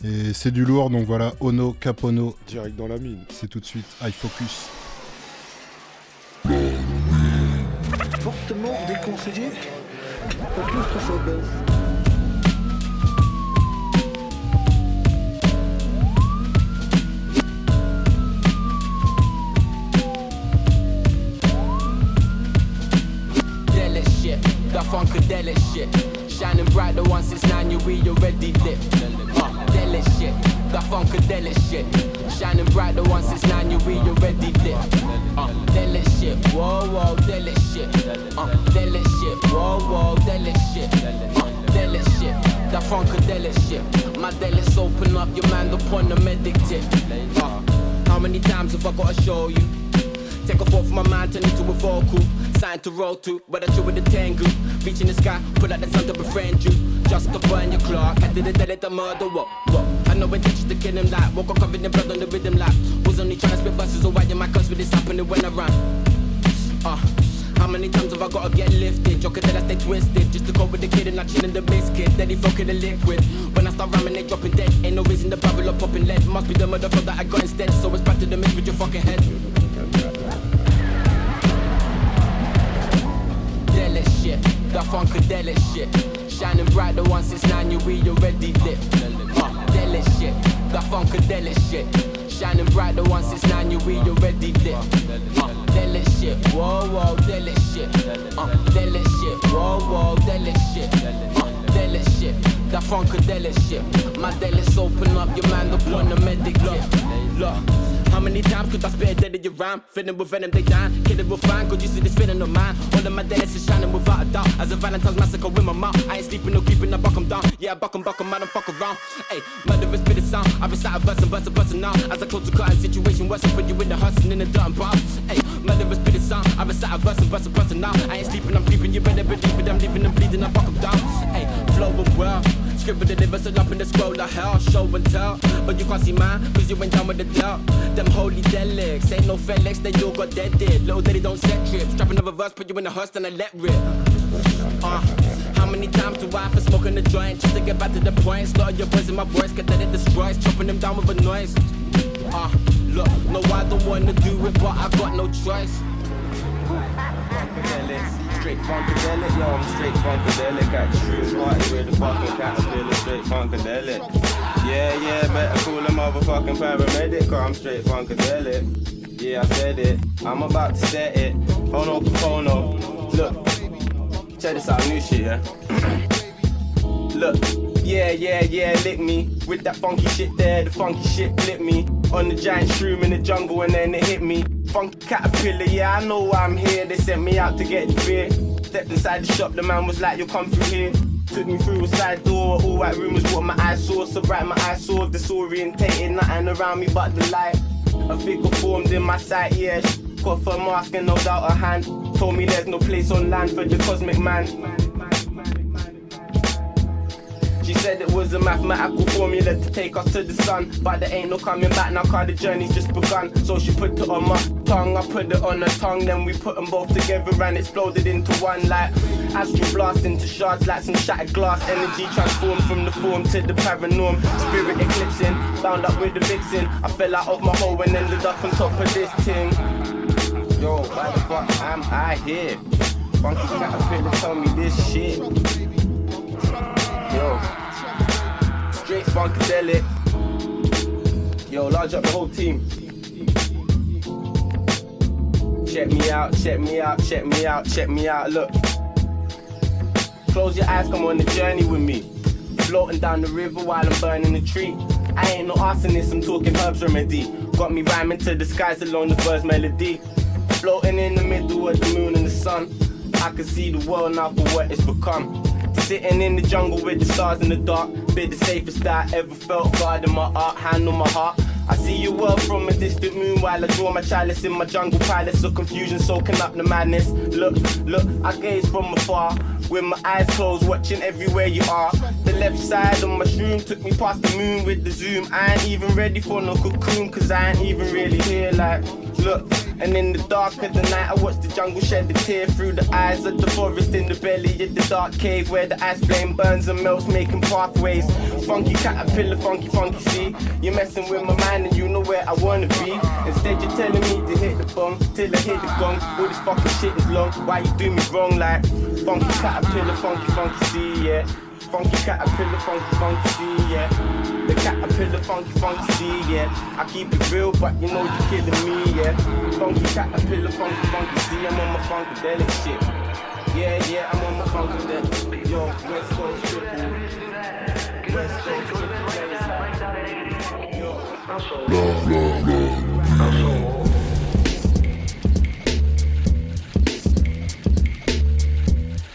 Et c'est du lourd, donc voilà, Ono Capono. Direct dans la mine. C'est tout de suite High Focus. Fortement déconseillé. Funkadelic shit. Shining bright, the one since nine, you we already lit. Uh, shit, that funkadelic shit. Shining bright, the one since nine, you we already lit. Uh, delic shit, whoa whoa, delic shit. Uh, delic shit, whoa whoa, delic shit. Uh, delic shit, that funkadelic shit. My delics open up, your man upon the medic tip. Uh, how many times have I gotta show you? Take off from my mind, turn into a vocal. Sign to roll to, but I chill with the tango. Reaching the sky, pull out the sun to befriend you. Just to burn your clock, I did it, did it, the murder, what? I know intentions to kill him like, woke up covered in blood on the rhythm lap. Was only trying to spit verses, or why am I cuss with this happening when I run? Uh, how many times have I gotta get lifted? Joker till I stay twisted. Just to go with the kid and not chillin' the biscuit. Then he fucking the liquid. When I start rhyming, they dropping dead. Ain't no reason to barrel up popping lead. Must be the motherfucker that I got instead. So it's back to the mix with your fucking head. Shit, that funkadelic shit. Shining bright, the one since nine, you we already lit. Uh, delic shit, that funkadelic shit. Shining bright, the one since nine, you we already lit. Uh, delic shit, whoa whoa, delic shit. Uh, delic shit, whoa whoa, delic shit. Uh, delic shit, that funkadelic shit. My delics open up, your man up on the medic tip. Look. How many times could I spit a dead in your rhyme? Filling with venom, they dying. Kidding with fine, could you see this feeling of mine? All of my deadest is shining without a doubt. As a Valentine's massacre with my mouth. I ain't sleeping, no creeping, I buck 'em down. Yeah, I buck 'em, buck 'em, I don't fuck around. Hey, murderous spit a sound. I recite a verse and verse and now. As I close the curtain, situation worse, put you in the hustling in the dirt and bar. Hey, murderous spit a sound. I recite a verse and verse and verse now. I ain't sleeping, I'm creeping, you better believe it. I'm leaving them bleeding, I buck 'em down. Hey, flow and well. Scribble the livers and up in the scroll of hell, show and tell. But you can't see mine, cause you ain't down with the dealt. Them holy delics, ain't no Felix, they all got dead dead. Little daddy don't set trips. Drop another verse, put you in the hearse, and I let rip. Uh, how many times do I for smoking the joint just to get back to the point? Slaughter your boys in my voice, get that it destroys, chopping them down with a noise. Uh, look, no, I don't wanna do it, but I got no choice. Straight funkadelic, yo, I'm straight funkadelic. Got true party with the fucking caterpillar, straight funkadelic. Yeah, yeah, better call a motherfucking paramedic, cause I'm straight funkadelic. Yeah, I said it, I'm about to set it. Onoe Caponoe, look, check this out, new shit, yeah? Look, yeah, yeah, yeah, lick me with that funky shit there. The funky shit flip me on the giant shroom in the jungle, and then it hit me. Funky caterpillar, yeah, I know why I'm here. They sent me out to get the beer. Stepped inside the shop, the man was like, "You'll come through here." Took me through a side door, all white room was what my eyes saw. So bright my eyes saw, disorientated, nothing around me but the light. A figure formed in my sight, yeah. Got for mask and no doubt a hand. Told me there's no place on land for the cosmic man. She said it was a mathematical formula to take us to the sun. But there ain't no coming back now, cause the journey's just begun. So she put it on my tongue, I put it on her tongue. Then we put them both together and exploded into one like astral blast into shards like some shattered glass. Energy transformed from the form to the paranorm. Spirit eclipsing, bound up with the vixen. I fell out of my hole and ended up on top of this thing. Yo, why the fuck am I here? Funky caterpillar tell me this shit. Yo, straight funkadelic. Yo, large up the whole team. Check me out, check me out, check me out, check me out. Look, close your eyes, come on the journey with me. Floating down the river while I'm burning the tree. I ain't no arsonist, I'm talking herbs remedy. Got me rhyming to the skies along the bird's melody. Floating in the middle of the moon and the sun. I can see the world now for what it's become. Sitting in the jungle with the stars in the dark. Be the safest I ever felt. Guarding my art, hand on my heart. I see your world from a distant moon while I draw my chalice in my jungle palace of confusion, soaking up the madness. Look, look, I gaze from afar with my eyes closed, watching everywhere you are. The left side of my shroom took me past the moon with the zoom. I ain't even ready for no cocoon, cause I ain't even really here. Like, look, and in the dark of the night, I watch the jungle shed a tear through the eyes of the forest in the belly of the dark cave where the ice flame burns and melts, making pathways. Funky caterpillar, funky, funky, see? You're messing with my mind and you know where I wanna be. Instead, you're telling me to hit the bong till I hit the gong. All this fucking shit is long. Why you do me wrong? Like, funky caterpillar, funky, funky, see, yeah. Funky caterpillar, funky, funky, yeah. The caterpillar, funky, funky, yeah. I keep it real, but you know you're killing me, yeah. Funky caterpillar, funky, funky, see, I'm on my funkadelic shit. Yeah, yeah, I'm on my funkadelic. Yo, West Coast triple. West Coast triple. Yo.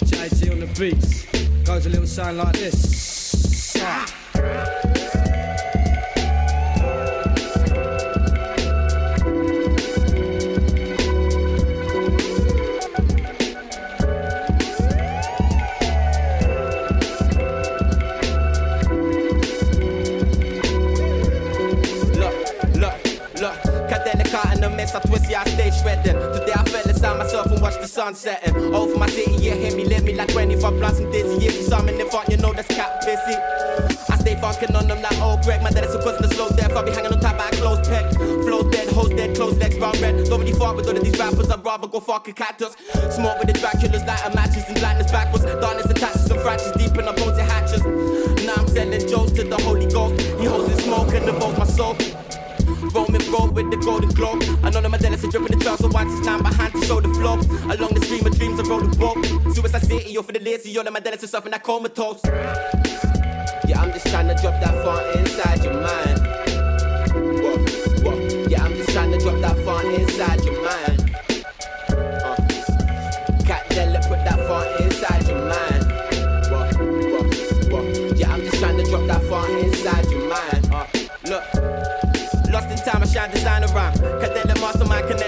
JT on the beats. Goes a little sound like this. Look, look, look. Cadelic art in the mess, I twist, shredding. Sun setting. Over my city, yeah, hit me, let me like 25 plus and dizzy. If you in the front, you know that's cap busy. I stay funkin' on them like old Greg. My dad is a cousin of slow death. I'll be hanging on top by a closed peg. Flows dead, hoes dead, closed legs, brown red. Don't really fuck with all of these rappers, I'd rather go fuck a cactus. Smoke with the Draculas, light a matches and blindness backwards. Darkness attaches and fractures deep in the bones and hatches. Now I'm selling jokes to the Holy Ghost. He holds in smoke and devotes my soul. Roman road with the golden globe. I know that my dentist is dripping the trail, so once it's time behind to show the flow. Along the stream of dreams, I roll the boat. Suicide City, yo, for the lazy, yo, that my dentist is suffering that comatose. Yeah, I'm just trying to drop that far inside your mind. Whoa, whoa. Yeah, I'm just trying to drop that far inside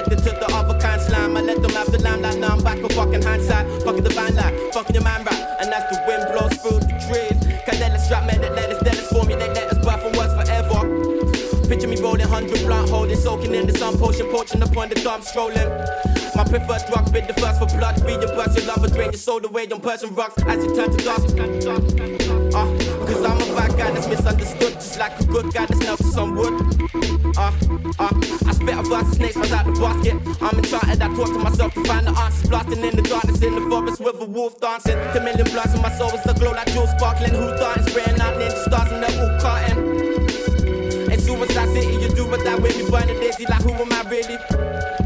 connected to the other kind slime. I let them have the limelight, now I'm back with fucking hindsight. Fucking the band like, fucking your man rap. And as the wind blows through the trees. Cadella strap medic letters, letters formulate letters, but for words forever. Picture me rolling hundred blunt holding, soaking in the sun, potion, poaching upon the dump, strolling. My preferred drug, bid the first for blood, feed your burst, your love, and drain your soul away on Persian rocks as you turn to dust. Uh, cause I'm a bad guy that's misunderstood, just like a good guy that's never some wood. Uh, uh, I spit a verse, snakes right out the basket. I'm enchanted, I talk to myself to find the answers. Blasting in the darkness in the forest with a wolf dancing. The million bloods in my soul is a glow like jewels sparkling. Who's darting, spraying out ninja stars and they're all cutting. In Suicide City, you do what that with me, burning daisy like who am I really?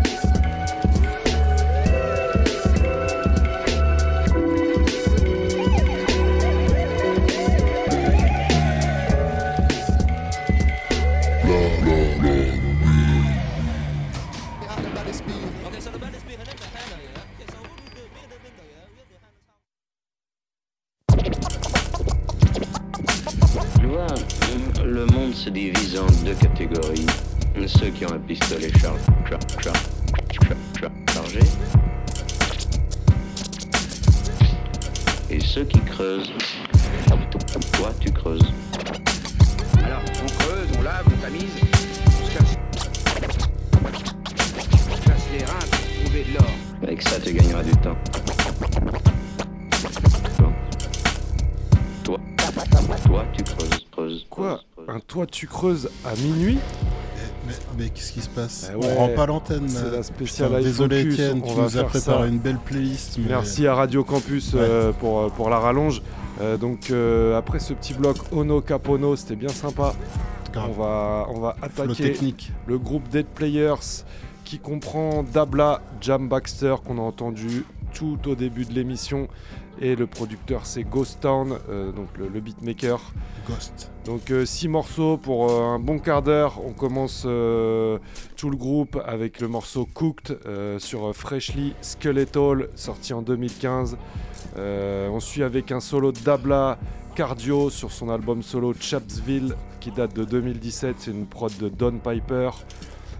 Se divise en deux catégories. Ceux qui ont un pistolet char char char char char chargé. Et ceux qui creusent. Toi, tu creuses. Alors, on creuse, on lave, on tamise, on se casse, on se casse les reins pour trouver de l'or. Avec ça, tu gagneras du temps. Toi, toi, tu creuses, creuses. Quoi? Un toit tu creuses à minuit Mais, mais qu'est-ce qui se passe Eh On ouais, rend pas l'antenne. c'est euh, la spéciale putain, Désolé Étienne, on tu nous as préparé ça. une belle playlist. mais- Merci à Radio Campus euh, pour, euh, pour la rallonge. Euh, donc euh, après ce petit bloc Ono Capono, c'était bien sympa. On va, on va attaquer le groupe Dead Players qui comprend Dabla, Jam Baxter qu'on a entendu tout au début de l'émission. Et le producteur c'est Ghost Town, euh, donc le, le beatmaker. Ghost. Donc 6 morceaux pour euh, un bon quart d'heure. On commence euh, tout le groupe avec le morceau Cooked euh, sur Freshly Skeletal sorti en 2015. Euh, on suit avec un solo d'Abla Cardio sur son album solo Chapsville qui date de 2017. C'est une prod de Don Piper.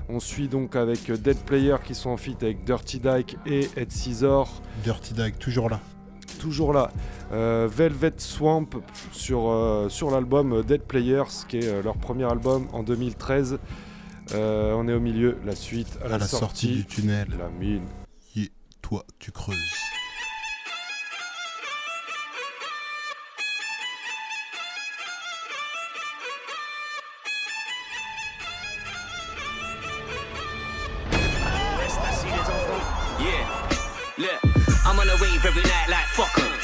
On suit donc avec Dead Player qui sont en feat avec Dirty Dyke et Ed Scissor. Dirty Dyke, toujours là. Toujours là. Euh, Velvet Swamp sur, euh, sur l'album Dead Players, qui est euh, leur premier album en 2013. Euh, on est au milieu, la suite à, À la sortie du tunnel. La mine. Yeah, toi, tu creuses.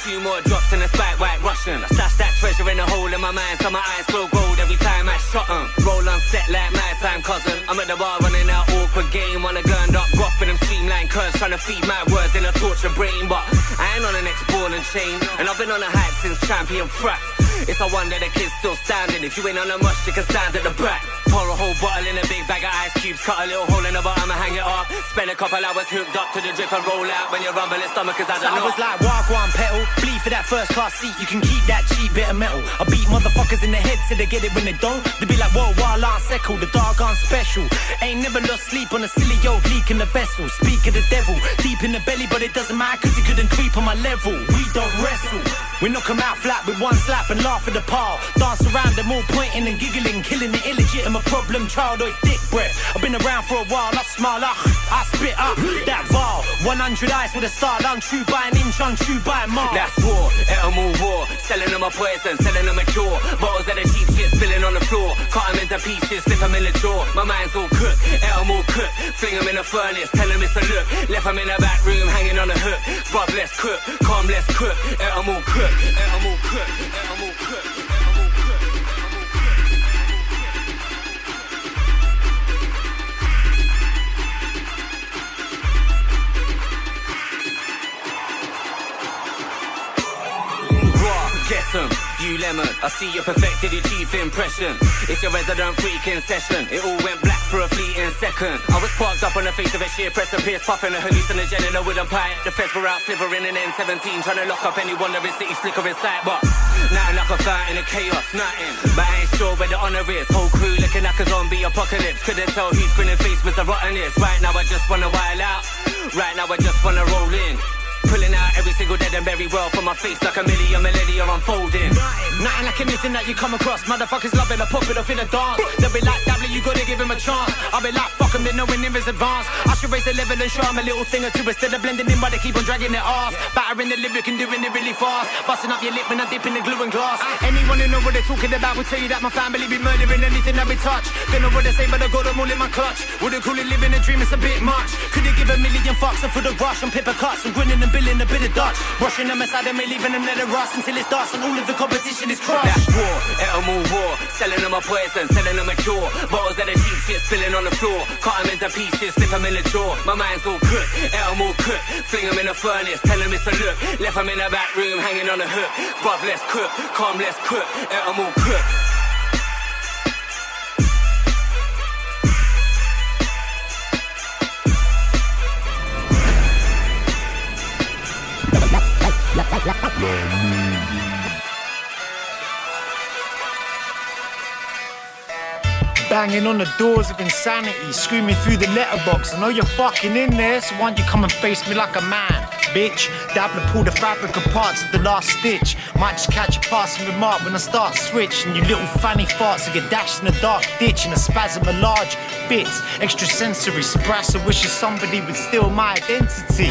Two more drops in a spike white Russian. I stash that treasure in a hole in my mind, so my eyes glow gold every time I shot 'em. Roll on set like my time cousin. I'm at the bar running that awkward game on a gurned up rock with them streamline curves, trying to feed my words in a torture brain. But I ain't on the next ball and chain, and I've been on a hype since champion frap. It's a wonder the kid's still standing. If you ain't on a mush, you can stand at the back. Pour a whole bottle in a big bag of ice cubes, cut a little hole in the bottom and hang it up. Spend a couple hours hooked up to the drip and roll out when you're rumbling stomach, cause I So don't I know. was like, walk one pedal, bleed for that first class seat. You can keep that cheap bit of metal. I beat motherfuckers in the head till they get it when they don't. They be like, whoa, wild on second, the dog on special. Ain't never lost sleep on a silly old leak in the vessel. Speak of the devil, deep in the belly, but it doesn't matter cause he couldn't creep on my level. We don't wrestle. We knock 'em out flat with one slap and laugh at the pile. Dance around them all pointing and giggling, killing the illegitimate problem child or dick breath. I've been around for a while, I smile I spit up that val. 100 eyes with a start, untrue by an inch, untrue by a mile. That's war, eternal war. Selling them a poison, selling them a cure. Bottles of the cheap shit spilling on the floor. Cut them into pieces, slip them in the jaw. My mind's all cooked, eternal cooked. Fling them in the furnace, tell them it's a look. Left them in the back room, hanging on the hook. Bruv, let's cook, calm, let's cook. Eternal cook, eternal cook, eternal cook. Raw, guess 'em, you lemon. I see you perfected your chief impression. It's your resident freaking session. It all went black for a fleeting second. I was parked up on the face of a sheer precipice, puffing a hallucinogen in a wooden pipe. The feds were out slithering an N17, trying to lock up anyone that is city slicker sight. But nothing like a fight in a chaos, nothing. But I ain't sure where the honor is. Whole crew looking like a zombie apocalypse. Couldn't tell whose grinning face was the rottenest. Right now I just wanna wild out. Right now I just wanna roll in. Pulling out every single dead and buried world from my face like a million millennia unfolding. Nothing like anything that you come across. Motherfuckers I pop it off in a dance. They'll be like, W, you gotta give him a chance. I'll be like, fuck him, they knowing him is advanced. I should raise the level and show him a little thing or two instead of blending in, but they keep on dragging it off. Battering the lyric and doing it really fast. Busting up your lip when I dip in the glue and glass. Anyone who know what they're talking about will tell you that my family be murdering anything that we touch. Don't know what they say, but I got them all in my clutch. Wouldn't call it living a dream, it's a bit much. Could have give a million fucks and for the rush and paper cuts and grinning and billing a bit of Dutch. Brushing them aside and leaving them let it rust until it's dust and all of the competition is crushed. That's war, eternal war. Selling them a poison, selling them a cure. Bottles that are cheap shit spilling on the floor. Cut them into pieces, slip them in the jaw. My mind's all cooked, eternal cooked. Fling them in the furnace, tell them it's a look. Left them in the back room, hanging on the hook. Bruv, let's cook, calm, let's cook. Eternal cooked. Banging on the doors of insanity, screaming through the letterbox. I know you're fucking in there, so why don't you come and face me like a man? Bitch, dabble pull the fabric apart to the last stitch. Might just catch a passing remark when I start switch. And you little fanny farts that get dashed in a dark ditch in a spasm of large bits. Extrasensory sprass, I wish somebody would steal my identity.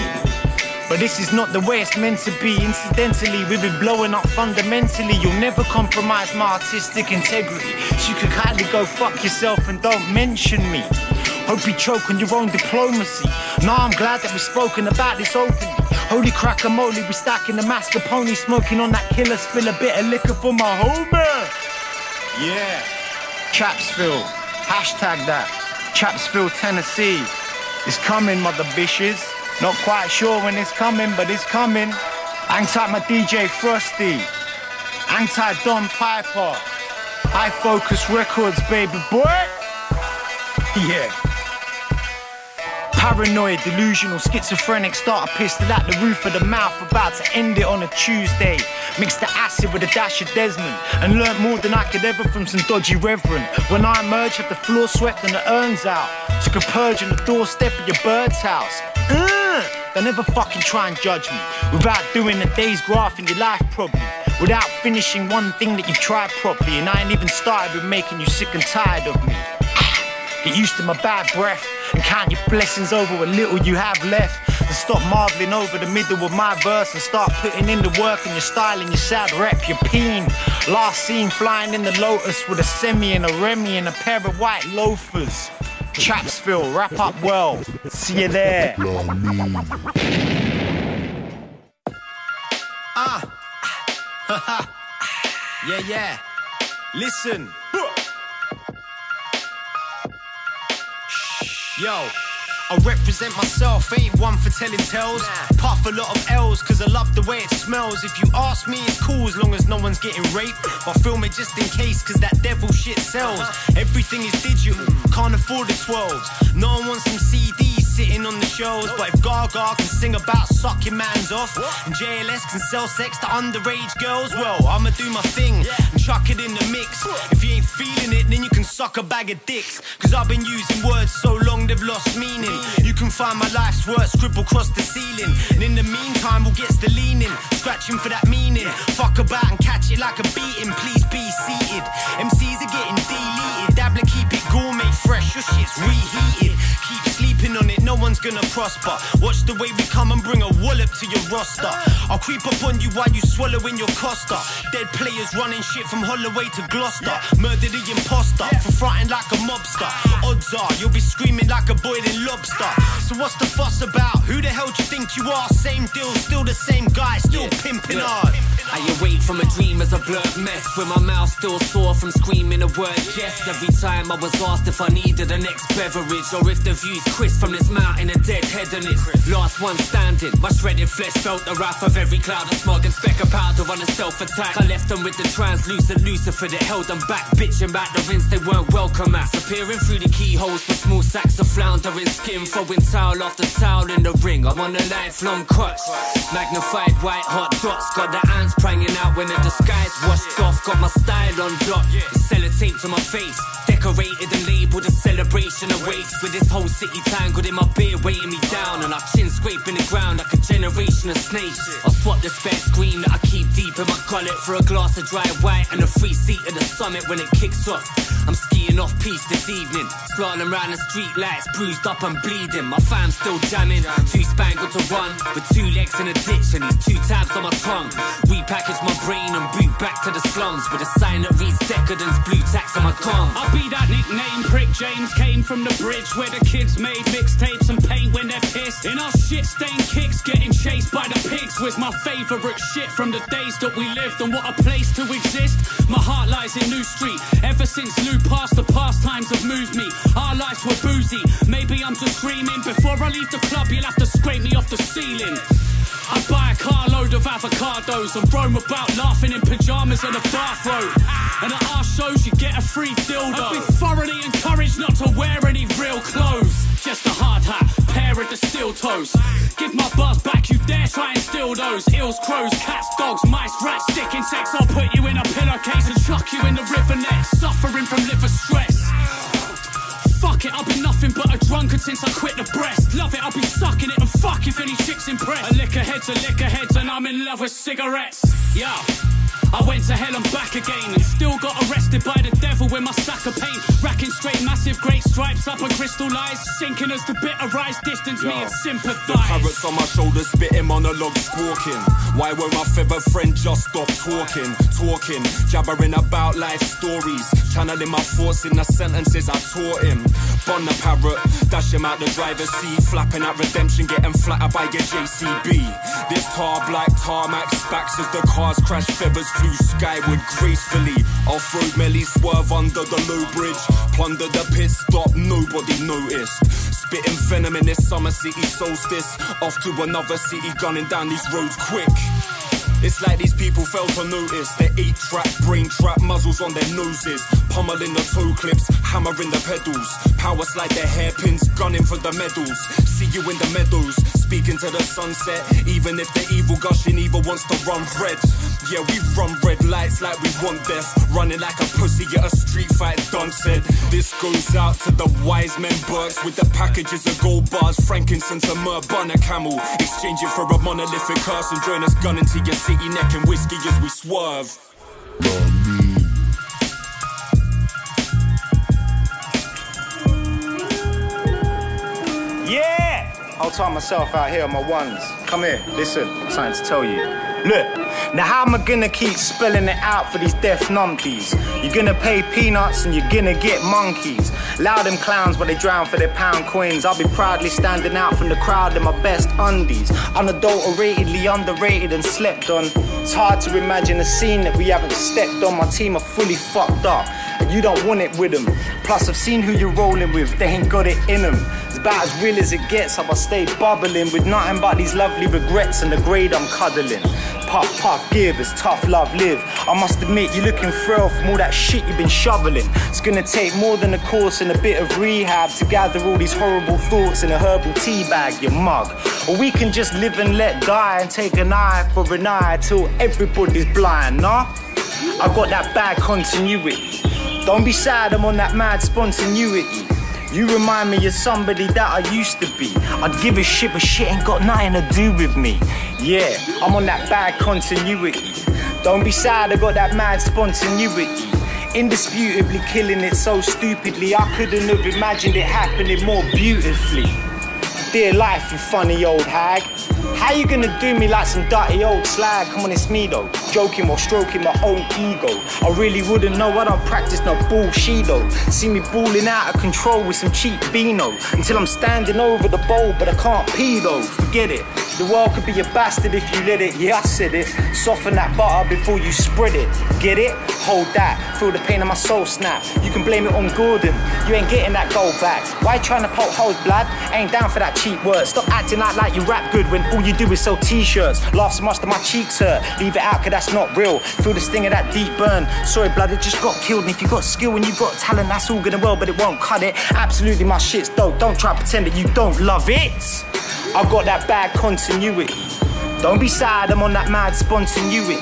But this is not the way it's meant to be. Incidentally, we've been blowing up fundamentally. You'll never compromise my artistic integrity. So you could kindly go fuck yourself and don't mention me. Hope you choke on your own diplomacy. Now I'm glad that we've spoken about this openly. Holy crack-a-moly, we stacking the master pony, smoking on that killer, spill a bit of liquor for my homie. Yeah. Chapsville. Hashtag that. Chapsville, Tennessee. It's coming, mother bitches. Not quite sure when it's coming, but it's coming. Hang tight, my DJ Frosty. Hang tight, Don Piper. High Focus Records, baby boy. Yeah. Paranoid, delusional, schizophrenic, start a pistol at the roof of the mouth, about to end it on a Tuesday. Mixed the acid with a dash of Desmond, and learnt more than I could ever from some dodgy reverend. When I emerged, had the floor swept and the urns out. Took a purge on the doorstep of your bird's house. They never fucking try and judge me without doing a day's graph in your life, probably. Without finishing one thing that you've tried properly, and I ain't even started with making you sick and tired of me. Get used to my bad breath and count your blessings over what little you have left. And stop marveling over the middle of my verse and start putting in the work and your style and your sad rep, your peen. Last seen flying in the Lotus with a semi and a Remy and a pair of white loafers. Chapsville, wrap up well. See you there. Ah. yeah, yeah. Listen. Yo. I represent myself, ain't one for telling tales. Puff a lot of L's, cause I love the way it smells. If you ask me, it's cool as long as no one's getting raped. But film it just in case, cause that devil shit sells. Uh-huh. Everything is digital, can't afford the 12s. No one wants some CDs sitting on the shows. But if Gaga can sing about sucking man's off, and JLS can sell sex to underage girls, well, I'ma do my thing and chuck it in the mix. If you ain't feeling it, then you can suck a bag of dicks. Cause I've been using words so long they've lost meaning. You can find my life's work scribbled across the ceiling. And in the meantime, we'll get the leaning, scratching for that meaning. Fuck about and catch it like a beating, please be seated. MCs are getting deleted. Fresh, your shit's reheated. Keep sleeping on it, no one's gonna prosper. Watch the way we come and bring a wallop to your roster. I'll creep up on you while you swallowing your Costa. Dead players running shit from Holloway to Gloucester. Murder the imposter for fronting like a mobster. Odds are you'll be screaming like a boiling lobster. So what's the fuss about? Who the hell do you think you are? Same deal, still the same guy, still pimping hard. I awake from a dream as a blurred mess With my mouth still sore from screaming a word yes Every time I was asked if I needed the next beverage. Or if the view's crisp from this mountain a dead head on it Last one standing, my shredded flesh felt the wrath of every cloud of smog and speck of powder on a self attack I left them with the translucent Lucifer that held them back Bitching about the rinse they weren't welcome at. Appearing through the keyholes with small sacks of floundering skin Throwing towel after towel in the ring. I'm on a lifelong crutch Magnified white hot dots. Got the ants pranging out when the disguise washed off. Got my style on lock. Sellotape to my face Decorated and labelled a celebration awaits With this whole city tangled in my beard weighing me down. And our chin scraping the ground like a generation of snakes. I'll swap the spare screen that I keep deep in my gullet For a glass of dry white and a free seat at the summit when it kicks off. I'm skiing off piece this evening. Slalom round the street lights bruised up and bleeding. My fam's still jamming. Too spangled to run With two legs in a ditch and these two tabs on my tongue. Repackage my brain and boot back to the slums With a sign that reads decadence Blue tacks on my tongue I'll be that nickname prick James came from the bridge where the kids made mixtapes and paint when they're pissed. In our shit stained kicks getting chased by the pigs was my favorite shit from the days that we lived. And what a place to exist. My heart lies in New Street. Ever since Lou passed the pastimes have moved me. Our lives were boozy. Maybe I'm just dreaming. Before I leave the club you'll have to scrape me off the ceiling I buy a carload of avocados and roam about laughing in pajamas in a bathrobe. And at our shows, you get a free dildo. I've been thoroughly encouraged not to wear any real clothes. Just a hard hat, pair of the steel toes. Give my buzz back, you dare try and steal those. Eels, crows, cats, dogs, mice, rats, stick insects. I'll put you in a pillowcase and chuck you in the river next. Suffering from liver stress. Fuck it, I've been nothing but a drunkard since I quit the breast. Love it, I'll be sucking it and fuck if any chicks impressed. A liquor head's a liquor heads and I'm in love with cigarettes. Yeah. I went to hell and back again and still got arrested by the devil with my sack of paint. Racking straight massive great stripes up and crystallized. Sinking as the bitter rise distance me and sympathize. The parrots on my shoulders spitting monologue squawking. Why won't my feathered friend just stop talking? Talking, jabbering about life stories. Channeling my thoughts in the sentences I taught him. Bond the parrot, dash him out the driver's seat. Flapping at redemption, getting flattered by your JCB. This tar black tarmac spacks as the cars crash, feathers skyward gracefully. Off-road melee swerve under the low bridge. Plunder the pit stop, nobody noticed. Spitting venom in this summer city solstice. Off to another city, gunning down these roads quick. It's like these people fail to notice. They eight trap, brain trap, muzzles on their noses. Pummeling the toe clips, hammering the pedals. Power slide their hairpins, gunning for the medals. See you in the meadows, speaking to the sunset. Even if the evil gushing evil wants to run red. Yeah, we run red lights like we want death. Running like a pussy at a street fight, done said. This goes out to the wise men Burks with the packages of gold bars, frankincense and myrrh, bun a camel. Exchange it for a monolithic curse and join us gunning to your city neck and whiskey as we swerve. Yeah! I'll tie myself out here on my ones. Come here, listen, something to tell you. Look, now how am I gonna keep spelling it out for these deaf numpties? You're gonna pay peanuts and you're gonna get monkeys. Allow them clowns but they drown for their pound coins. I'll be proudly standing out from the crowd in my best undies. Unadulteratedly underrated and slept on. It's hard to imagine a scene that we haven't stepped on. My team are fully fucked up. And you don't want it with them. Plus, I've seen who you're rolling with, they ain't got it in them. About as real as it gets, I stay bubbling with nothing but these lovely regrets and the grade I'm cuddling. Puff, puff, give, it's tough love, live. I must admit, you're looking frail from all that shit you've been shoveling. It's gonna take more than a course and a bit of rehab to gather all these horrible thoughts in a herbal tea bag, you mug. Or we can just live and let die and take an eye for an eye till everybody's blind, nah? I got that bad continuity. Don't be sad, I'm on that mad spontaneity. You remind me of somebody that I used to be. I'd give a shit, but shit ain't got nothing to do with me. Yeah, I'm on that bad continuity. Don't be sad, I got that mad spontaneity. Indisputably killing it so stupidly, I couldn't have imagined it happening more beautifully. Dear life, you funny old hag. How you gonna do me like some dirty old slag? Come on, it's me though. Joking or stroking my own ego. I really wouldn't know, I don't practice no bullshit though. See me balling out of control with some cheap vino. Until I'm standing over the bowl, but I can't pee though. Forget it. The world could be a bastard if you let it. Yeah, I said it. Soften that butter before you spread it. Get it? Hold that. Feel the pain of my soul snap. You can blame it on Gordon. You ain't getting that gold back. Why you trying to poke holes, blood? Ain't down for that cheap word. Stop acting like like you rap good when all you do is sell t-shirts. Laugh so much that my cheeks hurt. Leave it out, cause that's not real. Feel the sting of that deep burn. Sorry, blood, it just got killed. And if you got skill and you got talent, that's all good and well, but it won't cut it. Absolutely, my shit's dope. Don't try to pretend that you don't love it. I've got that bad continuity. Don't be sad, I'm on that mad spontaneity.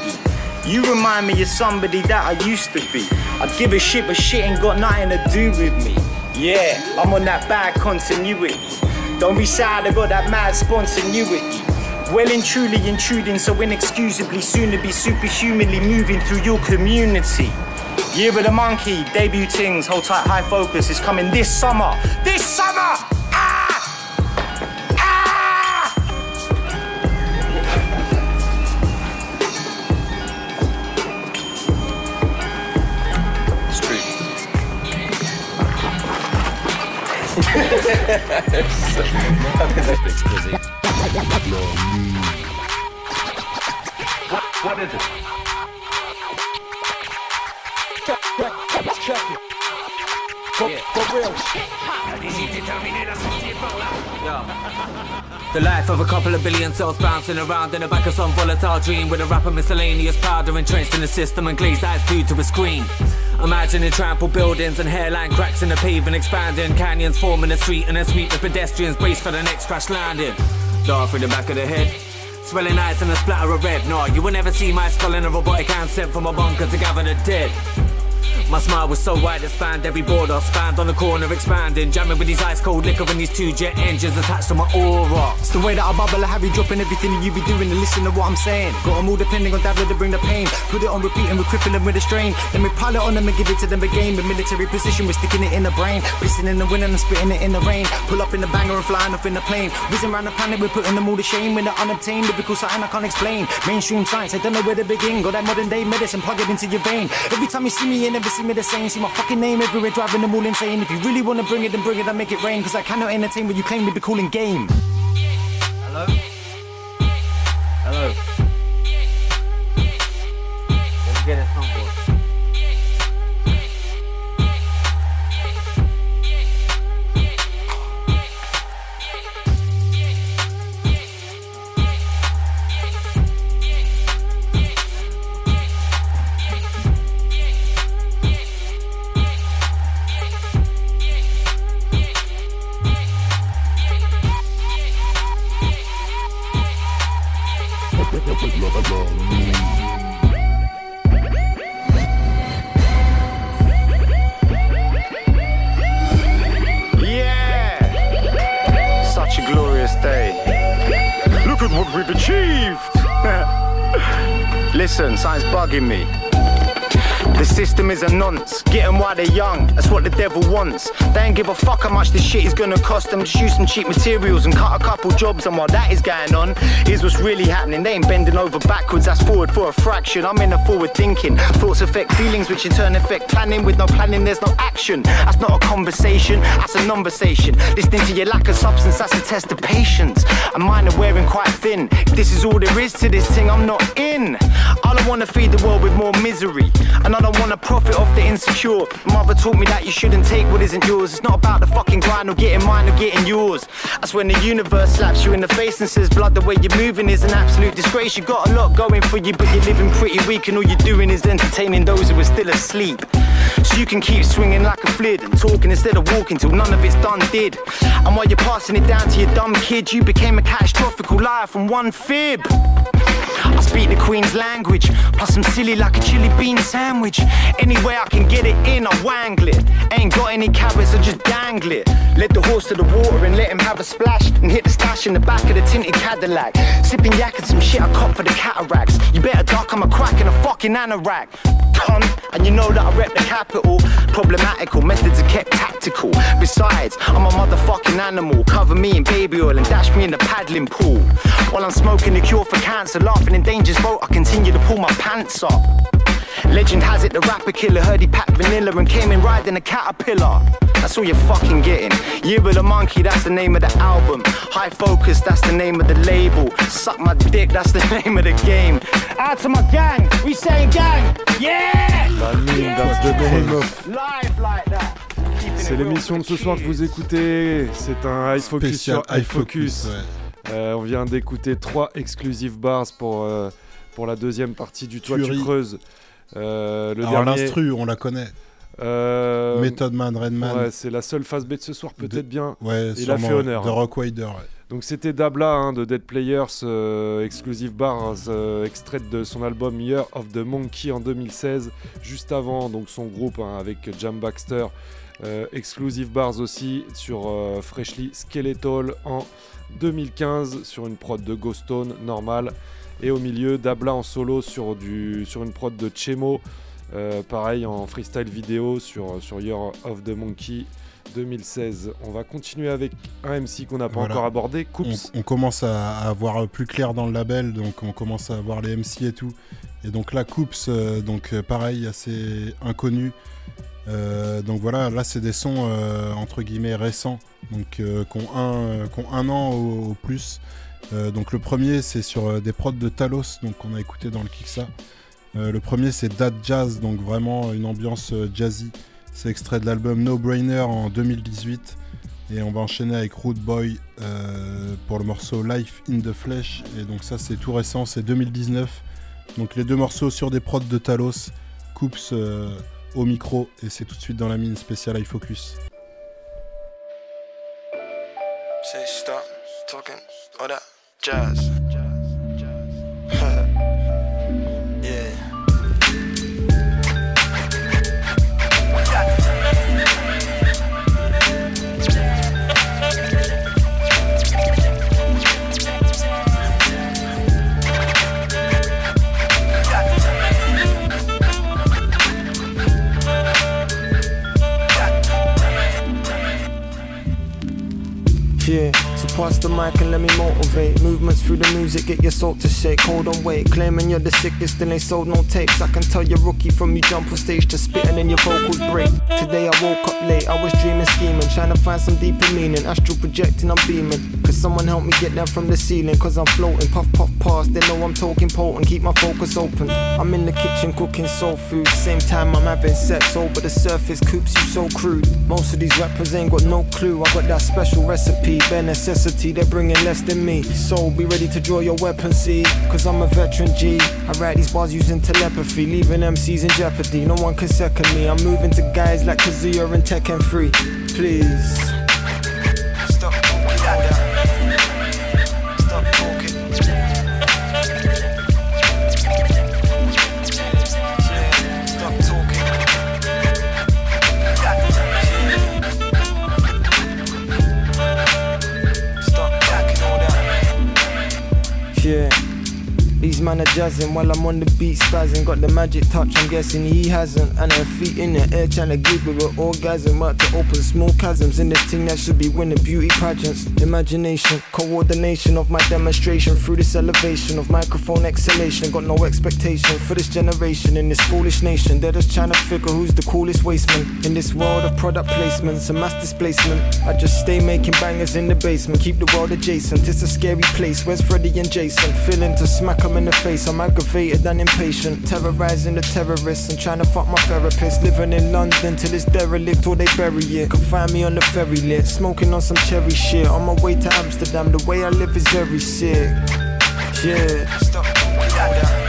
You remind me of somebody that I used to be. I'd give a shit, but shit ain't got nothing to do with me. Yeah, I'm on that bad continuity. Don't be sad, got that mad spontaneity. Well and truly intruding so inexcusably soon to be superhumanly moving through your community. Year of the Monkey, debutings, hold tight, high focus is coming this summer. This summer! What is it? Check, check, check it. For, for real. The life of a couple of billion cells bouncing around in the back of some volatile dream with a rapper miscellaneous powder entrenched in the system and glazed eyes glued to a screen. Imagining trampled buildings and hairline cracks in the pavement expanding, canyons forming the street and then sweep the pedestrians brace for the next crash landing. Dart through the back of the head. Swelling eyes and a splatter of red. No, you will never see my skull in a robotic hand sent from a bunker to gather the dead. My smile was so wide it spanned every border, spanned on the corner, expanding, jamming with these ice cold liquor and these two jet engines attached to my aura. It's the way that I bubble, I have you dropping everything that you be doing and listen to what I'm saying. Got 'em all depending on Dabbla to bring the pain. Put it on repeat and we cripple them with a strain. Then we pile it on them and give it to them again. With military position, we're sticking it in the brain. Pissing in the wind and I'm spitting it in the rain. Pull up in the banger and flying off in the plane. Whizzing around the planet, we're putting them all to shame. When they're unobtained, lyrical something I can't explain. Mainstream science, I don't know where to begin. Got that modern day medicine, plug it into your vein. Every time you see me, you never see me the same. See my fucking name everywhere, driving them all insane. If you really wanna bring it, then bring it and make it rain. Cause I cannot entertain what you claim to be calling game. Hello? Hello? Let's get it humble. Listen, something's bugging me. The system is a nonce. Get 'em while they're young. That's what the devil wants. They ain't give a fuck how much this shit is gonna cost them. Just use some cheap materials and cut a couple jobs. And while that is going on, here's what's really happening. They ain't bending over backwards. That's forward for a fraction. I'm in the forward thinking. Thoughts affect feelings, which in turn affect planning. With no planning, there's no action. That's not a conversation. That's a conversation. Listening to your lack of substance. That's a test of patience. And mine are wearing quite thin. If this is all there is to this thing, I'm not in. I don't wanna feed the world with more misery. And I don't wanna profit off the insecure. Mother taught me that you shouldn't take what isn't yours. It's not about the fucking grind or getting mine or getting yours. That's when the universe slaps you in the face and says, Blood, the way you're moving is an absolute disgrace. You got a lot going for you, but you're living pretty weak, and all you're doing is entertaining those who are still asleep. So you can keep swinging like a flid and talking instead of walking till none of it's done did. And while you're passing it down to your dumb kid, you became a catastrophical liar from one fib. I speak the Queen's language, plus I'm silly like a chili bean sandwich. Any way I can get it in, I wangle it. Ain't got any carrots, I just dangle it. Let the horse to the water and let him have a splash. And hit the stash in the back of the tinted Cadillac. Sipping yak and some shit I cop for the cataracts. You better duck, I'm a crack in a fucking anorak. Cunt, and you know that I rep the capital. Problematical, methods are kept tactical. Besides, I'm a motherfucking animal. Cover me in baby oil and dash me in the paddling pool. While I'm smoking the cure for cancer, laughing in danger's boat, I continue to pull my pants up. Legend has it the rapper killer heard he packed vanilla and came in riding a caterpillar. That's all you're fucking getting. Year of the monkey, that's the name of the album. High focus, that's the name of the label. Suck my dick, that's the name of the game. Out to my gang, we saying gang, yeah! La mine, that's the. Live like that. C'est l'émission de ce soir que vous écoutez. C'est un High Focus Spécial sur High High Focus. Focus, ouais. Euh, on vient d'écouter trois exclusive bars pour, euh, pour la deuxième partie du Toit tu creuses. Euh, le Alors dernier. l'instru, on la connaît. Euh, Method Man, Redman. Ouais, c'est la seule phase B de ce soir, peut-être bien. Ouais, Il a fait honneur. De hein. Rock Wider, ouais. Donc c'était Dabla hein, de Dead Players, euh, Exclusive Bars, euh, extraite de son album Year of the Monkey en 2016. Juste avant, donc son groupe hein, avec Jam Baxter, Exclusive Bars aussi sur Freshly Skeletal en 2015 sur une prod de Ghost Stone normale. Et au milieu, Dabla en solo sur, du, sur une prod de Chemo, euh, pareil en freestyle vidéo sur, sur Year of the Monkey 2016. On va continuer avec un MC qu'on n'a pas Voilà. encore abordé, On, Coops. on commence à, à voir plus clair dans le label, donc on commence à voir les MC et tout. Et donc là, Coops, euh, donc euh, pareil, assez inconnu. Euh, donc voilà, là c'est des sons euh, entre guillemets récents, donc euh, qui ont un, euh, an au, plus. Donc le premier c'est sur des prods de Talos, donc on a écouté dans le Kiksa. Le premier c'est Dad Jazz, donc vraiment une ambiance jazzy. C'est extrait de l'album No Brainer en 2018. Et on va enchaîner avec Root Boy pour le morceau Life in the Flesh. Et donc ça c'est tout récent, c'est 2019. Donc les deux morceaux sur des prods de Talos, Coops euh, au micro et c'est tout de suite dans la mine spéciale High Focus. Say stop talking all that jazz. Yeah, pass the mic and let me motivate. Movements through the music, get your soul to shake. Hold on, wait. Claiming you're the sickest, still ain't sold no tapes. I can tell you're rookie from you jump on stage to spitting and your vocals break. Today I woke up late, I was dreaming, scheming, trying to find some deeper meaning. Astral projecting, I'm beaming. Cause someone help me get down from the ceiling, cause I'm floating. Puff, puff, pass, they know I'm talking potent. Keep my focus open. I'm in the kitchen cooking soul food. Same time I'm having sex over the surface. Coops, you so crude. Most of these rappers ain't got no clue. I got that special recipe, bare necessity. They're bringing less than me. So be ready to draw your weapon, see? Cause I'm a veteran G. I write these bars using telepathy, leaving MCs in jeopardy. No one can second me. I'm moving to guys like Kazuya and Tekken 3. Please. These man are jazzing while I'm on the beat spazzing. Got the magic touch, I'm guessing he hasn't. And her feet in the air trying to give her an orgasm. About to open small chasms in this thing that should be winning beauty pageants. Imagination, coordination of my demonstration through this elevation of microphone exhalation. Got no expectation for this generation in this foolish nation. They're just trying to figure who's the coolest wasteman in this world of product placements and mass displacement. I just stay making bangers in the basement, keep the world adjacent. It's a scary place. Where's Freddy and Jason? Feeling to smack 'em in the face. I'm aggravated and impatient, terrorizing the terrorists and trying to fuck my therapist. Living in London till it's derelict or they bury it. Can find me on the ferry lit, smoking on some cherry shit. On my way to Amsterdam, the way I live is very sick. Yeah.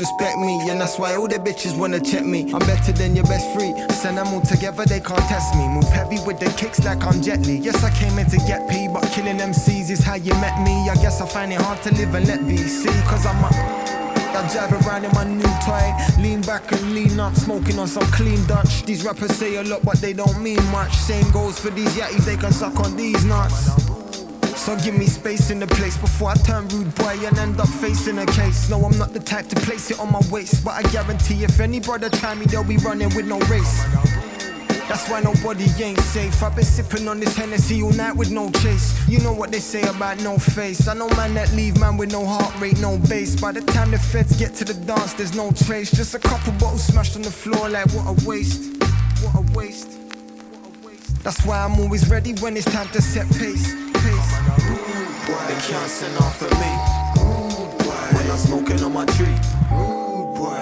Disrespect me. And that's why all the bitches wanna check me. I'm better than your best free. Send them all together, they can't test me. Move heavy with the kicks like I'm Jet Li. Yes, I came in to get P, but killing MCs is how you met me. I guess I find it hard to live and let be. See, cause I'm a. I drive around in my new toy, lean back and lean up, smoking on some clean Dutch. These rappers say a lot, but they don't mean much. Same goes for these yatties, they can suck on these nuts. So give me space in the place before I turn rude boy and end up facing a case. No, I'm not the type to place it on my waist, but I guarantee if any brother try me, they'll be running with no race. That's why nobody ain't safe. I've been sipping on this Hennessy all night with no chase. You know what they say about no face. I know man that leave man with no heart rate, no bass. By the time the feds get to the dance, there's no trace. Just a couple bottles smashed on the floor, like what a waste. What a waste. That's why I'm always ready when it's time to set pace. Pace. They can't send off for me. When I'm smoking on my tree. Rude boy.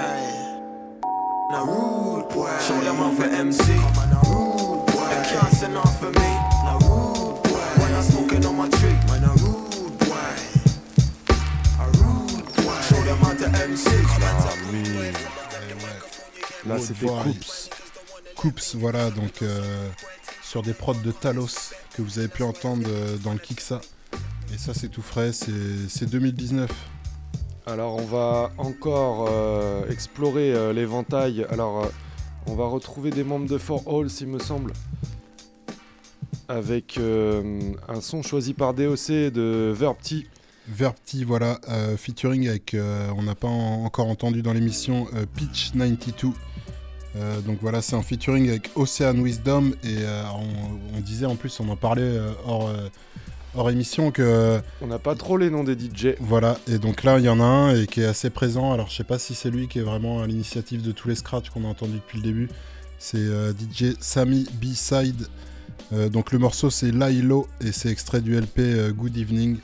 Now rude boy. Show them off for MC. Rude boy. They can't send off for me. Now rude boy. When I'm smoking on my tree. Man, a rude boy. A rude boy. Show them how to MC. Ah oui. Là, c'était. Coops, voilà, donc euh, sur des prods de Talos que vous avez pu entendre euh, dans le Kiksa. Et ça, c'est tout frais, c'est c'est 2019. Alors on va encore euh, explorer euh, l'éventail. Alors euh, on va retrouver des membres de Four Halls, il me semble, avec un son choisi par DOC de Verbty. Verpti, voilà, featuring avec, on n'a pas en- encore entendu dans l'émission, Pitch 92. Euh, donc voilà, c'est un featuring avec Ocean Wisdom et euh, on, on disait en plus, on en parlait euh, hors, hors émission que... On n'a pas trop les noms des DJ. Voilà, et donc là il y en a un et qui est assez présent, alors je sais pas si c'est lui qui est vraiment à l'initiative de tous les scratchs qu'on a entendus depuis le début, c'est euh, DJ Sammy B-Side. Euh, donc le morceau c'est Lailo et c'est extrait du LP euh, Good Evening.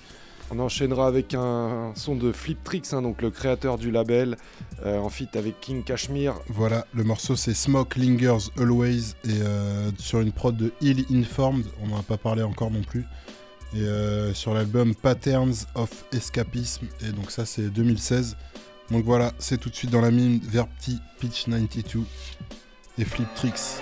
On enchaînera avec un son de Flip Tricks, hein, donc le créateur du label, en feat avec King Kashmir. Voilà, le morceau c'est Smoke Lingers Always et sur une prod de Ill Informed, on n'en a pas parlé encore non plus. Et euh, sur l'album Patterns of Escapism, et donc ça c'est 2016. Donc voilà, c'est tout de suite dans la mine vers Pitch 92 et Flip Tricks.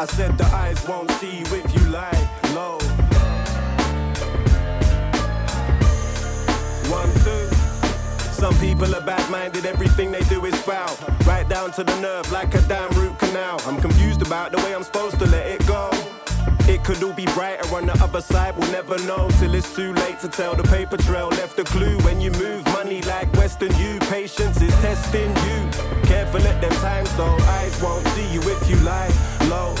I said the eyes won't see you if you lie low. One, two. Some people are bad minded, everything they do is foul. Right down to the nerve, like a damn root canal. I'm confused about the way I'm supposed to let it go. It could all be brighter on the other side, we'll never know till it's too late to tell. The paper trail left a clue when you move money like Western U. Patience is testing you. Careful at them times though, eyes won't see you if you lie low.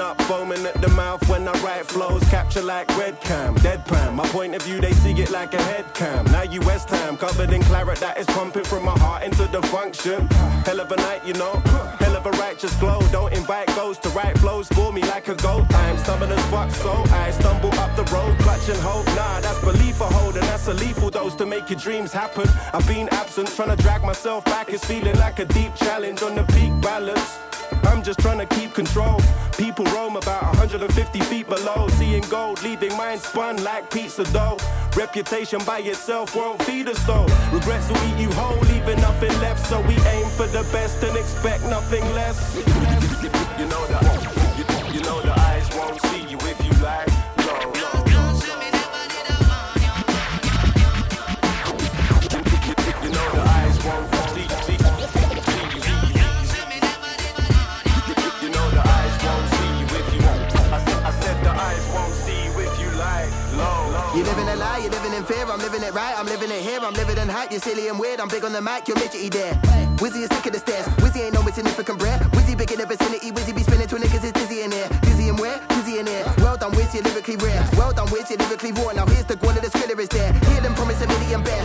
Up, foaming at the mouth when I write flows. Capture like red cam, deadpan. My point of view, they see it like a head cam. Now West Ham, covered in claret that is pumping from my heart into the function. Hell of a night, you know. Hell of a righteous glow. Don't invite ghosts to write flows for me like a goat. I'm stubborn as fuck, so I stumble up the road, clutching hope. Nah, that's belief I hold, and that's a lethal dose to make your dreams happen. I've been absent, trying to drag myself back. It's feeling like a deep challenge on the peak balance. I'm just trying to keep control. People roam about 150 feet below, seeing gold, leaving mine spun like pizza dough. Reputation by itself won't feed us though. Regrets will eat you whole, leaving nothing left. So we aim for the best and expect nothing less. You know the, fear. I'm living it right, I'm living it here. I'm living in hype. You're silly and weird. I'm big on the mic, you're midgety there. Wizzy is sick of the stairs. Wizzy ain't no significant bread. Wizzy big in the vicinity. Wizzy be spinning to niggas. It's dizzy in here. Dizzy and where? Dizzy in here. Well done, Wiz, you're lyrically rare. Well done, Wiz, you're lyrically raw. Now here's the one of the skriller is there. Hear them promise a million bear.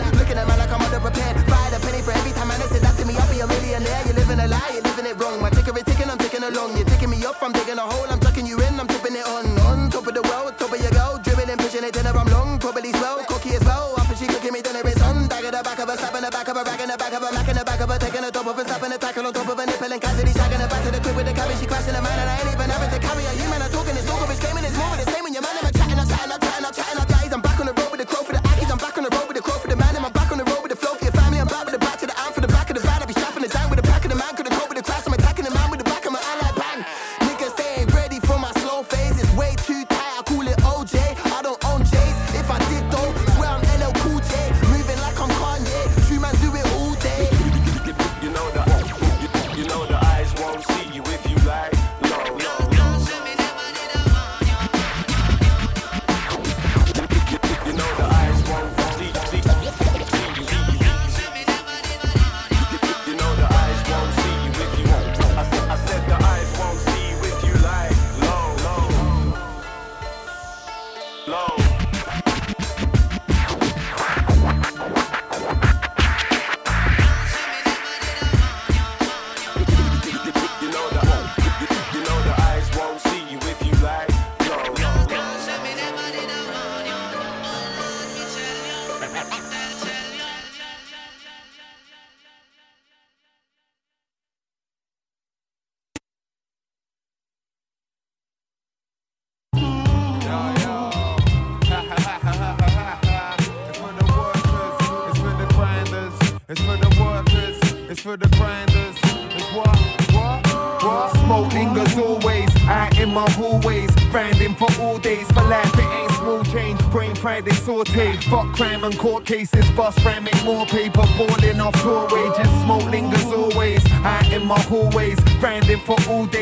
Fuck crime and court cases. Bust ram, make more paper, balling off tour wages. Smoke lingers always, out in my hallways. Grinding for all days,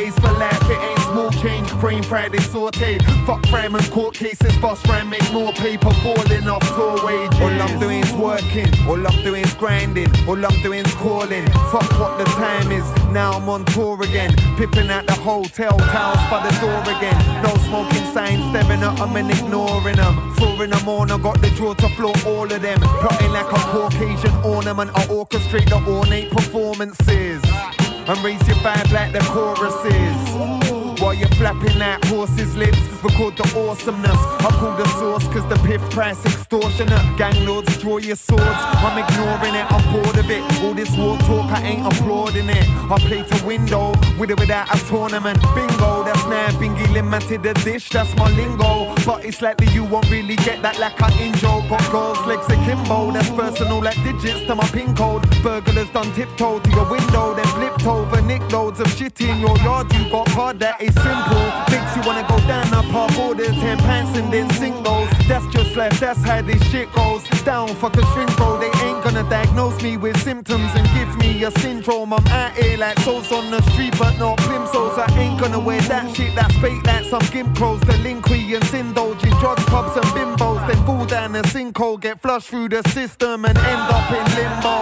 Brain Friday sauteed, fuck crime and court cases. boss ram, make more paper, falling off tour wages. All I'm doing is working, all I'm doing is grinding, all I'm doing is calling. Fuck what the time is, now I'm on tour again. Pipping at the hotel, towels by the door again. No smoking signs, staring at them and ignoring them. Four in the morning, I got the draw to floor all of them. Plotting like a Caucasian ornament, I orchestrate the ornate performances. And raise your vibe like the choruses. While you're flapping that horse's lips, record the awesomeness. I call the source cause the piff price extortionate. Gang lords, draw your swords. I'm ignoring it, I'm bored of it. All this war talk, I ain't applauding it. I play to window, with or without a tournament. Bingo, that's now bingy limited the dish, that's my lingo. But it's likely you won't really get that like I injo. Got girls, legs akimbo, that's personal like digits to my pin code. Burglars done tiptoe to your window, then flipped over. Nick loads of shit in your yard, you got hard, that is simple. Makes you wanna go down the pub, order 10 pants and then singles. That's just left, that's how this shit goes. Down, fuck a shrink, bro. They ain't gonna diagnose me with symptoms and give me a syndrome. I'm out here like souls on the street, but not plimsolls. I ain't gonna wear that shit that's fake like some gimp clothes. Delinquents indulge in drugs, pubs, and bimbos. Then fall down a sinkhole, get flushed through the system, and end up in limbo.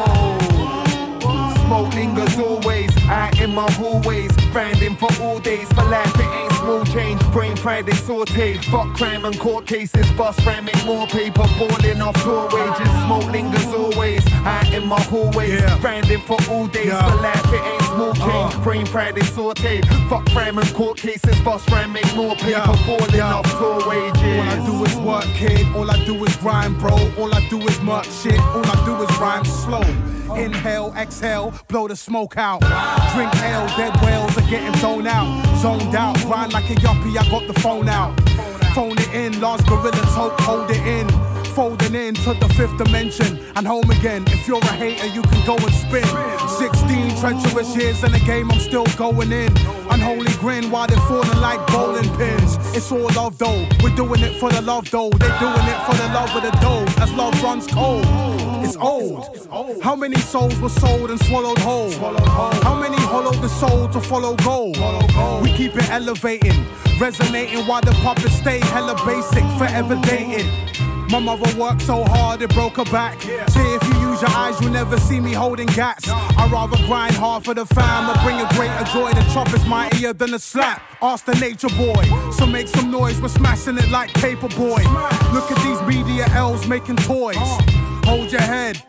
Smoke lingers always, out in my hallways, grinding for all days. For life, it ain't small change. Brain fried, they sauteed. Fuck crime and court cases, bust ram, make more paper, balling off tour wages. Smoke lingers always, out in my hallways, grinding for all days. For life, it ain't small uh-huh. change. Brain fried, they sauteed. Fuck crime and court cases, bust ram, make more paper, balling off tour wages. All I do is work, kid. All I do is grind, bro. All I do is murk shit. All I do is rhyme slow. Uh-huh. Inhale, exhale, blow the smoke out. Drink ale, dead whales are getting thrown out. Zoned out, grind like a yuppie, I got the phone out. Phone it in, large gorilla tote, hold it in. Folding in to the fifth dimension and home again. If you're a hater, you can go and spin. 16 treacherous years in the game, I'm still going in. Unholy grin while they're falling like bowling pins. It's all love though, we're doing it for the love though. They're doing it for the love of the dough. As love runs cold, it's old. How many souls were sold and swallowed whole? How many hollowed the soul to follow gold? We keep it elevating, resonating while the puppets stay hella basic, forever dating. My mother worked so hard it broke her back. See if you use your eyes, you'll never see me holding gats. I'd rather grind hard for the fam and bring a greater joy. The chop is mightier than a slap. Ask the nature boy. So make some noise, we're smashing it like paper boy. Look at these media L's making toys. Hold your head,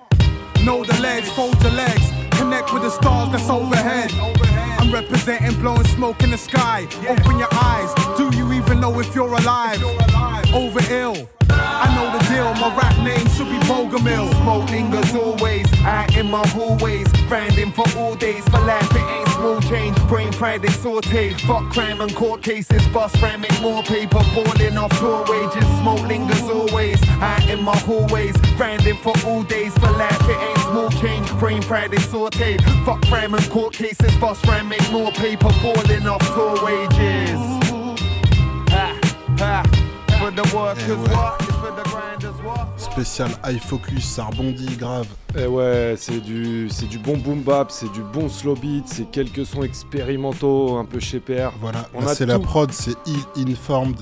know the legs, fold your legs. Connect with the stars that's overhead. I'm representing blowing smoke in the sky. Open your eyes. Do you even know if you're alive? Over ill. I know the deal. My rap name should be Bogomil. Smoke lingers always, out in my hallways, grinding for all days. For life, it ain't small change. Brain fried, they sauteed. Fuck crime and court cases, bust ram, make more paper, balling off tour wages. Smoke lingers always, out in my hallways, grinding for all days. For life, it ain't small change. Brain fried, they sauteed. Fuck crime and court cases, bust ram, make more paper, balling off tour wages. Ha, ha. For the workers, what? For the grinders, what? Spécial high focus, ça rebondit grave. Et ouais, c'est du, c'est du bon boom bap, c'est du bon slow beat, c'est quelques sons expérimentaux, un peu chez PR. Voilà, on là a c'est la prod, c'est Ill Informed.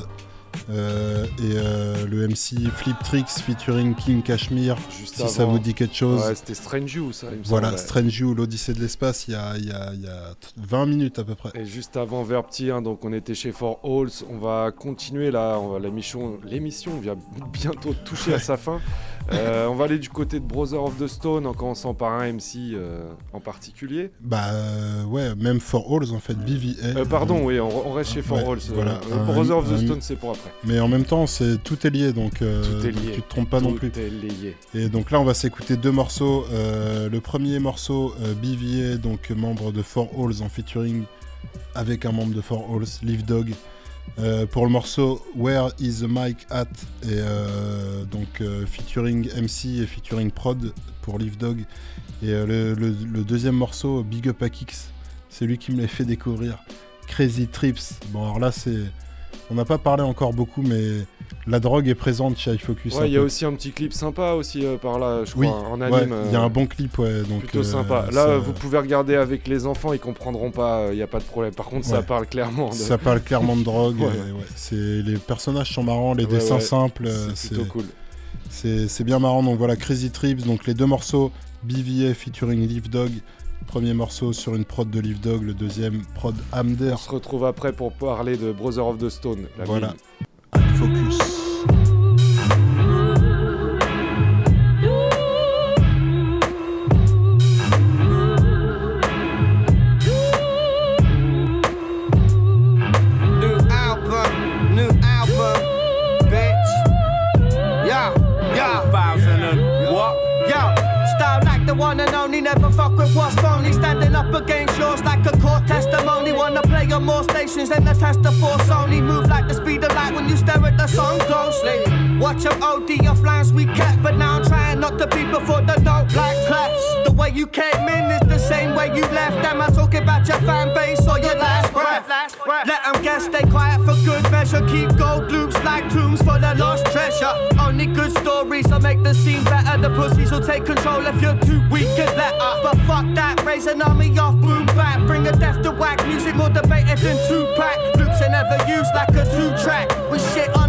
Euh, et euh, le MC Flip Tricks featuring King Kashmir, Juste si ça vous dit quelque chose. Ouais, c'était Strange You, ça, il me Voilà, semble. Strange You, l'Odyssée de l'espace, il y a, il y, a, il y a 20 minutes à peu près. Et juste avant Verpti, hein, donc on était chez For Halls, on va continuer là, l'émission vient bientôt toucher à sa fin. Euh, on va aller du côté de Brother of the Stone en commençant par un MC euh, en particulier. Bah euh, ouais, même For Halls en fait, BVA. Euh, pardon, oui, on, on reste chez For Ouais, Halls. voilà, Brother of the Stone, c'est pour après. Mais en même temps, c'est tout est lié, donc, euh, Tout est donc lié. tu te trompes pas non Tout plus. est lié. Et donc là, on va s'écouter deux morceaux. Le premier morceau, BVA, donc membre de Four Halls en featuring avec un membre de Four Halls, Live Dog. Euh, pour le morceau Where is the mic at et euh, donc euh, featuring MC et featuring prod pour Live Dog. Et le, le- deuxième morceau Big Up à Kix c'est lui qui me l'a fait découvrir. Crazy Trips. Bon alors là c'est on n'a pas parlé encore beaucoup mais la drogue est présente chez iFocus Ouais, il y a aussi un petit clip sympa aussi euh, par là, je Oui, crois, en ouais, anime. il y a euh, un bon clip, ouais. Donc, plutôt euh, sympa. Là, ça- vous pouvez regarder avec les enfants, ils comprendront pas, il n'y a pas de problème. Par contre, ça parle clairement. De... Ça parle clairement de drogue. C'est les personnages sont marrants, les dessins simples. c'est plutôt cool. C'est bien marrant. Donc voilà, Crazy Trips. Donc les deux morceaux, BVA featuring Live Dog. Premier morceau sur une prod de Live Dog, le deuxième prod Amder. On se retrouve après pour parler de Brother of the Stone. La Voilà. mine. Focus. One and only, never fuck with what's phony. Standing up against yours like a court testimony. Wanna play on more stations than the test of for Sony. Move like the speed of light when you stare at the song closely. Watch your OD off lines we kept, but now I'm trying not to be before the note like clefs. The way you came in is the same way you left. Am I talking about your fan base or your last breath? Let them guess, stay quiet for good measure. Keep gold loops like tombs for the lost treasure. Only good stories will make the scene better. The pussies will take control if you're too weak and let up. But fuck that, raise an army off boom back. Bring a death to whack music more debated than two pack. Loops are never used like a two track. We shit on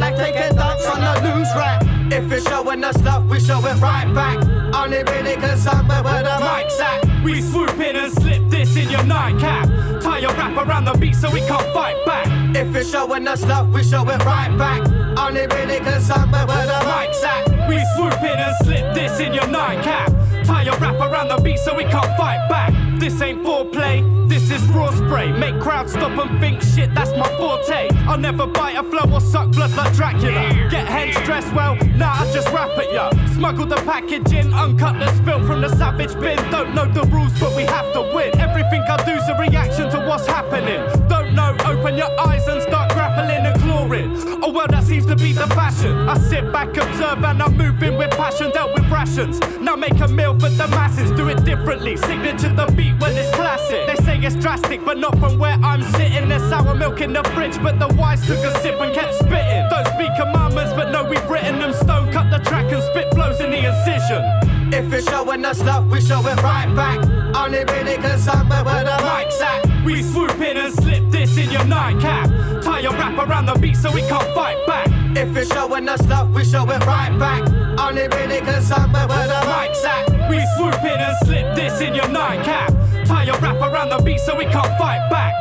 like taking dunks on the news rack. If it's showing us love, we show it right back. Only really concerned with where the mic's at. We swoop in and slip this in your nightcap. Tie your wrap around the beat so we can't fight back. If it's showing us love, we show it right back. Only really concerned with where the mic's at. We swoop in and slip this in your nightcap. Tie your wrap around the beat so we can't fight back. This ain't foreplay, is raw spray. Make crowds stop and think shit, that's my forte. I'll never bite a flow or suck blood like Dracula. Get heads dressed well, nah, I just rap at ya. Smuggle the package in, uncut the spill from the savage bin. Don't know the rules, but we have to win. Everything I do's a reaction to what's happening. Don't know, open your eyes and start grappling clawing. Oh well, that seems to be the fashion. I sit back, observe, and I'm moving with passion, dealt with rations. Now make a meal for the masses, do it differently. Signature the beat when it's classic. They say it's drastic, but not from where I'm sitting. There's sour milk in the fridge, but the wise took a sip and kept spitting. Don't speak commandments, but no, we've written them stone. Cut the track and spit flows in the incision. If it's showing us love, we show it right back. Only really concerned with where the mic's at. We swoop in and slip this in your nightcap. Tie your wrap around the beat so we can't fight back. If it's showing us love, we show it right back. Only really concerned with where the mic's at. We swoop in and slip this in your nightcap. Tie your wrap around the beat so we can't fight back.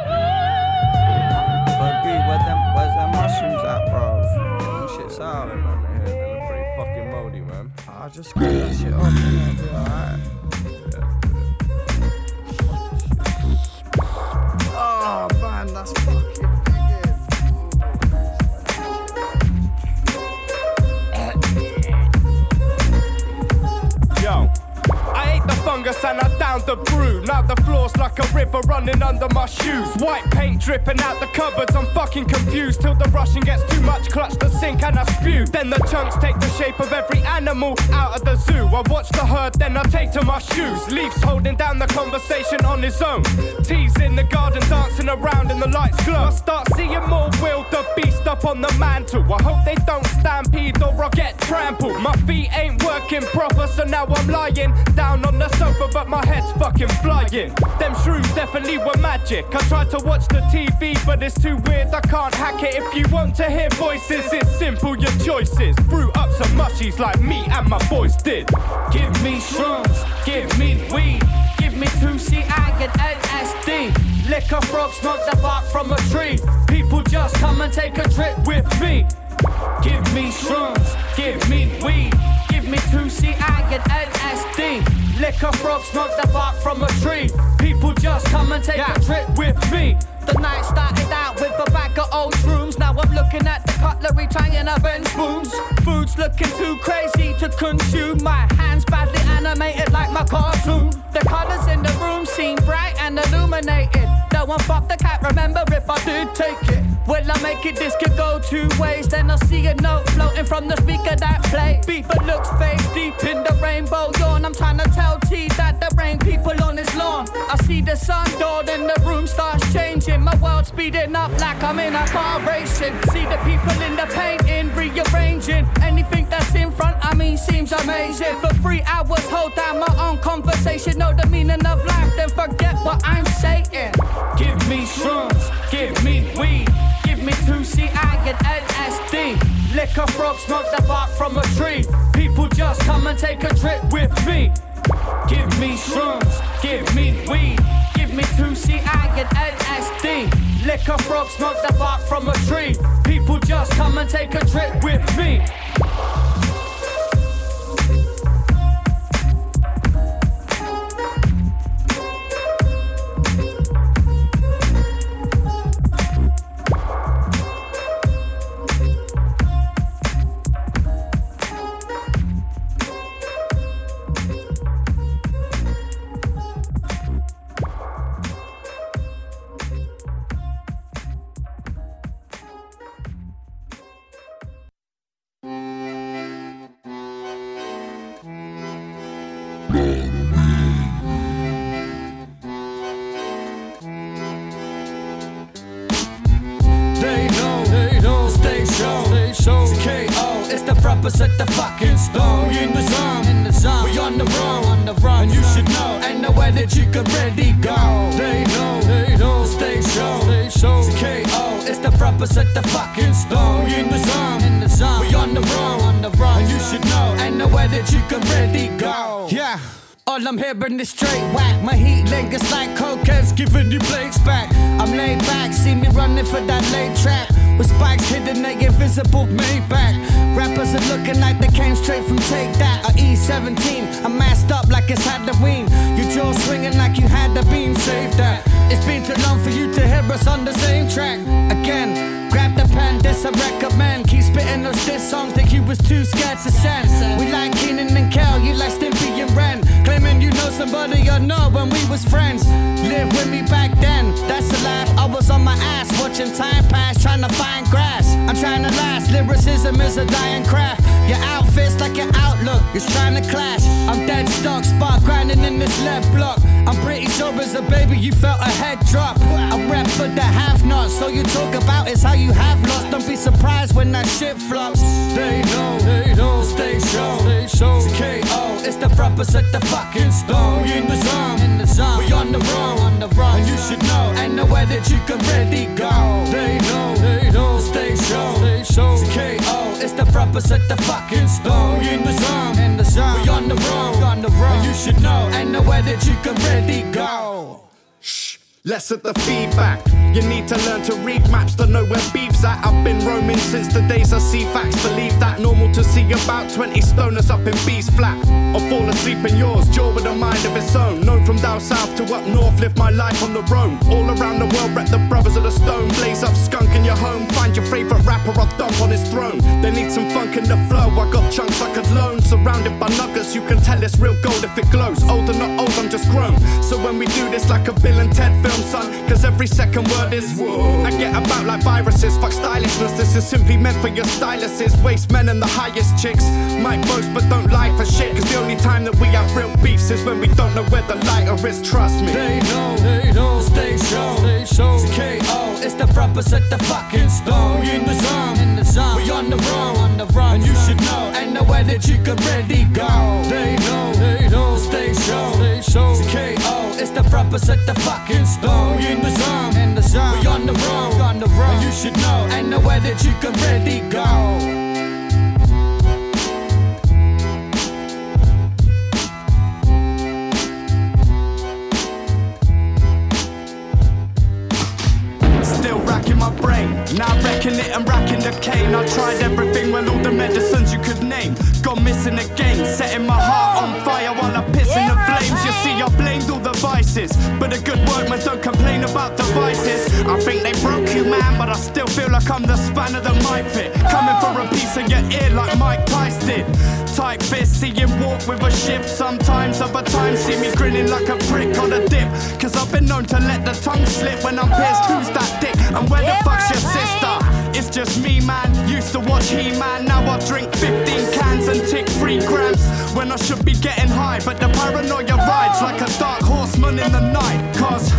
But B, where them, where's them mushrooms at, bro? Them shit's out. I just that shit off, alright. Oh man, that's fucking fungus and I downed the brew. Now the floor's like a river running under my shoes. White paint dripping out the cupboards. I'm fucking confused till the rushing gets too much. Clutch the sink and I spew. Then the chunks take the shape of every animal out of the zoo. I watch the herd, then I take to my shoes. Leaves holding down the conversation on his own. Teas in the garden dancing around in the lights glow. I start seeing more will the beast up on the mantle. I hope they don't stampede or I'll get trampled. My feet ain't working proper, so now I'm lying down on the sofa, but my head's fucking flying. Them shrooms definitely were magic. I tried to watch the TV, but it's too weird. I can't hack it. If you want to hear voices, it's simple. Your choices. Brew up some mushies like me and my boys did. Give me shrooms, give me weed, give me 2CI and LSD. Liquor frog, smoke the bark from a tree. People just come and take a trip with me. Give me shrooms, give me weed, give me 2CI and LSD. Liquor frog, smoke the bark from a tree. People just come and take Yeah. a trip with me. The night started out with a bag of old shrooms. Now I'm looking at the cutlery, trying to bend spoons. Food's looking too crazy to consume. My hands badly animated like my cartoon. The colors in the room seem bright and illuminated. No one fuck the cat, remember if I did take it. Will I make it? This could go two ways. Then I see a note floating from the speaker that play. Beaver looks fake deep in the rainbow yawn. I'm trying to tell T that the rain people on his lawn. I see the sun dawn and the room starts changing. My world speeding up like I'm in a car racing. See the people in the painting, rearranging. Anything that's in front, I mean, seems amazing. For three hours, hold down my own conversation. Know the meaning of life, then forget what I'm saying. Give me shrooms, give me weed, me 2CI and LSD. Liquor frog, smoke the bark from a tree. People just come and take a trip with me. Give me shrooms, give me weed, give me 2CI and LSD. Liquor frog, smoke the bark from a tree. People just come and take a trip with me. Hearing is straight whack. My heat lingers like cokeheads giving you blades back. I'm laid back, see me running for that late track. With spikes hidden, they invisible Maybach. Rappers watching time pass, trying to find grass. I'm trying to last, lyricism is a dying craft. Your outfit's like your outlook, it's trying to clash. I'm dead stuck, spark grinding in this lead block. I'm pretty sure as a baby you felt a head drop. I rap for the half nots, so you talk about is how you have lost. Don't be surprised when that shit flops. They know, they know, stay show, stay show. It's KO, it's the proper set the fucking stone. We in the zone, in the zone. We on the run, the run. And you should know, ain't nowhere that you can really go. They know, they know, stay show, stay show. It's KO, it's the proper set the fucking stone. We in the zone, in the zone. We on the run, on the run. And you should know, ain't nowhere that you can really go. Less of the feedback. You need to learn to read maps to know where beef's at. I've been roaming since the days I see facts. Believe that normal to see about 20 stoners up in B's flat. Or fall asleep in yours, jaw with a mind of its own. Known from down south to up north, live my life on the roam. All around the world, rep the brothers of the stone. Blaze up skunk in your home. Find your favorite rapper, I'll dump on his throne. They need some funk in the flow. I got chunks I could loan. Surrounded by nuggets, you can tell it's real gold if it glows. Old or not old, I'm just grown. So when we do this like a Bill and Ted film, son, cause every second word is whoa. I get about like viruses, fuck stylishness. This is simply meant for your styluses. Waste men and the highest chicks. Might boast, but don't lie for shit. Cause the only time that we have real beefs is when we don't know where the lighter is, trust me. They know, they know, stay show, stay show. It's KO, it's the proper set the fucking stone. We in the zone, in the zone. We on the run, on the run. And you should know, ain't nowhere that you can really go. They know, they know, stay show, stay show. It's KO, it's the proper set the fucking stone. We in the zone, in the zone. We on the run, on the run. And you should know, ain't nowhere that you can really go. Still racking my brain. Now wrecking it and racking the cane. I tried everything, well, all the medicines you could name. Gone missing again, setting my heart on fire while I piss in the flames. You see, I blamed all the vices. But a good workman don't complain about the vices. I think they broke you, man, but I still feel like I'm the spanner that might fit. Coming for a piece of your ear like Mike Tyson did. Tight fist, see him walk with a shift sometimes. Other times, see me grinning like a prick on a dip. Cause I've been known to let the tongue slip when I'm pissed. Who's that dick? And where the fuck's your sister? It's just me, man. Used to watch He Man. Now I drink 15 cans and tick 3 grams. When I should be getting high. But the paranoia rides like a dark horseman in the night. Cause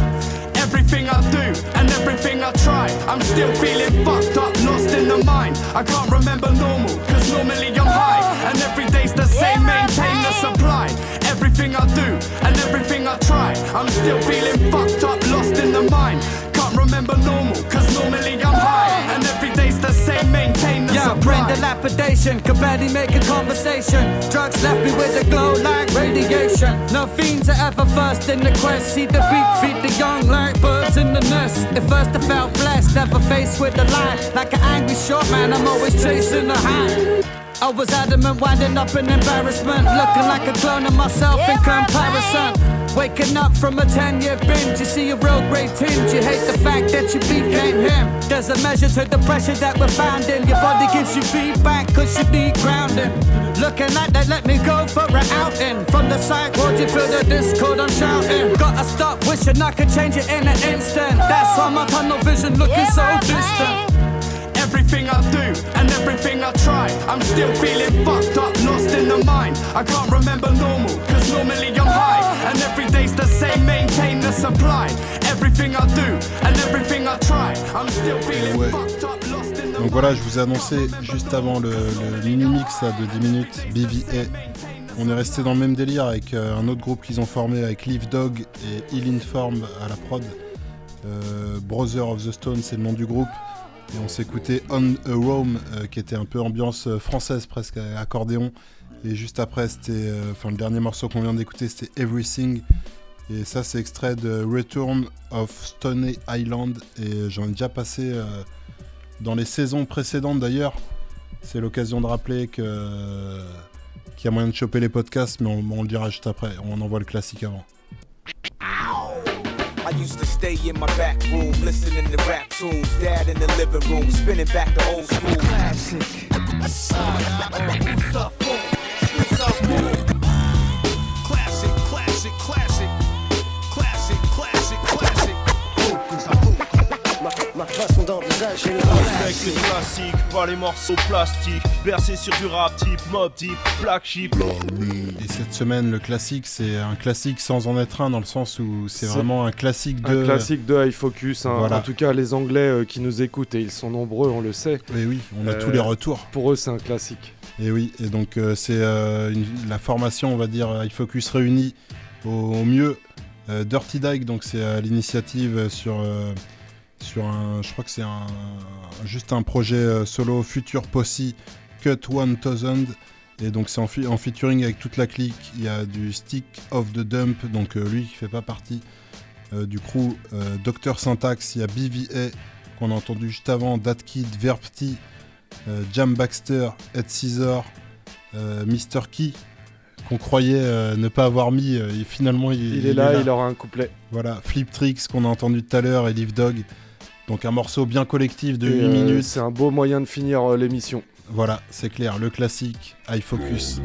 everything I do and everything I try, I'm still feeling fucked up, lost in the mind. I can't remember normal, cause normally I'm high. And every day's the same, maintain the supply. Everything I do and everything I try, I'm still feeling fucked up, lost in the mind. Can't remember normal, cause normally I'm dilapidation, could barely make a conversation. Drugs left me with a glow like radiation. No fiends are ever first in the quest. See the beat, feed the young like birds in the nest. At first I felt blessed, never faced with the lie. Like an angry short man, I'm always chasing a high. I was adamant, winding up in embarrassment. Looking like a clone of myself in comparison. Waking up from a 10 year binge, you see a real great tinge. You hate the fact that you became him. There's a measure to the pressure that we're finding. Your body gives you feedback, cause you need grounding. Looking like they let me go for an outing. From the side, won't you feel the discord I'm shouting? Gotta stop wishing I could change it in an instant. That's why my tunnel vision looking so distant. Everything I do and everything I try, I'm still feeling fucked up, lost in the mind. I can't remember normal, normally I'm high. And every day's the same, maintain the supply. Everything I do and everything I try, I'm still feeling fucked up, lost in the Donc voilà, je vous ai annoncé juste avant le, le mini-mix là, de 10 minutes, BVA. On est resté dans le même délire avec euh, un autre groupe qu'ils ont formé avec Leaf Dog et Ill Inform à la prod. Euh, Brother of the Stone, c'est le nom du groupe. Et on s'est écouté On a Rome, euh, qui était un peu ambiance euh, française presque, accordéon. Et juste après, c'était, euh, enfin le dernier morceau qu'on vient d'écouter, c'était Everything. Et ça, c'est extrait de Return of Stony Island. Et j'en ai déjà passé euh, dans les saisons précédentes d'ailleurs. C'est l'occasion de rappeler que qu'il y a moyen de choper les podcasts, mais on, on le dira juste après. On envoie le classique avant. I used to stay in my back room, listening to rap tunes. Dad in the living room, spinning back the old school. Classic. Classic, classic, Avec les classiques, pas les morceaux plastiques. Bercé sur du rap type, mob type, black sheep. Et cette semaine, le classique, c'est un classique sans en être un, dans le sens où c'est vraiment un classique Un de. classique de High Focus. hein. Voilà. En tout cas, les Anglais euh, qui nous écoutent, et ils sont nombreux, on le sait. Et oui, on a Euh, tous les retours. Pour eux, c'est un classique. Et oui, et donc euh, c'est euh, la formation, on va dire, High Focus réunie au, mieux. Euh, Dirty Dyke, donc c'est l'initiative sur, euh, un, je crois que c'est un, juste un projet euh, solo Future Posse Cut 1000. Et donc c'est en, featuring avec toute la clique. Il y a du Stick of the Dump, donc euh, lui qui fait pas partie euh, du crew. Euh, Dr Syntax, il y a BVA qu'on a entendu juste avant, Dat Kid, Verpti, euh, Jam Baxter, Ed Caesar, euh, Mr. Key, qu'on croyait euh, ne pas avoir mis, euh, et finalement il, Il est là, il aura un couplet. Voilà, Flip Tricks qu'on a entendu tout à l'heure et Live Dog. Donc un morceau bien collectif de Et, 8 euh, minutes. C'est un beau moyen de finir euh, l'émission. Voilà, c'est clair, le classique, High Focus.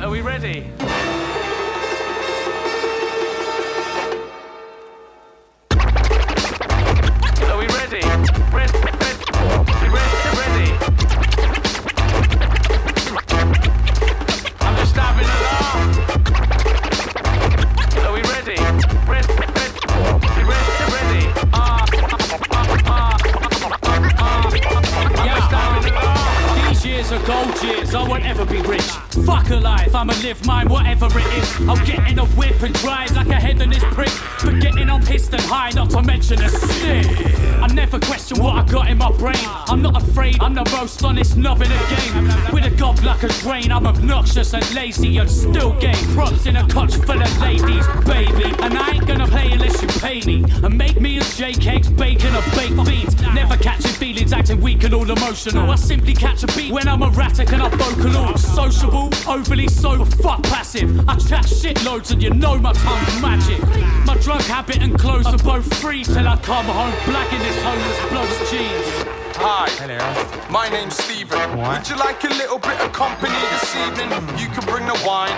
Are we ready? Gold years. I won't ever be rich. Fuck a life, I'ma live mine, whatever it is. I'll get in a whip and drive like a hedonist prick. Forgetting I'm pissed and high, not to mention a stick. I never question what I got in my brain. I'm not afraid, I'm the most honest knob in the game. With a gob like a drain, I'm obnoxious and lazy and still game. Props in a couch full of ladies, baby. And I ain't gonna play unless you pay me. And make me a Jake eggs, bacon, or baked beans. Never catching feelings, acting weak and all emotional. I simply catch a beat when I'm erratic and I'm vocal. All sociable, overly so, fuck passive. I chat shit loads and you know my tongue's magic. My drug habit and clothes are both free till I come home black in this homeless bloke's jeans. Hi. Hello. My name's Steven. Would you like a little bit of company this evening? You can bring the wine.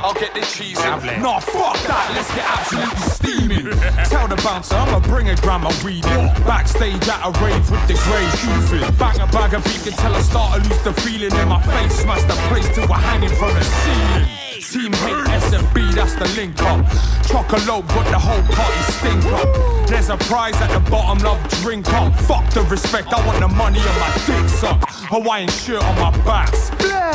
I'll get the cheese. in. Nah, fuck that, let's get absolutely steaming. Tell the bouncer I'ma bring a gram of weed in. Backstage at a rave with the grey goofing. Bang a bag of beat until I start to lose the feeling in my face. Smash the place till we're hanging from the ceiling. Team hate S&B, that's the link up. Chocolate got the whole party stink up. There's a prize at the bottom, love drink up. Fuck the respect, I want the money on my dick suck. Uh, Hawaiian shirt on my back.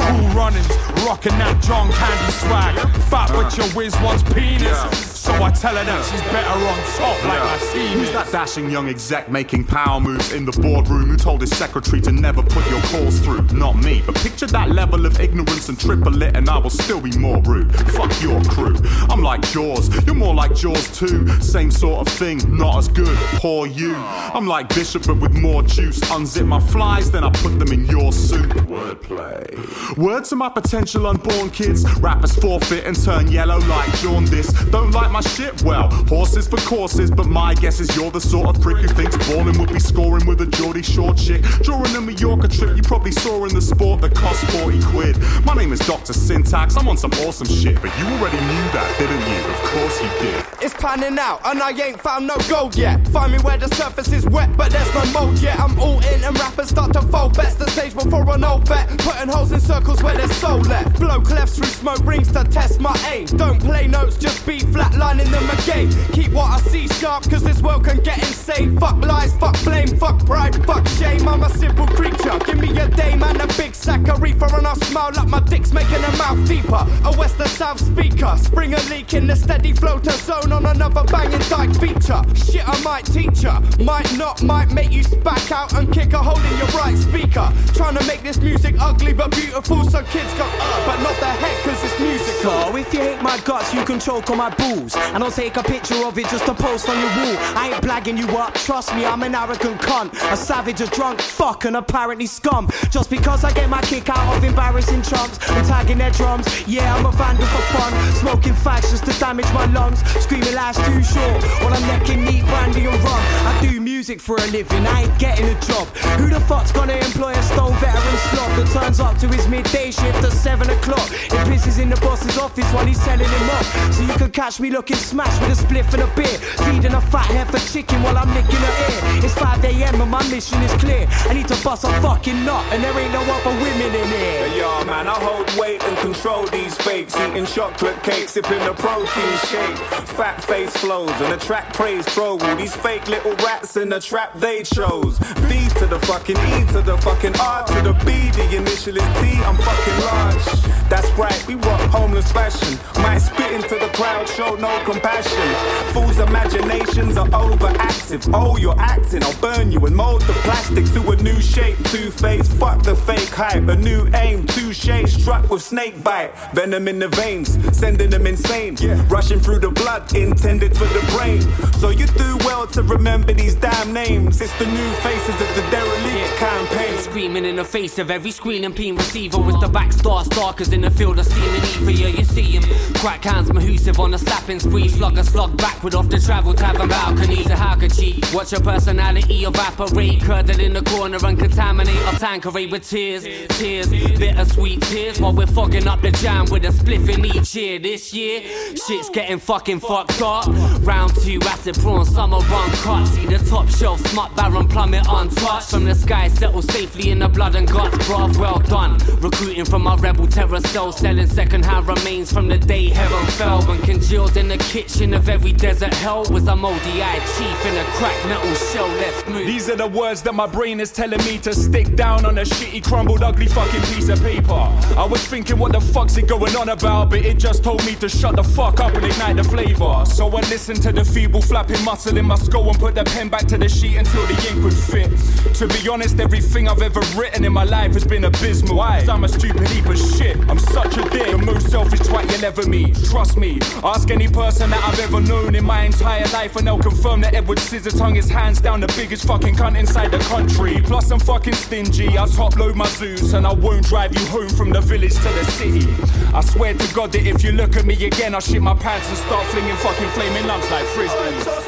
Cool runnings, rocking that John Candy swag. Fat but your whiz wants penis. So I tell her that she's better on top like my team Who's that dashing young exec making power moves in the boardroom who told his secretary to never put your calls through? Not me, but picture that level of ignorance and triple it and I will still be more rude. Fuck your crew. I'm like Jaws, you're more like Jaws too. Same sort of thing, not as good. Poor you. I'm like Bishop but with more juice. Unzip my flies, then I put them in your soup. Wordplay. Word to my potential unborn kids. Rappers forfeit and turn yellow like jaundice. Don't like my shit? Well, horses for courses, but my guess is you're the sort of prick who thinks balling would be scoring with a Geordie Short chick. During a Mallorca trip, you probably saw in the sport that cost 40 quid. My name is Dr. Syntax, I'm on some awesome shit, but you already knew that, didn't you? Of course you did. It's panning out, and I ain't found no gold yet. Find me where the surface is wet, but there's no mold yet. I'm all in, and rappers start to fold. Best the stage before an old bet. Putting holes in circles where there's soul left. Blow clefts through smoke rings to test my aim. Don't play notes, just be flat learning them again. Keep what I see sharp, cause this world can get insane. Fuck lies, fuck blame, fuck pride, fuck shame. I'm a simple creature. Give me a day, man, a big sack of reefer, and I'll smile like my dick's making a mouth deeper. A west south speaker, spring a leak in the steady floater zone on another banging dyke feature. Shit, I might teach ya, might not, might make you spack out and kick a hole in your right speaker. Trying to make this music ugly but beautiful so kids go, uh, but not the head, cause it's music. So if you hate my guts, you can choke on my balls. And I'll take a picture of it just to post on your wall. I ain't blagging you up, trust me, I'm an arrogant cunt. A savage, a drunk fuck, and apparently scum. Just because I get my kick out of embarrassing chumps and tagging their drums. Yeah, I'm a vandal for fun. Smoking fags just to damage my lungs. Screaming life's too short while I'm necking neat brandy and rum. I do music for a living, I ain't getting a job. Who the fuck's gonna employ a stone veteran slot that turns up to his midday shift at 7 o'clock? It pisses in the boss's office while he's telling him off. So you can catch me looking smashed with a spliff and a beer. Feeding a fat heifer chicken while I'm licking her ear. It's 5 a.m. and my mission is clear. I need to bust a fucking nut, and there ain't no other women in here. Yeah, man, I hold weight and control these fakes. Eating chocolate cake, sipping a protein shake. Fat face flows and attract praise. Throw all these fake little rats in the trap they chose. To the fucking E to the fucking R to the B. The initial is T. I'm fucking large. That's right, we rock homeless fashion. Might spit into the crowd, show no compassion. Fools' imaginations are overactive. Oh, you're acting, I'll burn you and mold the plastic to a new shape. Two face, fuck the fake hype. A new aim, two shades struck with snake bite. Venom in the veins, sending them insane. Rushing through the blood, intended for the brain. So you do well to remember these damn names. It's the new faces of the derelict campaign. Screaming in the face of every screening peen receiver with oh, the back star stalkers in the field of stealing ether. Yeah, you see him. Crack hands, Mahusive on a slapping spree. Slug a slug backward off the travel tavern balcony. So how could she watch her personality evaporate? Curdle in the corner and contaminate our tankeray with tears. Tears, bittersweet tears while we're fogging up the jam with a spliff in each ear. This year, shit's getting fucking fucked up. Round two, acid prawn, summer run cut. See the top shelf, smut baron plummet untouched. From the sky, settle safely in the blood and guts, bruv. Well done. Recruiting from our rebel terror cell, selling second-hand remains from the day heaven fell. When congealed in the kitchen of every desert hell was a moldy-eyed chief in a cracked metal shell. Let's move. These are the words that my brain is telling me to stick down on a shitty, crumbled, ugly fucking piece of paper. I was thinking, what the fuck's it going on about? But it just told me to shut the fuck up and ignite the flavor. So I listened to the feeble flapping muscle in my skull and put the pen back to the sheet until the ink would fit. To be honest, everything I've ever written in my life has been abysmal. Why? I'm a stupid heap of shit. I'm such a dick. The most selfish twat you'll ever meet. Trust me. Ask any person that I've ever known in my entire life, and they'll confirm that Edward Scissortongue is hands down the biggest fucking cunt inside the country. Plus, I'm fucking stingy. I top load my zoos, and I won't drive you home from the village to the city. I swear to God that if you look at me again, I'll shit my pants and start flinging fucking flaming lumps like frisbees.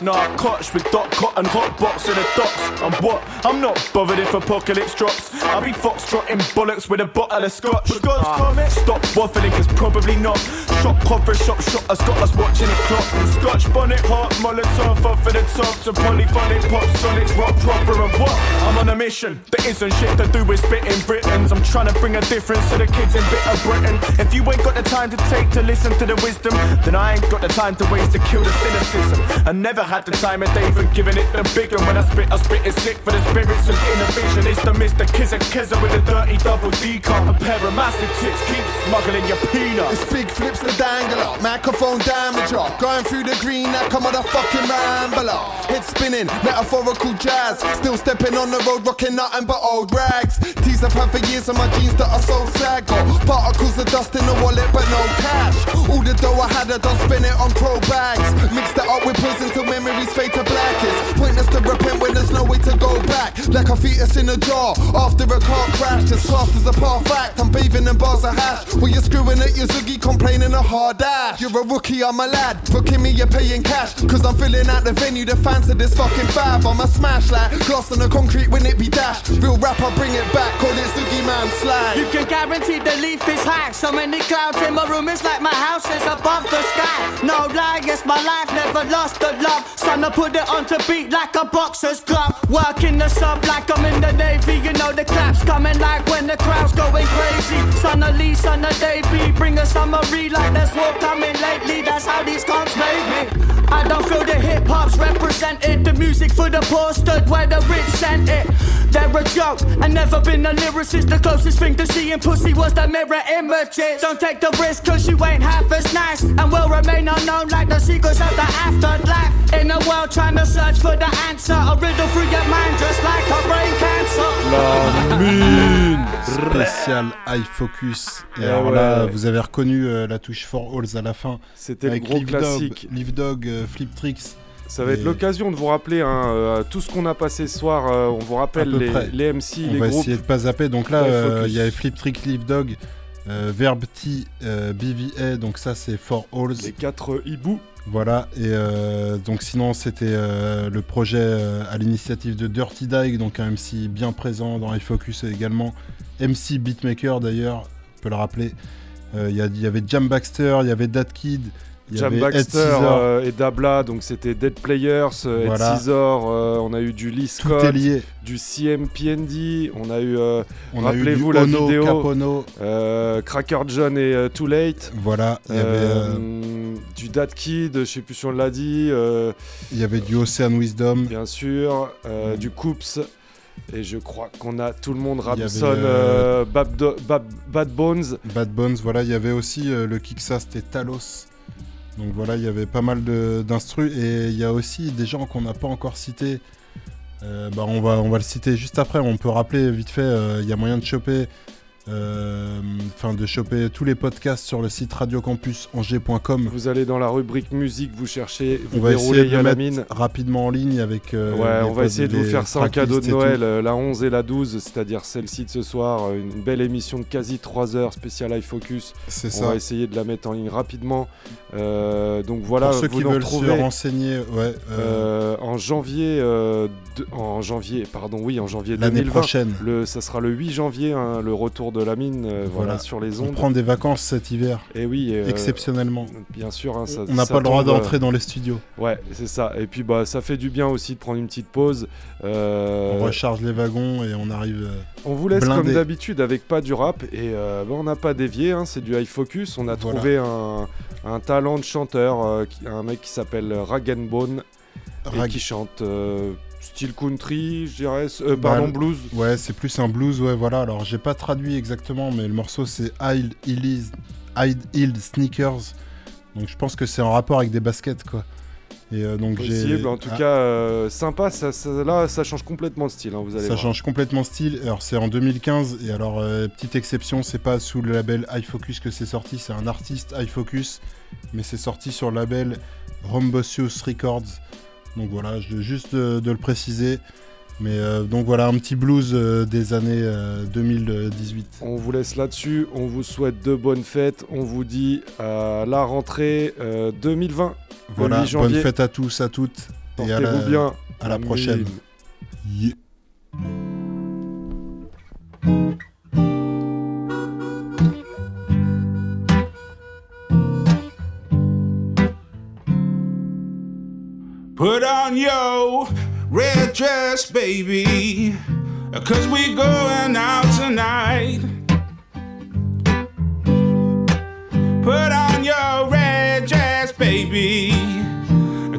Nah, Koch with dot cotton hot box and the docks. I'm what? I'm not bothered if apocalypse drops. I'll be foxtrotting bollocks with a bottle of scotch. Ah, Stop waffling, cause probably not. Shot copper, shot shot has got us watching the clock. Scotch bonnet, heart, Molotov, off for the top. To polyphonic pop sonics, rock proper and what? I'm on a mission. There isn't shit to do with spitting Britons. I'm trying to bring a difference to the kids in bitter Britain. If you ain't got the time to take to listen to the wisdom, then I ain't got the time to waste to kill the cynicism. I never had the time of day for giving it the big one. When I spit, I spit it sick for the spirits and inner vision. It's the Mr. Kizza Kizza with a dirty double D cup. A pair of massive tits keep smuggling your peanuts. It's big flips the dangler, microphone damager. Going through the green like a motherfucking rambler. Head spinning, metaphorical jazz. Still stepping on the road, rocking nothing but old rags. Tease I've had for years on my jeans that are so sad. Got particles of dust in the wallet, but no cash. All the dough I had, I done spin it on crow bags. Mixed it up with prison till memories fade to blackest. To repent when there's no way to go back. Like a fetus in a jar after a car crash. Just classed as a par fact. I'm bathing in bars of hash. While you're screwing at your zoogie, complaining a hard dash. You're a rookie, I'm a lad. Booking me, you're paying cash. Cause I'm filling out the venue, the fans of this fucking fab. I'm a smash like glass on the concrete when it be dashed. Real rapper, bring it back. Call it Zoogie Man Slag. You can guarantee the leaf is high. So many clouds in my room, it's like my house is above the sky. No lie, yes, my life never lost the love. Son, I put it on to beat like a boxer's glove. Working the sub like I'm in the Navy you know the claps coming like when the crowd's going crazy. Son of Lee, son of Davey, bring a summary like there's war coming lately. That's how these cons made me. I don't feel the hip hop's represented. The music for the poor stood where the rich sent it. They're a joke. I never been a lyricist. The closest thing to seeing pussy was the mirror images. Don't take the risk, cause you ain't half as nice. And will remain unknown like the secrets of the afterlife. In a world trying to search for the answer. A riddle through your mind, just like a brain cancer. La mine Spécial High Focus. Et Eh alors ouais. là, vous avez reconnu euh, la touche For Halls à la fin. C'était le gros Dog, euh, Flip Tricks. Ça va être l'occasion de vous rappeler hein, euh, tout ce qu'on a passé ce soir. euh, on vous rappelle les, près. les MC, On les va groupes. essayer de pas zapper. Donc là, euh, il y avait Flip Trick, Live Dog, Verb T, euh, BVA. Donc ça, c'est For Halls. Les quatre hiboux. Voilà, et donc sinon c'était le projet à l'initiative de Dirty Dyke, donc un MC bien présent dans iFocus également, MC Beatmaker d'ailleurs, on peut le rappeler. Il y, y avait Jam Baxter, il y avait Dat Kid, Jam Baxter euh, et Dabla, donc c'était Dead Players, euh, Ed Voilà. Scissor, euh, on a eu du Lee Scott, du CMPND, on a eu, euh, rappelez-vous la Ono, vidéo, Cracker John et Too Late, Voilà, il y avait, du Dat Kid, je sais plus si on l'a dit, il y avait du Ocean Wisdom. bien sûr, euh, du Coops. Et je crois qu'on a tout le monde, euh, euh, Bad, Bones. Bad Bones, voilà, il y avait aussi euh, le Kiksa, c'était Talos. Donc voilà, il y avait pas mal d'instrus et il y a aussi des gens qu'on n'a pas encore cités. Euh, bah, on, va, le citer juste après. On peut rappeler vite fait, euh, il y a moyen de choper, enfin de choper tous les podcasts sur le site radiocampusangers.com. Vous allez dans la rubrique musique, vous cherchez, On vous va déroulez essayer de la mine. rapidement en ligne avec. euh, Ouais, on va essayer de vous faire ça en cadeau de. Noël, euh, la 11 et la 12, c'est-à-dire celle-ci de ce soir, euh, une belle émission de quasi 3 heures spéciale iFocus. C'est On va essayer de la mettre en ligne rapidement. Euh, donc voilà, Pour ceux vous qui veulent retrouvez, se renseigner, ouais, euh, euh, en janvier, euh, de- en janvier, pardon, oui, en janvier L'année 2020. prochaine. Le, ça sera le 8 janvier, hein, le retour de la mine, euh, voilà, Voilà. sur les on ondes. prend des vacances cet hiver. Et oui, euh, exceptionnellement. Bien sûr, hein, ça- on n'a pas le droit euh, d'entrer dans les studios. Ouais, c'est ça. Et puis bah ça fait du bien aussi de prendre une petite pause. On recharge les wagons et on arrive. on vous laisse blindé. comme d'habitude avec pas du rap et bah, on n'a pas dévié, hein, c'est du high focus. On a Voilà. trouvé un, un talent de chanteur, qui- un mec qui s'appelle Ragenbone et Rag- qui chante style country, je dirais, euh, pardon Bah, blues. Ouais, c'est plus un blues, ouais, voilà. Alors, j'ai pas traduit exactement, mais le morceau c'est High Heeled Sneakers. Donc, je pense que c'est en rapport avec des baskets, quoi. Et euh, donc, j'ai. Possible, en tout Ah, cas euh, sympa. Ça, ça- là, ça change complètement de style. hein, vous allez Ça voir. change complètement style. Alors, c'est en 2015. Et alors, euh, petite exception, c'est pas sous le label High Focus que c'est sorti. C'est un artiste High Focus. Mais c'est sorti sur le label Rombosius Records. Donc, voilà, je veux juste de, de le préciser. Mais euh, donc, voilà, un petit blues euh, des années euh, 2018. On vous laisse là-dessus. On vous souhaite de bonnes fêtes. On vous dit à la rentrée euh, 2020. le Voilà, 8 janvier. bonne fête à tous, à toutes. et à la, Portez-vous bien. À la prochaine. Yeah. Put on your red dress, baby, cause we going out tonight. Put on your red dress, baby,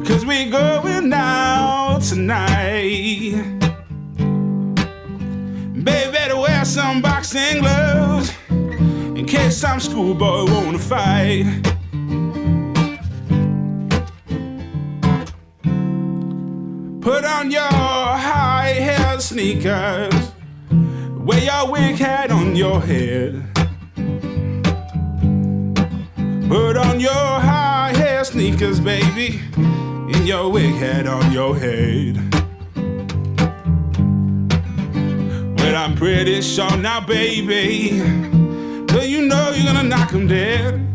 cause we going out tonight. Baby, wear some boxing gloves in case some schoolboy wanna fight. Put on your high heel sneakers. Wear your wig hat on your head. Put on your high heel sneakers, baby. And your wig hat on your head. Well, I'm pretty sure now, baby. Do you know you're gonna knock 'em dead?